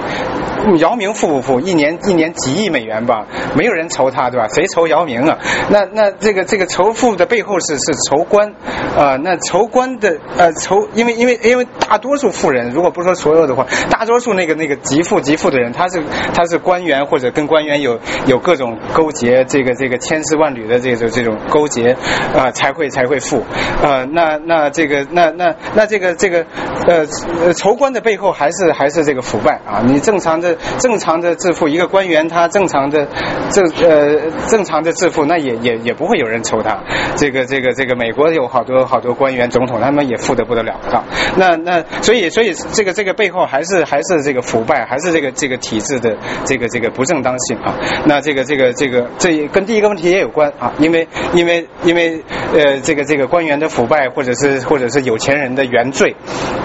姚明富不富？一年一年几亿美元吧，没有人愁他，对吧？谁愁姚明啊？那那这个这个仇富的背后是是仇官啊？那仇官的呃仇，因为因为因为大多数富人，如果不说所有的话，大多数那个那个极富极富的人，他是他是官员或者跟官员有有各种勾结，这个这个千丝万缕的这种这种勾结啊，才会才会富啊。那那这个那那那这个这个呃仇官的背后还是还是这个腐败啊？你正常的。正常的致富，一个官员他正常的正呃正常的致富，那也也也不会有人抽他。这个这个这个美国有好多好多官员总统，他们也富得不得了啊。那那所以所以这个这个背后还是还是这个腐败，还是这个这个体制的这个这个不正当性啊。那这个这个这个这跟第一个问题也有关啊，因为因为因为呃这个这个官员的腐败，或者是或者这是有钱人的原罪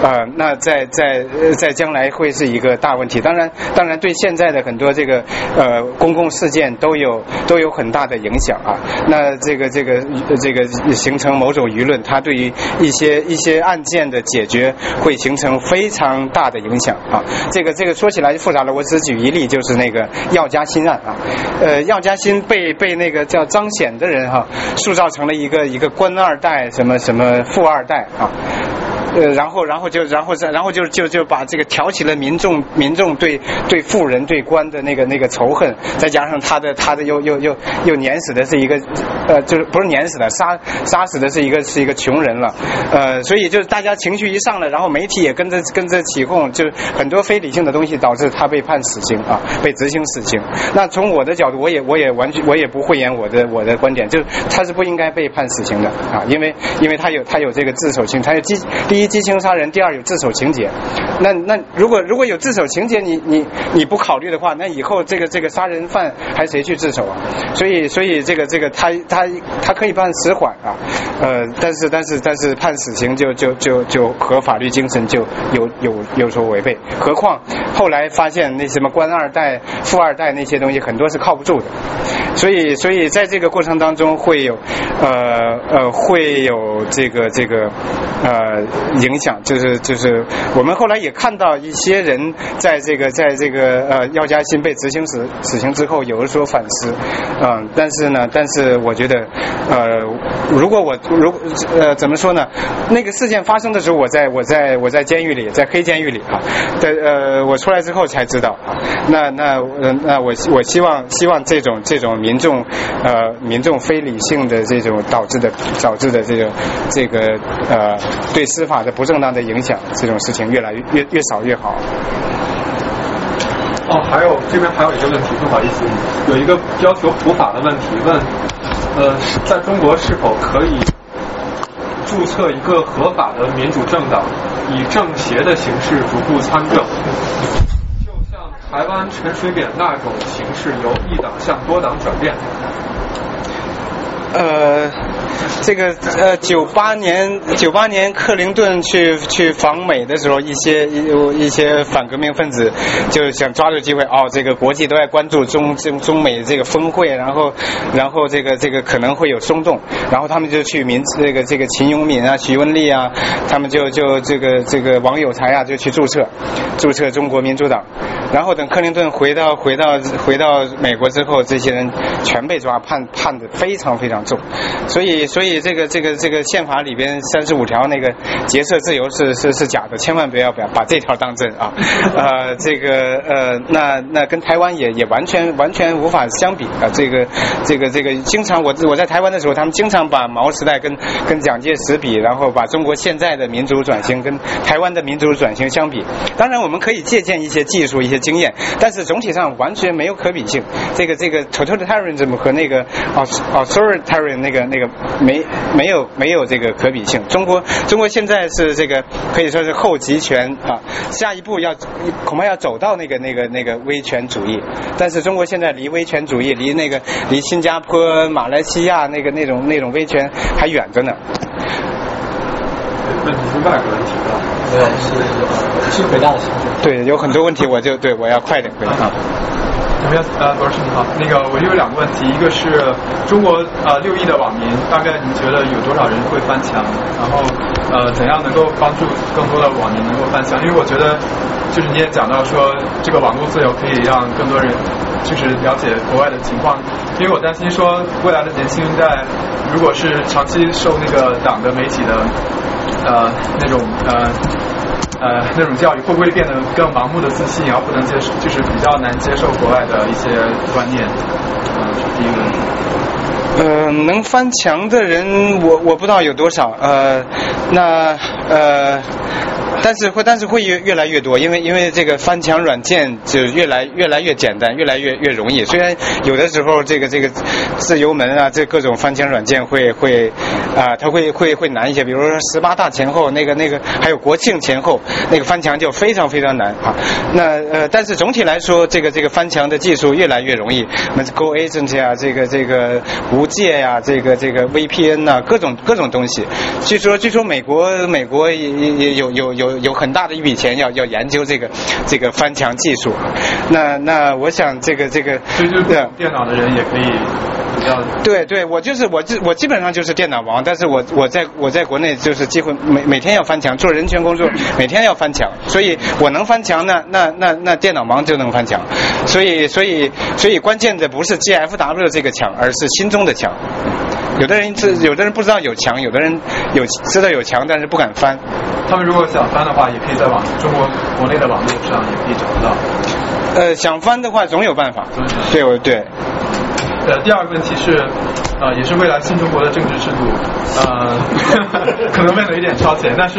啊，那在在在将来会是一个大问题。当然。当然，对现在的很多这个呃公共事件都有都有很大的影响啊。那这个这个这个形成某种舆论，它对于一些一些案件的解决会形成非常大的影响啊。这个这个说起来就复杂了，我只举一例，就是那个药家鑫案啊。呃，药家鑫被被那个叫张显的人哈塑造成了一个一个官二代，什么什么富二代啊。呃，然后，然后就，然后再，然后就就就把这个挑起了民众民众对对富人对官的那个那个仇恨，再加上他的他的又又又又碾死的是一个呃，就是不是碾死的，杀杀死的是一个是一个穷人了，呃，所以就是大家情绪一上来，然后媒体也跟着跟着起哄，就很多非理性的东西导致他被判死刑啊，被执行死刑。那从我的角度，我也我也完全我也不讳言我的我的观点，就是他是不应该被判死刑的啊，因为因为他有他有这个自首性，他有第第。一，激情杀人；第二，有自首情节。那那如果如果有自首情节，你你你不考虑的话，那以后这个这个杀人犯还谁去自首啊？所以所以这个这个他他他可以判死缓啊，呃，但是但是但是判死刑就就就就和法律精神就有有有所违背。何况后来发现那什么官二代、富二代那些东西很多是靠不住的，所以所以在这个过程当中会有呃呃会有这个这个呃。影响就是就是我们后来也看到一些人在这个在这个呃药家鑫被执行死死刑之后有所反思，嗯，但是呢，但是我觉得呃，如果我如呃怎么说呢？那个事件发生的时候，我在我在我在监狱里，在黑监狱里啊，在呃我出来之后才知道，那那那我我希望希望这种这种民众呃民众非理性的这种导致的导致的这个这个呃对司法。的不正当的影响，这种事情越来越越越少越好。哦，还有这边还有一个问题，不好意思，有一个要求普法的问题，问呃，在中国是否可以注册一个合法的民主政党，以政协的形式逐步参政，就像台湾陈水扁那种形式，由一党向多党转变。呃，这个呃，九八年九八年克林顿去去访美的时候，一些有一些反革命分子就想抓住机会，哦，这个国际都在关注中中中美这个峰会，然后然后这个这个可能会有松动，然后他们就去民这个这个秦永敏啊、徐文丽啊，他们就就这个这个王有才啊就去注册注册中国民主党，然后等克林顿回到回到回到美国之后，这些人全被抓，判判的非常非常。重，所以所以这个这个这个宪法里边三十五条那个结社自由是是是假的，千万不要不要把这条当真啊！呃，这个呃，那那跟台湾也也完全完全无法相比啊！这个这个这个，经常我我在台湾的时候，他们经常把毛时代跟跟蒋介石比，然后把中国现在的民主转型跟台湾的民主转型相比。当然，我们可以借鉴一些技术、一些经验，但是总体上完全没有可比性。这个这个 totalitarianism 和那个 authoritarian 那个那个没没有没有这个可比性。中国中国现在是这个可以说是后集权啊，下一步要恐怕要走到那个那个那个威权主义，但是中国现在离威权主义离那个离新加坡、马来西亚那个那种那种威权还远着呢。问题是外国人提的，对，是是回答的对，有很多问题，我就对我要快点回答。怎么样？呃，博士你好，那个我就有两个问题，一个是中国呃六亿的网民，大概你觉得有多少人会翻墙？然后呃，怎样能够帮助更多的网民能够翻墙？因为我觉得就是你也讲到说，这个网络自由可以让更多人就是了解国外的情况，因为我担心说未来的年轻一代如果是长期受那个党的媒体的呃那种呃。呃，那种教育会不会变得更盲目的自信，然后不能接受，就是比较难接受国外的一些观念？嗯，是第一个问题。呃，能翻墙的人，我我不知道有多少。呃，那呃。但是会，但是会越越来越多，因为因为这个翻墙软件就越来越来越简单，越来越越容易。虽然有的时候这个这个自由门啊，这各种翻墙软件会会啊，它会会会难一些。比如说十八大前后那个那个，还有国庆前后 [LAUGHS] 那个翻墙就非常非常难啊。那呃，但是总体来说，这个这个翻墙的技术越来越容易。那 Go Agent 啊，这个这个无界呀，这个这个 VPN 呐，各种各种东西。据说据说美国美国也也有有有。有很大的一笔钱要要研究这个这个翻墙技术，那那我想这个这个对对电脑的人也可以比较对对，我就是我基我基本上就是电脑王，但是我我在我在国内就是几乎每每天要翻墙做人权工作，每天要翻墙，所以我能翻墙呢，那那那电脑王就能翻墙，所以所以所以关键的不是 GFW 这个墙，而是心中的墙。有的人知，有的人不知道有墙，有的人有知道有墙，但是不敢翻。他们如果想翻的话，也可以在网中国国内的网络上也可以找得到。呃，想翻的话总有办法。对，我对。第二个问题是，呃，也是未来新中国的政治制度，呃，[LAUGHS] 可能问的有点超前，但是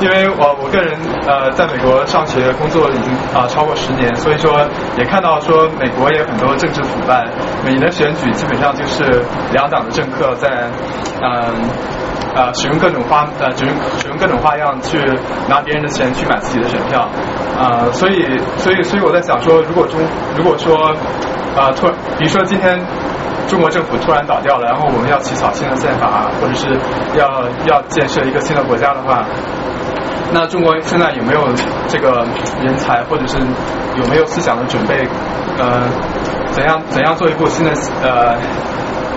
因为我我个人呃在美国上学工作已经啊超过十年，所以说也看到说美国也有很多政治腐败，每年的选举基本上就是两党的政客在嗯。呃，使用各种花呃，使用使用各种花样去拿别人的钱去买自己的选票，呃，所以所以所以我在想说，如果中如果说啊突然，比如说今天中国政府突然倒掉然后我们要起草新的宪法，或者是要要建设一个新的国家的话，那中国现在有没有这个人才，或者是有没有思想的准备？呃，怎样怎样做一部新的呃？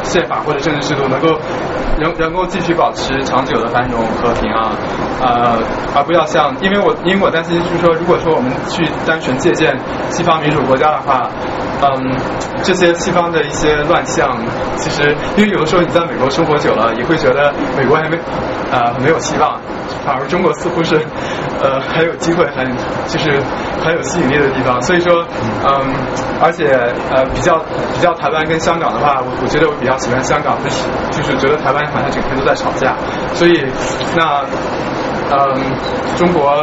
宪法或者政治制度能够能能够继续保持长久的繁荣和平啊，呃，而不要像，因为我因为我担心就是说，如果说我们去单纯借鉴西方民主国家的话，嗯，这些西方的一些乱象，其实因为有的时候你在美国生活久了，也会觉得美国还没啊没有希望，反而中国似乎是呃很有机会，很就是很有吸引力的地方，所以说嗯，而且呃比较比较台湾跟香港的话，我我觉得我比较。喜欢香港，就是就是觉得台湾好像整天都在吵架，所以那嗯，中国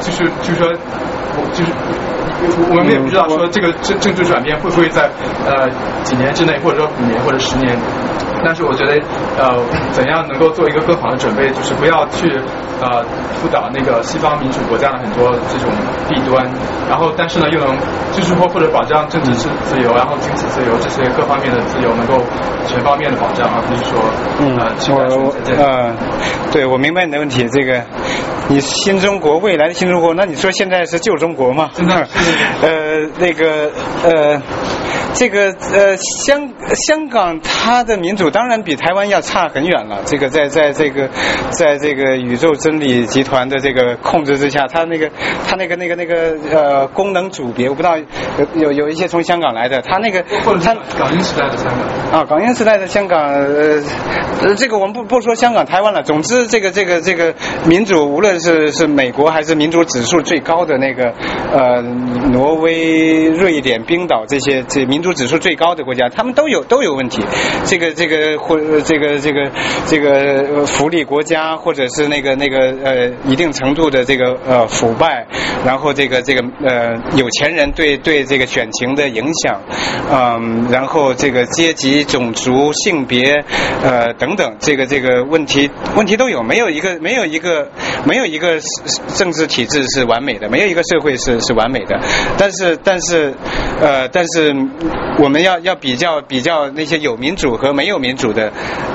就是就是说，我就是我们也不知道说这个政政治转变会不会在呃几年之内，或者说五年或者十年。但是我觉得，呃，怎样能够做一个更好的准备，就是不要去呃扑倒那个西方民主国家的很多这种弊端，然后但是呢又能就是说或者保障政治自自由，然后经济自由这些各方面的自由能够全方面的保障，而不是说呃我呃对我明白你的问题，这个你新中国未来的新中国，那你说现在是旧中国吗？[LAUGHS] [LAUGHS] 呃那个呃。这个呃，香香港它的民主当然比台湾要差很远了。这个在在这个在这个宇宙真理集团的这个控制之下，它那个它那个那个那个呃功能组别，我不知道有有有一些从香港来的，它那个它港英时代的香港啊，港英时代的香港呃，这个我们不不说香港台湾了。总之，这个这个这个民主，无论是是美国还是民主指数最高的那个呃挪威、瑞典、冰岛这些这民主。主指数最高的国家，他们都有都有问题。这个这个或这个这个这个福利国家，或者是那个那个呃一定程度的这个呃腐败，然后这个这个呃有钱人对对这个选情的影响，嗯，然后这个阶级、种族、性别呃等等，这个这个问题问题都有，没有一个没有一个没有一个政治体制是完美的，没有一个社会是是完美的。但是但是呃但是我们要要比较比较那些有民主和没有民主的，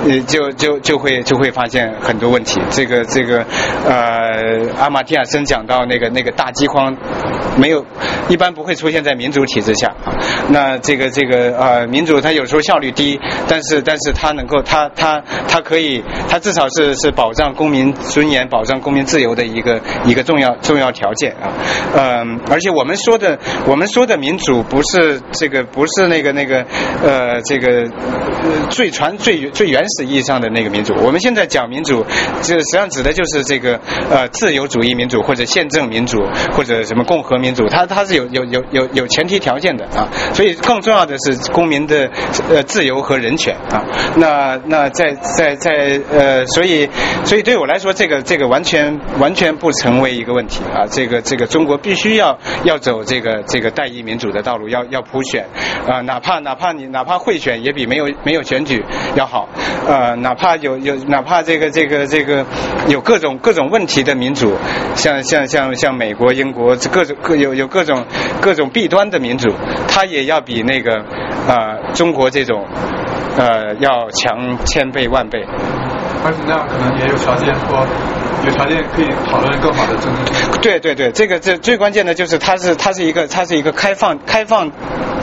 呃就就就会就会发现很多问题。这个这个呃阿马蒂亚森讲到那个那个大饥荒没有一般不会出现在民主体制下。那这个这个呃民主它有时候效率低，但是但是它能够它它它可以它至少是是保障公民尊严、保障公民自由的一个一个重要重要条件啊。嗯，而且我们说的我们说的民主不是这个不不是那个那个呃这个呃最传最最原始意义上的那个民主。我们现在讲民主，这实际上指的就是这个呃自由主义民主或者宪政民主或者什么共和民主，它它是有有有有有前提条件的啊。所以更重要的是公民的呃自由和人权啊。那那在在在呃，所以所以对我来说，这个这个完全完全不成为一个问题啊。这个这个中国必须要要走这个这个代议民主的道路，要要普选啊，哪怕哪怕你哪怕贿选也比没有没有选举要好，呃，哪怕有有哪怕这个这个这个有各种各种问题的民主，像像像像美国、英国各种各有有各种各种弊端的民主，它也要比那个啊、呃中国这种呃要强千倍万倍。而且那样可能也有条件说，有条件可以讨论更好的政治。对对对，这个这最关键的就是它是它是一个它是一个开放开放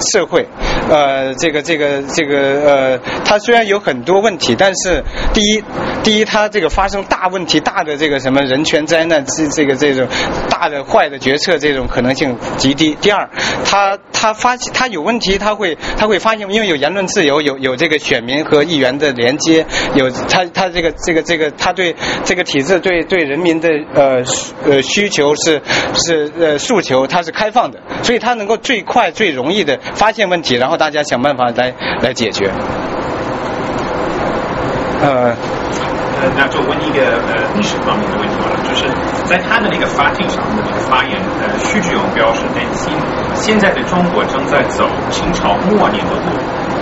社会，呃，这个这个这个呃，它虽然有很多问题，但是第一第一它这个发生大问题大的这个什么人权灾难这这个这种大的坏的决策这种可能性极低。第二，它它发它有问题，它会它会发现，因为有言论自由，有有这个选民和议员的连接，有它它这个这个这个它对这个体制对对人民的呃呃需求是是呃诉求，它是开放的，所以它能够最快最容易的发现问题，然后大家想办法来来解决。呃。呃，那就问一个呃历史方面的问题好了，就是在他的那个发帖上的那个发言，呃，徐志勇表示担心现在的中国正在走清朝末年的路，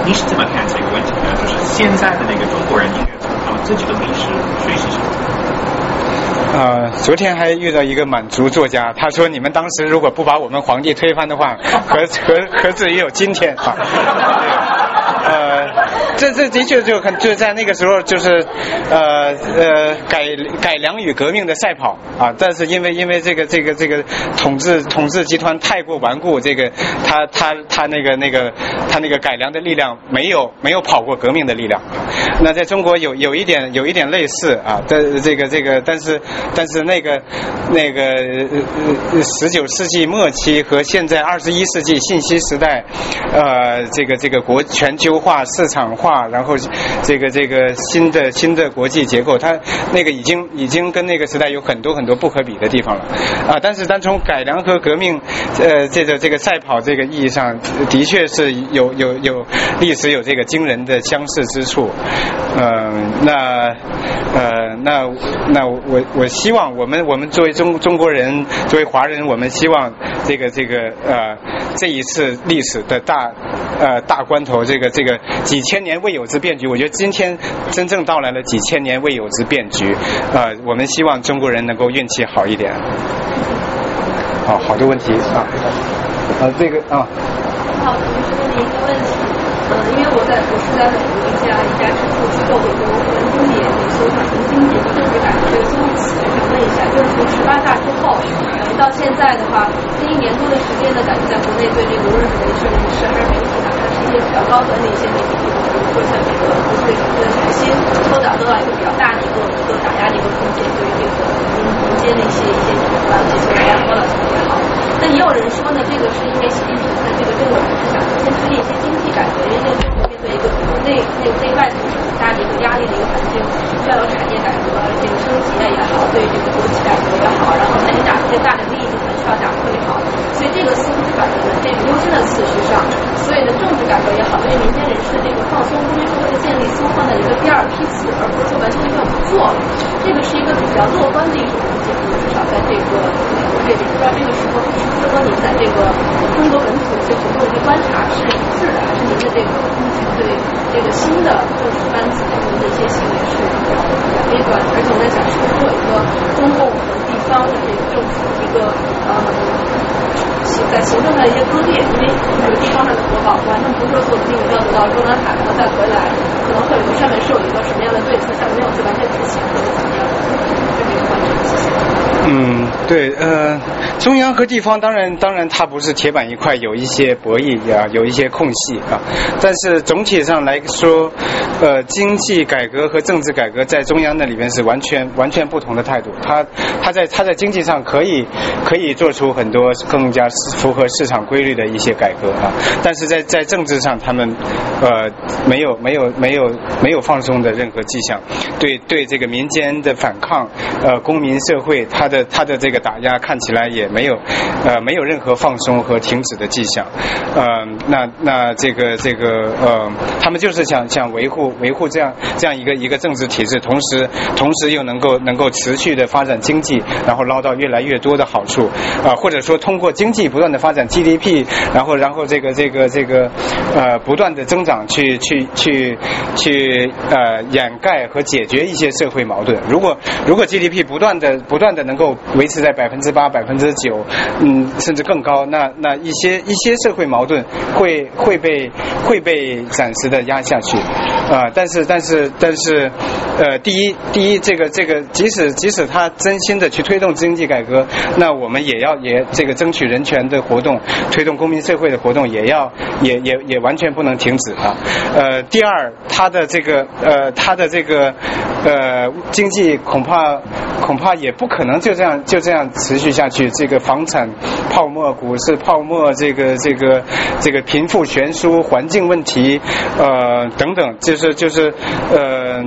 你是怎么看这个问题呢？就是现在的那个中国人应该从他们自己的历史学习什么？呃，昨天还遇到一个满族作家，他说你们当时如果不把我们皇帝推翻的话，何何何至于有今天啊？呃，这这的确就很就在那个时候就是呃呃改改良与革命的赛跑啊，但是因为因为这个这个这个统治统治集团太过顽固，这个他他他那个那个他那个改良的力量没有没有跑过革命的力量。那在中国有有一点有一点类似啊，但这个这个但是但是那个那个呃十九世纪末期和现在二十一世纪信息时代，呃这个这个国全球化、市场化，然后这个这个新的新的国际结构，它那个已经已经跟那个时代有很多很多不可比的地方了啊。但是单从改良和革命呃这个这个赛跑这个意义上，的确是有有有历史有这个惊人的相似之处。嗯，那呃那那我我希望我们我们作为中中国人，作为华人，我们希望这个这个呃这一次历史的大呃大关头，这个这个几千千年未有之变局，我觉得今天真正到来了几千年未有之变局，呃，我们希望中国人能够运气好一点。好，好的问题啊，啊这个啊。好，我们这个问题，呃，因为我在我是在美国一家一家智库机构做过人中也修产生经济政治感这个经济词，想问一下，就是从十八大之后，呃，到现在的话，这一年多的时间呢，感觉在国内对这个无论是人事、人事还是媒体，哪怕是一些比较高端的一些媒体，比如说像这个对这个财新，都找到了一个比较大的一个一个打压的一个空间，对于这个民民间的一些一些啊这些大家说了特别好。那也有人说呢，这个是因为习近平的这个政策是想先推一些经济改革，因为中国面对一个内内内外同时大的一个压力的一个环境，要有产业改革、这个升级也好，对这个国企改革也好，然后才能打出这大的利益集团需要打出也好，所以这个似乎是摆在了这个优先的次序上。所以呢，政治改革也好，对于民间人士的这个放松公民社会的建立，似乎放在一个第二批次，而不是说完全就要不做。这个是一个比较乐观的一种理解，至少在这个月里，不知道这个时候是不是和您在这个中国本土的一些活动的观察是一致的，还是您的这个对这个新的政治班子他们的一些行为是比较悲观？而且我在想，是不是有一个中共和地方的这个政府一个呃。在行政上一些割裂，因为这个地方上的多保官，他们不是说所有命令要走到中南海，然后再回来，可能会上面是有一个什么样的对策，下面没有去完全执行，或者怎么样，这是一个观点。谢谢。嗯，对，呃，中央和地方当然当然它不是铁板一块，有一些博弈啊，有一些空隙啊。但是总体上来说，呃，经济改革和政治改革在中央那里边是完全完全不同的态度。它它在它在经济上可以可以做出很多更加符合市场规律的一些改革啊，但是在在政治上他们呃没有没有没有没有放松的任何迹象，对对这个民间的反抗呃公公民社会它的。他的这个打压看起来也没有，呃，没有任何放松和停止的迹象，呃，那那这个这个呃，他们就是想想维护维护这样这样一个一个政治体制，同时同时又能够能够持续的发展经济，然后捞到越来越多的好处，啊，或者说通过经济不断的发展 GDP，然后然后这个这个这个呃不断的增长去去去去呃掩盖和解决一些社会矛盾。如果如果 GDP 不断不断的不断的能够维持在百分之八、百分之九，嗯，甚至更高。那那一些一些社会矛盾会会被会被暂时的压下去啊。但是但是但是，呃，第一第一，这个这个，即使即使他真心的去推动经济改革，那我们也要也这个争取人权的活动，推动公民社会的活动，也要也也也完全不能停止啊。呃，第二，他的这个呃他的这个呃经济恐怕恐怕也不可能就。这样就这样持续下去，这个房产泡沫、股市泡沫，这个这个这个贫富悬殊、环境问题，呃等等，就是就是呃，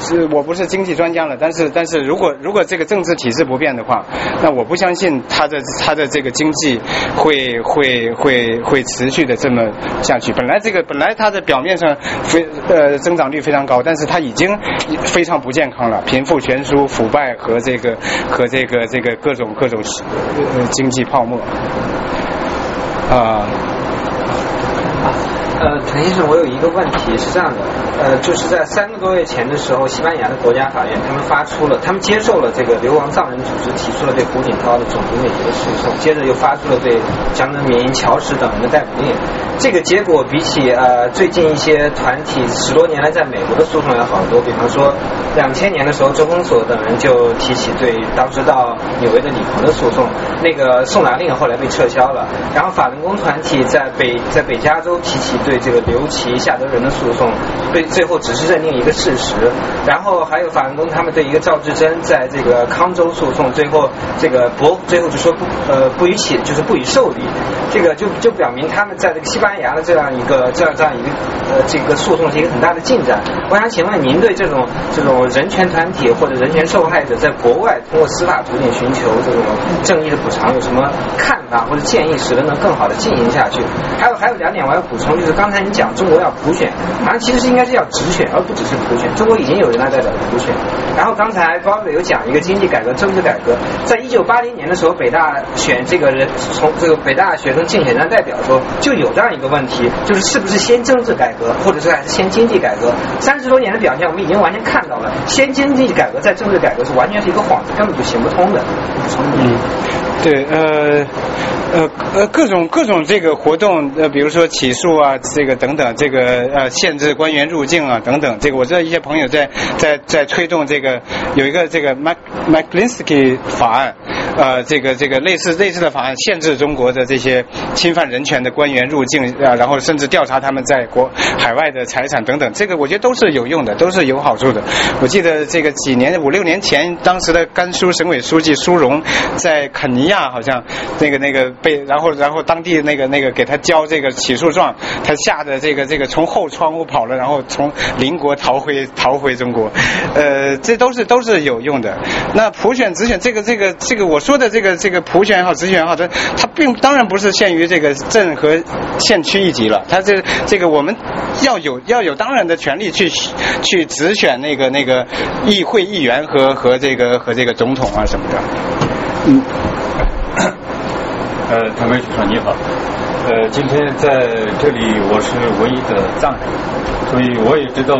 是我不是经济专家了，但是但是如果如果这个政治体制不变的话，那我不相信它的它的这个经济会会会会持续的这么下去。本来这个本来它的表面上非呃增长率非常高，但是它已经非常不健康了，贫富悬殊、腐败和和这个和这。这个这个各种各种经济泡沫啊。呃，陈先生，我有一个问题是这样的，呃，就是在三个多月前的时候，西班牙的国家法院他们发出了，他们接受了这个流亡藏人组织提出了对胡锦涛的种族灭绝的诉讼，接着又发出了对江泽民、乔石等人的逮捕令。这个结果比起呃最近一些团体十多年来在美国的诉讼要好得多。比方说，两千年的时候，周公所等人就提起对当时到纽约的李鹏的诉讼，那个送达令后来被撤销了。然后法轮功团体在北在北加州提起对对这个刘琦、夏德仁的诉讼，被最后只是认定一个事实。然后还有法轮功他们对一个赵志珍在这个康州诉讼，最后这个驳最后就说不呃不予起，就是不予受理。这个就就表明他们在这个西班牙的这样一个这样这样一个呃这个诉讼是一个很大的进展。我想请问您对这种这种人权团体或者人权受害者在国外通过司法途径寻求这种正义的补偿有什么看法或者建议，使得能更好的进行下去？还有还有两点我要补充，就是。刚才你讲中国要普选，好像其实是应该是要直选，而不只是普选。中国已经有人大代表的普选。然后刚才包伟有讲一个经济改革、政治改革，在一九八零年的时候，北大选这个人从这个北大学生竞选站代表的时候，就有这样一个问题，就是是不是先政治改革，或者是还是先经济改革？三十多年的表现，我们已经完全看到了，先经济改革再政治改革是完全是一个幌子，根本就行不通的。嗯，对，呃。呃呃，各种各种这个活动，呃，比如说起诉啊，这个等等，这个呃，限制官员入境啊，等等，这个我知道一些朋友在在在推动这个有一个这个 Mac Maclinsky 法案，呃这个这个类似类似的法案，限制中国的这些侵犯人权的官员入境啊，然后甚至调查他们在国海外的财产等等，这个我觉得都是有用的，都是有好处的。我记得这个几年五六年前，当时的甘肃省委书记苏荣在肯尼亚亚好像那个那个被然后然后当地那个那个给他交这个起诉状，他吓得这个这个从后窗户跑了，然后从邻国逃回逃回中国，呃，这都是都是有用的。那普选直选这个这个这个我说的这个这个普选也好直选也好，它它并当然不是限于这个镇和县区一级了，它这这个我们要有要有当然的权利去去直选那个那个议会议员和和这个和这个总统啊什么的。嗯。呃，唐梅局长你好，呃，今天在这里我是唯一的藏人，所以我也知道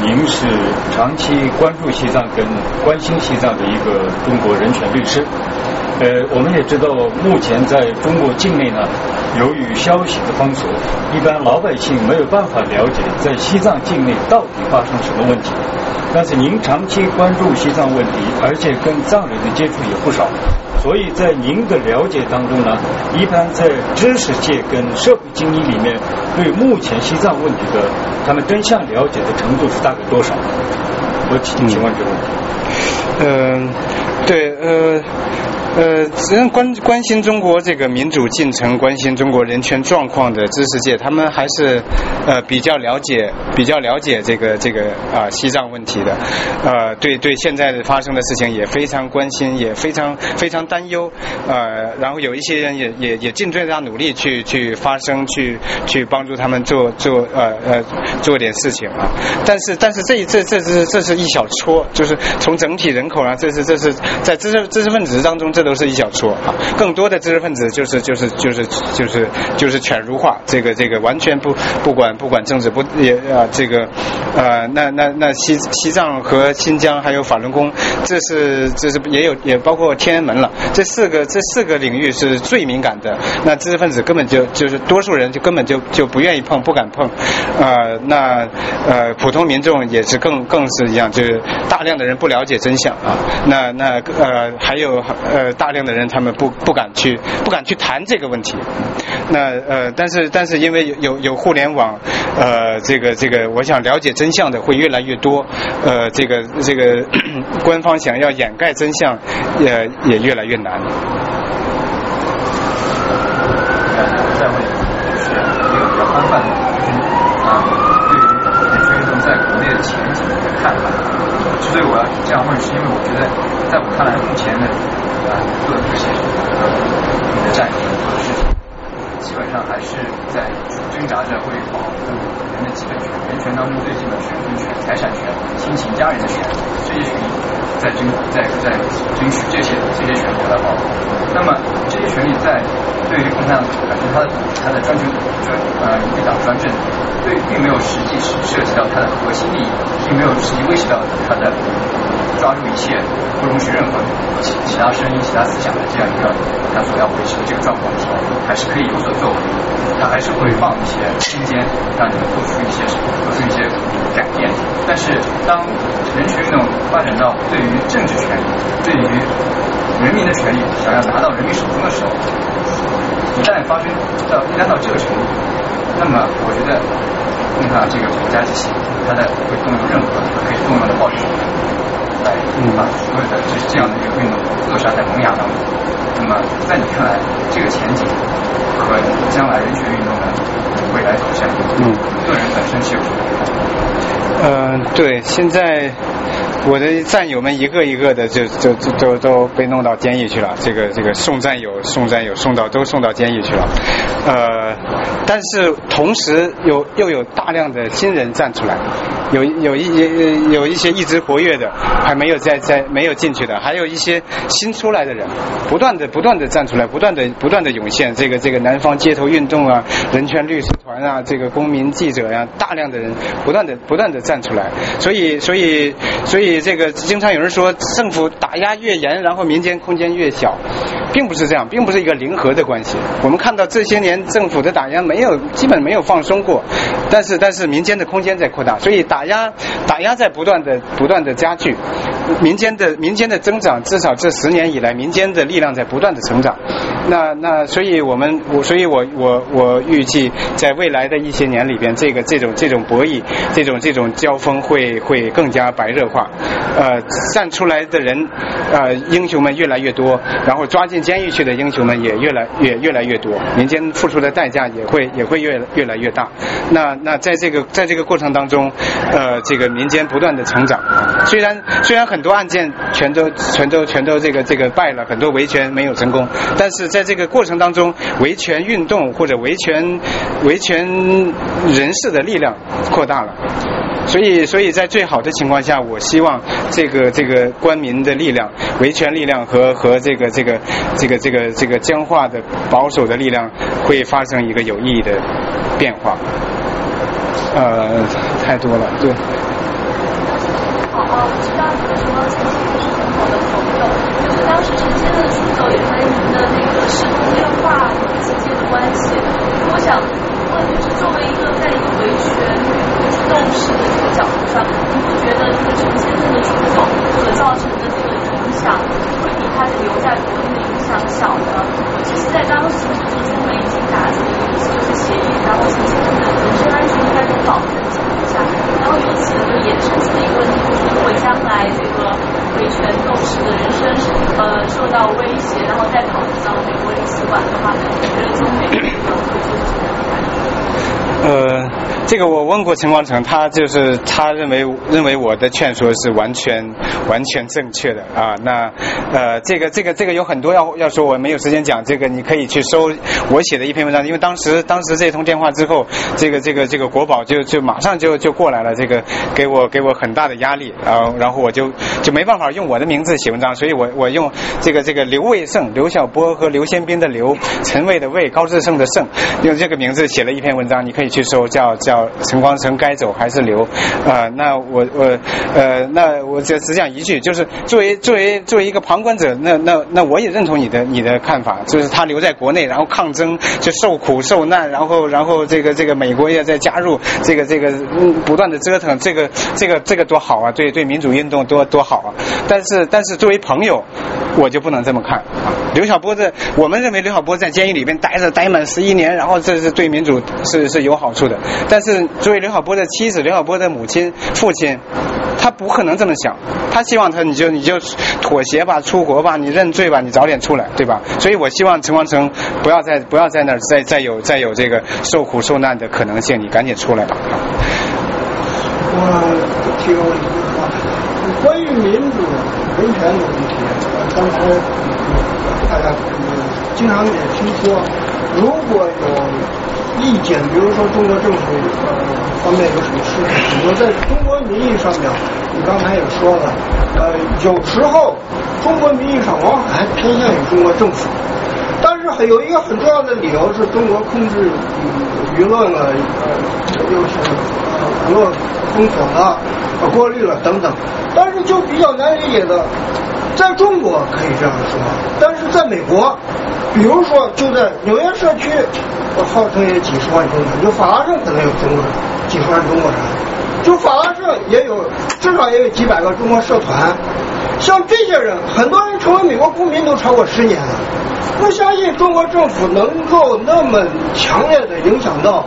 您是长期关注西藏跟关心西藏的一个中国人权律师。呃，我们也知道目前在中国境内呢，由于消息的封锁，一般老百姓没有办法了解在西藏境内到底发生什么问题。但是您长期关注西藏问题，而且跟藏人的接触也不少。所以在您的了解当中呢，一般在知识界跟社会精英里面，对目前西藏问题的他们真相了解的程度是大概多少？我请请问这个问题。嗯，对，呃。呃，只能关关心中国这个民主进程、关心中国人权状况的知识界，他们还是呃比较了解、比较了解这个这个啊西藏问题的。呃，对对，现在的发生的事情也非常关心，也非常非常担忧。呃，然后有一些人也也也尽最大努力去去发声，去去帮助他们做做呃呃做点事情啊。但是但是这这这是这是一小撮，就是从整体人口上，这是这是在知识知识分子当中这。都是一小撮啊，更多的知识分子就是就是就是就是就是犬儒化，这个这个完全不不管不管政治不也啊这个呃那那那西西藏和新疆还有法轮功，这是这是也有也包括天安门了，这四个这四个领域是最敏感的，那知识分子根本就就是多数人就根本就就不愿意碰不敢碰，呃那呃普通民众也是更更是一样，就是大量的人不了解真相啊，那那呃还有呃。大量的人他们不不敢去不敢去谈这个问题，那呃但是但是因为有有互联网呃这个这个我想了解真相的会越来越多呃这个这个 [COUGHS] 官方想要掩盖真相也也越来越难。再问是一个比较宽泛的，啊对于人权运动在国内的前景的看法。之所以我要这样问，是因为我觉得在我看来目前的。做的这些你的战役做的事情，基本上还是在挣扎着为保护人的基本权，人权当中最基本的生存权、财产权、亲情家人的权，这些权利在争在在争取这些这些权利来保护。那么这些权利在对于共产党本身，它的它的专权专呃一党专政，对并没有实际是涉及到它的核心利益，并没有实际威胁到它的。抓住一切，不容许任何其其他声音、其他思想的这样一个他所要维持的这个状况的时候，还是可以有所作为。他还是会放一些空间，让你们做出一些什么做出一些改变。但是，当人权运动发展到对于政治权利、对于人民的权利想要拿到人民手中的时候，一旦发生到一旦到这个程度，那么我觉得共产党这个国家机器，它的会动用任何可以动用的暴力手段。来把所有的这这样的一个运动扼杀在萌芽当中。那么，在你看来，这个前景和将来人权运动的未来走向，嗯，个人本身是有什么看法？嗯，对，现在。我的战友们一个一个的就就就都都被弄到监狱去了，这个这个送战友送战友送到都送到监狱去了，呃，但是同时有又有大量的新人站出来，有有一有有一些一直活跃的还没有在在没有进去的，还有一些新出来的人，不断的不断的站出来，不断的不断的涌现，这个这个南方街头运动啊，人权律师团啊，这个公民记者呀，大量的人不断的不断的站出来，所以所以所以。以这个经常有人说政府打压越严，然后民间空间越小，并不是这样，并不是一个零和的关系。我们看到这些年政府的打压没有，基本没有放松过，但是但是民间的空间在扩大，所以打压打压在不断的不断的加剧。民间的民间的增长，至少这十年以来，民间的力量在不断的成长。那那，所以我们我所以我我我预计在未来的一些年里边，这个这种这种博弈，这种这种交锋会会更加白热化。呃，站出来的人，呃，英雄们越来越多，然后抓进监狱去的英雄们也越来越越来越多，民间付出的代价也会也会越越来越大。那那在这个在这个过程当中，呃，这个民间不断的成长。虽然虽然很多案件全都全都全都这个这个败了，很多维权没有成功，但是在这个过程当中，维权运动或者维权维权人士的力量扩大了。所以，所以在最好的情况下，我希望这个这个官民的力量、维权力量和和这个这个这个这个这个僵化的保守的力量会发生一个有意义的变化。呃，太多了，对。哦哦，我知道你们说曾经也是很好的朋友，就是当时陈先生的出走也和您的那个时空电话有直接的关系。我想问，就是作为一个在一个维权维权斗士的这个角度上，你不觉得就是陈先生的出走所造成的这个影响，会比他的留在国内的影响小呢？其实在当时就是中美已经达成了一个就是协议，然后陈先生的人身安全应该有保证的情况下，然后由此呢就衍生出一个问题，就是如果将来这个维权斗士的人身呃受到威胁，然后再跑到美国领事馆的话，你觉得中美这个会做出什么样的反应？呃，这个我问过陈光诚，他就是他认为认为我的劝说是完全完全正确的啊。那呃，这个这个这个有很多要要说，我没有时间讲。这个你可以去搜我写的一篇文章，因为当时当时这通电话之后，这个这个这个国宝就就马上就就过来了，这个给我给我很大的压力啊，然后我就就没办法用我的名字写文章，所以我我用这个这个刘卫胜、刘晓波和刘先斌的刘、陈卫的卫、高志胜的胜，用这个名字写了一篇文章，你可以去搜，叫叫陈光诚该走还是留啊？那我我呃，那我就只讲一句，就是作为作为作为一个旁观者，那那那我也认同你的你的看法，就是他留在国内，然后抗争就受苦受难，然后然后这个这个美国也在加入这个这个不断的折腾，这个这个这个多好啊，对对民主运动多多好啊！但是但是作为朋友，我就不能这么看。刘晓波的，我们认为刘晓波在监狱里边待着待满十一年，然后这是对民主是是有好处的。但是作为刘晓波的妻子、刘晓波的母亲、父亲，他不可能这么想。他希望他你就你就妥协吧，出国吧，你认罪吧，你早点出来，对吧？所以我希望陈光诚不要再不要在那儿再再有再有这个受苦受难的可能性，你赶紧出来吧。我提个问题啊，关于民主人权的问题，刚才大家经常也听说，如果有意见，比如说中国政府呃方面有什么事情，比如在中国民意上面，你刚才也说了，呃，有时候中国民意上往往还偏向于中国政府。但是很有一个很重要的理由是中国控制舆舆论了，呃，又是网络封锁了、啊过滤了等等。但是就比较难理解的，在中国可以这样说，但是在美国，比如说就在纽约社区，号称有几十万中国人，就法拉盛可能有中国人，几十万中国人，就法拉盛也有至少也有几百个中国社团。像这些人，很多人成为美国公民都超过十年了。不相信中国政府能够那么强烈的影响到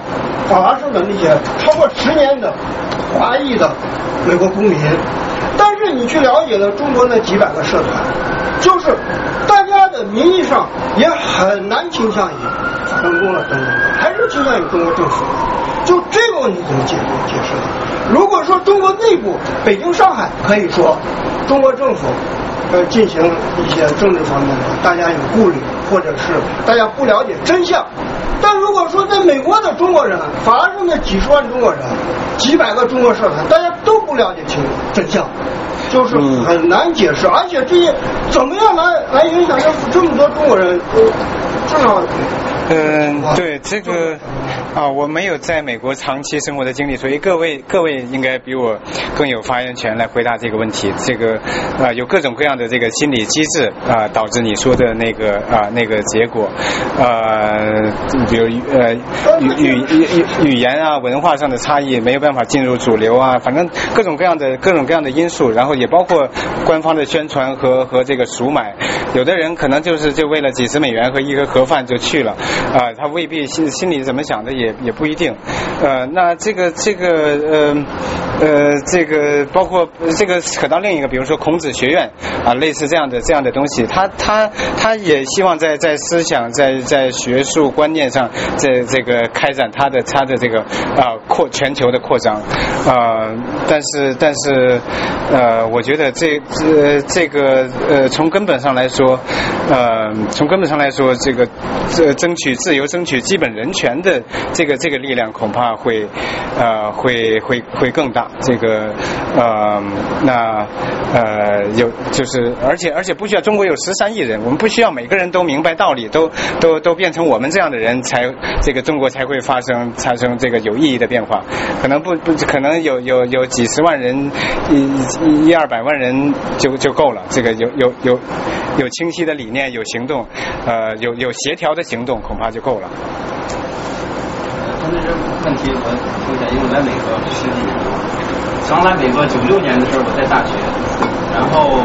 法拉盛的那些超过十年的华裔的美国公民。但是你去了解了中国那几百个社团，就是大家的名义上也很难倾向于法轮功了等等，还是倾向于中国政府。就这个问题怎么解决解释呢？如果说中国内部，北京、上海可以说中国政府呃进行一些政治方面的，大家有顾虑，或者是大家不了解真相。但如果说在美国的中国人，法拉盛的几十万中国人，几百个中国社团，大家都不了解清楚真相，就是很难解释。而且这些怎么样来来影响这这么多中国人？呃至少嗯，对这个啊，我没有在美国长期生活的经历，所以各位各位应该比我更有发言权来回答这个问题。这个啊，有各种各样的的这个心理机制啊，导致你说的那个啊那个结果，呃，比如呃语语语语言啊文化上的差异没有办法进入主流啊，反正各种各样的各种各样的因素，然后也包括官方的宣传和和这个赎买，有的人可能就是就为了几十美元和一个盒饭就去了。啊，他未必心心里怎么想的也也不一定，呃，那这个这个呃呃这个包括这个扯到另一个，比如说孔子学院啊，类似这样的这样的东西，他他他也希望在在思想在在学术观念上在这个开展他的他的这个啊扩全球的扩张啊，但是但是呃，我觉得这这这个呃从根本上来说，呃从根本上来说，这个这争取。自由争取基本人权的这个这个力量恐怕会呃会会会更大。这个呃那呃有就是而且而且不需要中国有十三亿人，我们不需要每个人都明白道理，都都都变成我们这样的人才这个中国才会发生产生这个有意义的变化。可能不不可能有有有几十万人一一二百万人就就够了。这个有有有有清晰的理念，有行动，呃有有协调的行动恐怕。就够了。针对这问题，我说一下，因为我来美国十几年了。刚来美国九六年的时候，我在大学，然后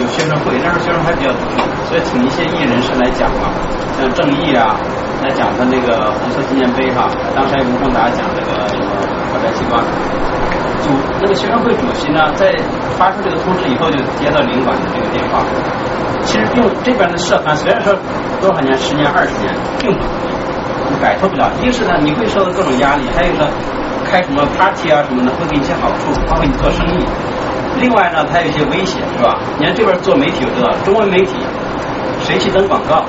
有学生会，那时候学生还比较多，所以请一些艺人士来讲嘛，像郑毅啊，来讲他那个红色纪念碑哈，当时还有吴孟达讲这个什么二百西瓜。主那个学生会主席呢，在发出这个通知以后，就接到领馆的这个电话。其实用这边的社团，虽然说多少年，十年、二十年，并不容易，摆脱不了。一个是呢，你会受到各种压力；，还有一个，开什么 party 啊什么的，会给你一些好处，包括你做生意。另外呢，它有一些危险，是吧？你看这边做媒体，我知道，中文媒体谁去登广告？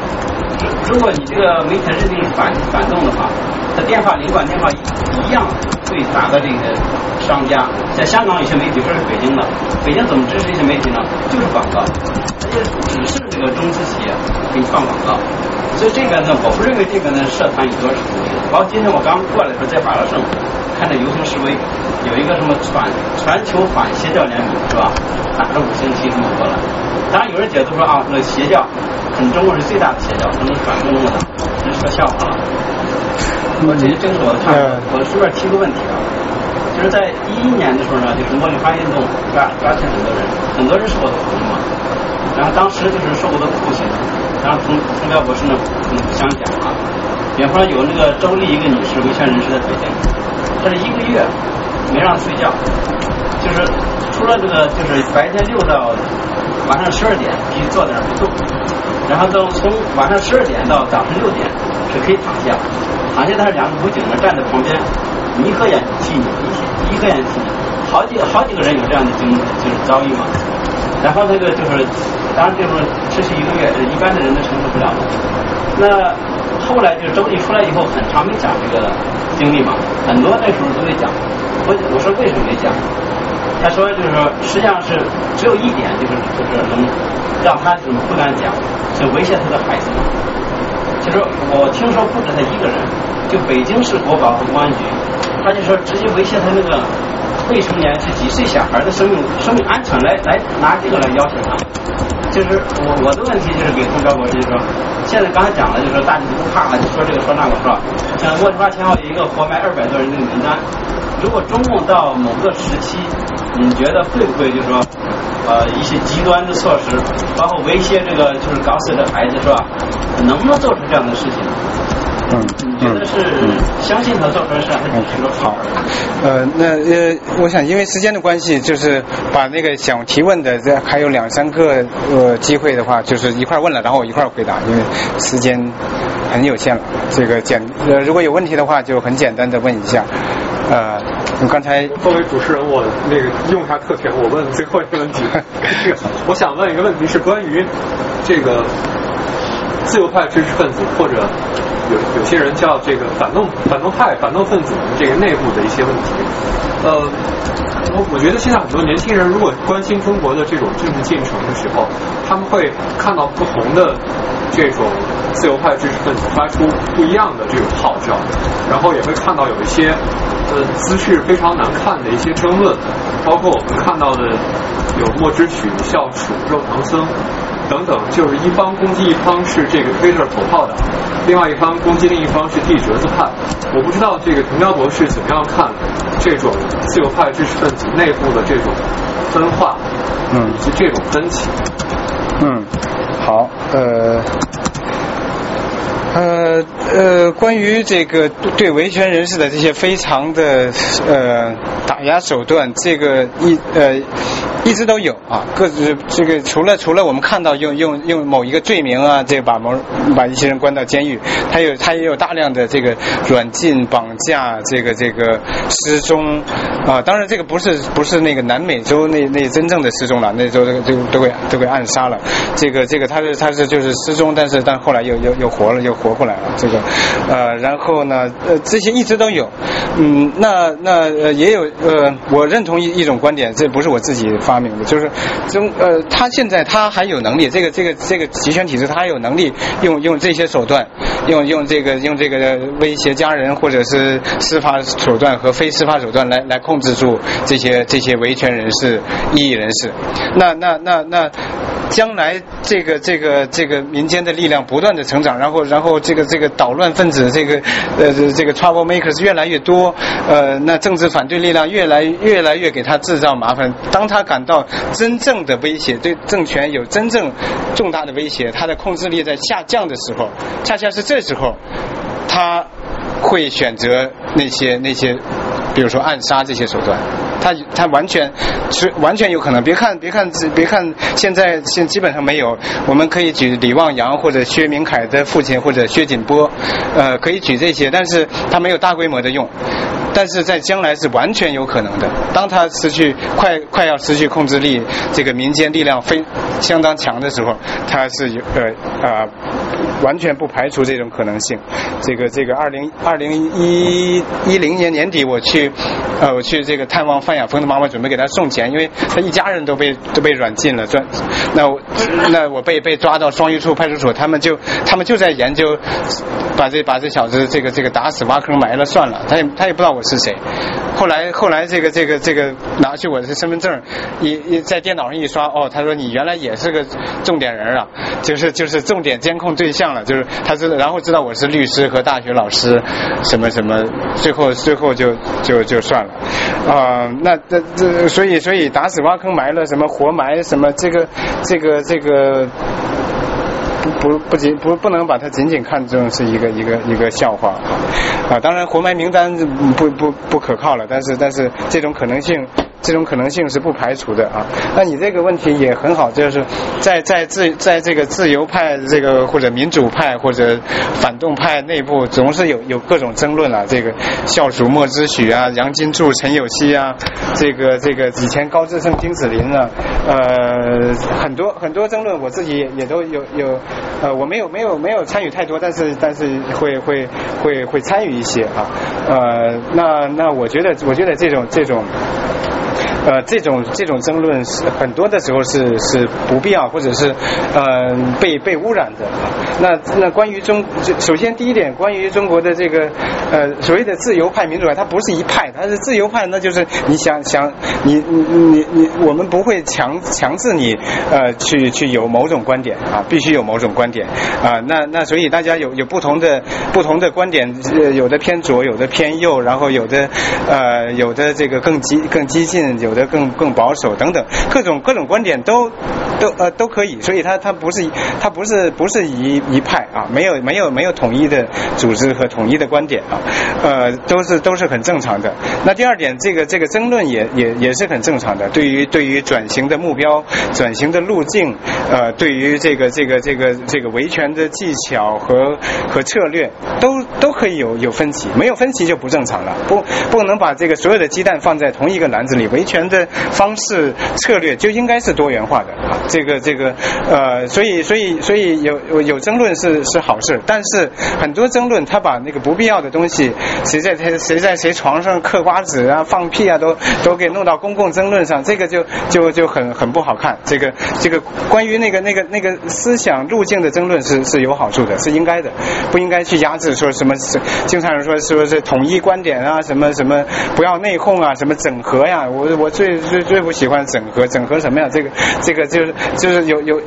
如果你这个媒体认定反反动的话，他电话领馆电话一样会打到这个商家。在香港有些媒体，不是北京的，北京怎么支持一些媒体呢？就是广告。就只是这个中资企业给你放广告，所以这个呢，我不认为这个呢社团有多少是独立的。包括今天我刚过来的时候，在法拉盛看着游行示威，有一个什么全全球反邪教联盟是吧？打着五星旗这么过来。当然有人解读说啊，那邪教，可能中国是最大的邪教，可能反中国的，这是说笑话了。我这这是我的看法。我顺便提个问题啊，就是在一一年的时候呢，就是茉莉花运动抓抓起很多人，很多人是我的朋友嘛。然后当时就是受过的酷刑，然后从从彪博士呢不想讲啊。比方说有那个周丽一个女士维权人士在北京，她是一个月没让睡觉，就是除了这个就是白天六到晚上十二点必须坐那儿不动，然后到从晚上十二点到早上六点是可以躺下，躺下他是两个武警呢站在旁边，一合眼替你，一一合眼替你，好几好几个人有这样的经就是遭遇嘛。然后那个就是，当然这种持续一个月，一般的人都承受不了。那后来就周丽出来以后，很长没讲这个经历嘛，很多那时候都没讲。我我说为什么没讲？他说就是说，实际上是只有一点，就是就是能让他怎么不敢讲，是威胁他的孩子嘛。其实我听说不止他一个人，就北京市国保和公安局，他就说直接威胁他那个。未成年是几岁小孩的生命生命安全来来拿这个来要求他，就是我我的问题就是给通标博士就说，现在刚才讲了就说大家都不怕了，就说这个说那个是吧？像茉莉花前后有一个活埋二百多人的名单，如果中共到某个时期，你觉得会不会就是说呃一些极端的措施，包括威胁这个就是搞死的孩子是吧？能不能做出这样的事情？嗯，你觉得是相信他做出来事，还是说好？呃，那呃，我想因为时间的关系，就是把那个想提问的这还有两三个呃机会的话，就是一块问了，然后我一块回答，因为时间很有限了。这个简呃，如果有问题的话，就很简单的问一下。呃，我刚才作为主持人，我那个用一下特权，我问最后一个问题。[LAUGHS] 我想问一个问题，是关于这个。自由派知识分子或者有有些人叫这个反动反动派反动分子这个内部的一些问题，呃，我我觉得现在很多年轻人如果关心中国的这种政治进程的时候，他们会看到不同的这种自由派知识分子发出不一样的这种号召，然后也会看到有一些呃姿势非常难看的一些争论，包括我们看到的有莫之曲、校鼠、肉唐僧。等等，就是一方攻击一方是这个推特头号的，另外一方攻击另一方是地折子派。我不知道这个藤彪博士怎么样看这种自由派知识分子内部的这种分化，嗯，以及这种分歧。嗯，好，呃。呃呃，关于这个对维权人士的这些非常的呃打压手段，这个一呃一直都有啊。各自这个除了除了我们看到用用用某一个罪名啊，这把某把一些人关到监狱，他有他也有大量的这个软禁、绑架、这个这个失踪啊。当然这个不是不是那个南美洲那那真正的失踪了，那时候这个都都给都给暗杀了。这个这个他是他是就是失踪，但是但后来又又又活了又。活过来了，这个，呃，然后呢，呃，这些一直都有，嗯，那那呃也有呃，我认同一一种观点，这不是我自己发明的，就是中呃，他现在他还有能力，这个这个这个集权体制，他还有能力用用这些手段，用用这个用这个威胁家人或者是司法手段和非司法手段来来控制住这些这些维权人士、异议人士，那那那那。将来这个这个这个民间的力量不断的成长，然后然后这个这个捣乱分子这个呃这个 trouble makers 越来越多，呃那政治反对力量越来越来越给他制造麻烦。当他感到真正的威胁对政权有真正重大的威胁，他的控制力在下降的时候，恰恰是这时候他会选择那些那些。比如说暗杀这些手段，他他完全是完全有可能。别看别看别看，现在现基本上没有。我们可以举李望阳或者薛明凯的父亲或者薛锦波，呃，可以举这些，但是他没有大规模的用。但是在将来是完全有可能的。当他失去快快要失去控制力，这个民间力量非相当强的时候，他是有呃啊完全不排除这种可能性。这个这个二零二零一一零年年底我去呃我去这个探望范亚峰的妈妈，准备给他送钱，因为他一家人都被都被软禁了，专那我那我被被抓到双榆树派出所，他们就他们就在研究把这把这小子这个这个打死挖坑埋了算了，他也他也不知道我。是谁？后来后来这个这个这个拿去我的身份证，一一在电脑上一刷，哦，他说你原来也是个重点人啊，就是就是重点监控对象了，就是他知道，然后知道我是律师和大学老师，什么什么，最后最后就就就算了啊，那这这所以所以打死挖坑埋了什么活埋什么这个这个这个。不不仅不不能把它仅仅看成是一个一个一个笑话啊！当然活埋名单不不不可靠了，但是但是这种可能性。这种可能性是不排除的啊。那你这个问题也很好，就是在在自在这个自由派这个或者民主派或者反动派内部，总是有有各种争论啊。这个校属莫之许啊，杨金柱、陈有希啊，这个这个以前高志胜、金子林啊，呃，很多很多争论，我自己也都有有呃，我没有没有没有参与太多，但是但是会会会 [LAUGHS] 会参与一些啊。呃，那那我觉得我觉得这种这种。呃，这种这种争论是很多的时候是是不必要，或者是呃被被污染的。那那关于中，首先第一点，关于中国的这个呃所谓的自由派、民主派，它不是一派，它是自由派，那就是你想想你你你你，我们不会强强制你呃去去有某种观点啊，必须有某种观点啊。那那所以大家有有不同的不同的观点，有的偏左，有的偏右，然后有的呃有的这个更激更激进，有。的更更保守等等各种各种观点都都呃都可以，所以它它不是它不是不是一一派啊，没有没有没有统一的组织和统一的观点啊，呃都是都是很正常的。那第二点，这个这个争论也也也是很正常的。对于对于转型的目标、转型的路径，呃，对于这个这个这个这个维权的技巧和和策略，都都可以有有分歧，没有分歧就不正常了。不不能把这个所有的鸡蛋放在同一个篮子里，维权的方式策略就应该是多元化的啊。这个这个呃，所以所以所以有有争论是是好事，但是很多争论他把那个不必要的东西，谁在谁谁在谁床上嗑瓜子啊、放屁啊，都都给弄到公共争论上，这个就就就很很不好看。这个这个关于那个那个那个思想路径的争论是是有好处的，是应该的，不应该去压制说什么是 [LAUGHS] 经常说说是不是统一观点啊，什么什么不要内讧啊，什么整合呀，我我最最最不喜欢整合，整合什么呀？这个这个就是就是有有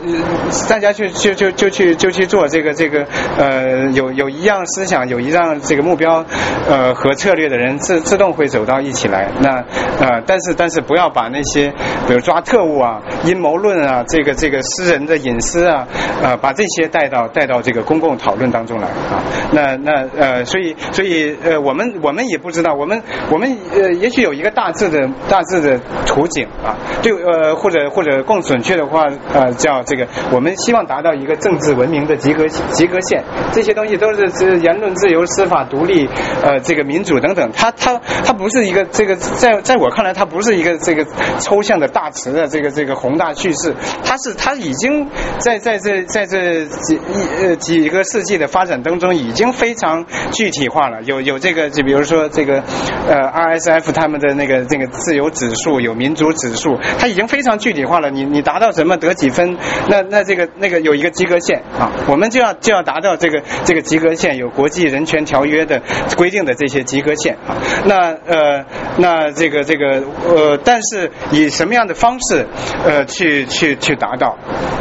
大家去就就就去就去做这个这个呃有有一样思想有一样这个目标呃和策略的人自自动会走到一起来。那呃但是但是不要把那些比如抓特务啊、阴谋论啊、这个这个私人的隐私啊呃把这些带到带到这个公共讨论当中来啊。那那呃所以所以呃我们我们也不知道我们我们呃也许有一个大致的大致的图景啊对呃或者或者更准确的话呃叫这个我们希望达到一个政治文明的及格及格线，这些东西都是是言论自由、司法独立呃这个民主等等，它它它不是一个这个在在我看来它不是一个这个抽象的大词的这个这个宏大叙事，它是它已经在在这在这几一呃几个世纪的发展当中已经非常具体化了，有有这个就比如说这个呃 RSF 他们的那个这个自由指数有民主指数，它已经非常具体化了，你你达到什么得几分，那那这个那个有一个及格线啊，我们就要就要达到这个这个及格线，有国际人权条约的规定的这些及格线啊，那呃那这个这个呃，但是以什么样的方式呃去去去达到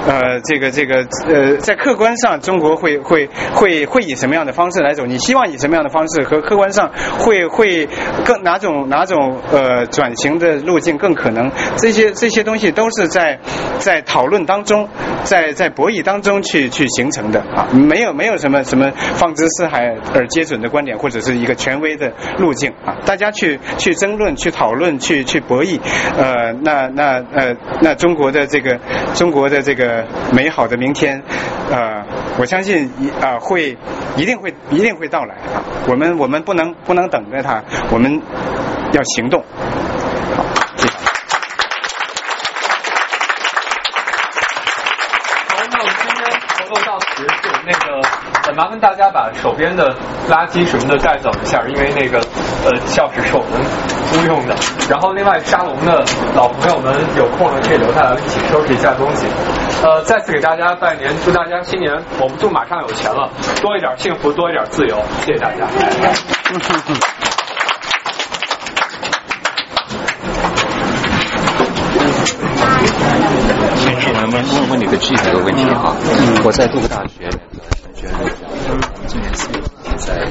呃这个这个呃在客观上中国会会会会以什么样的方式来走？你希望以什么样的方式和客观上会会更哪种哪种呃转型的路径更可能？这些这些东西都是在在讨论当中，在在博弈当中去去形成的啊，没有没有什么什么放之四海而皆准的观点，或者是一个权威的路径啊，大家去去争论、去讨论、去去博弈，呃，那那呃那中国的这个中国的这个美好的明天，呃，我相信一啊会一定会一定会到到来啊，我们我们不能不能等着他，我们要行动。好，那我们今天活动到此结束。那个，呃，麻烦大家把手边的垃圾什么的带走一下，因为那个呃教室是我们租用的。然后，另外沙龙的老朋友们有空了可以留下来一起收拾一下东西。呃，再次给大家拜年，祝大家新年我们就马上有钱了，多一点幸福，多一点自由。谢谢大家。先是问问问你个具体的问题啊，我在杜克大学，觉得比较，今年四月在。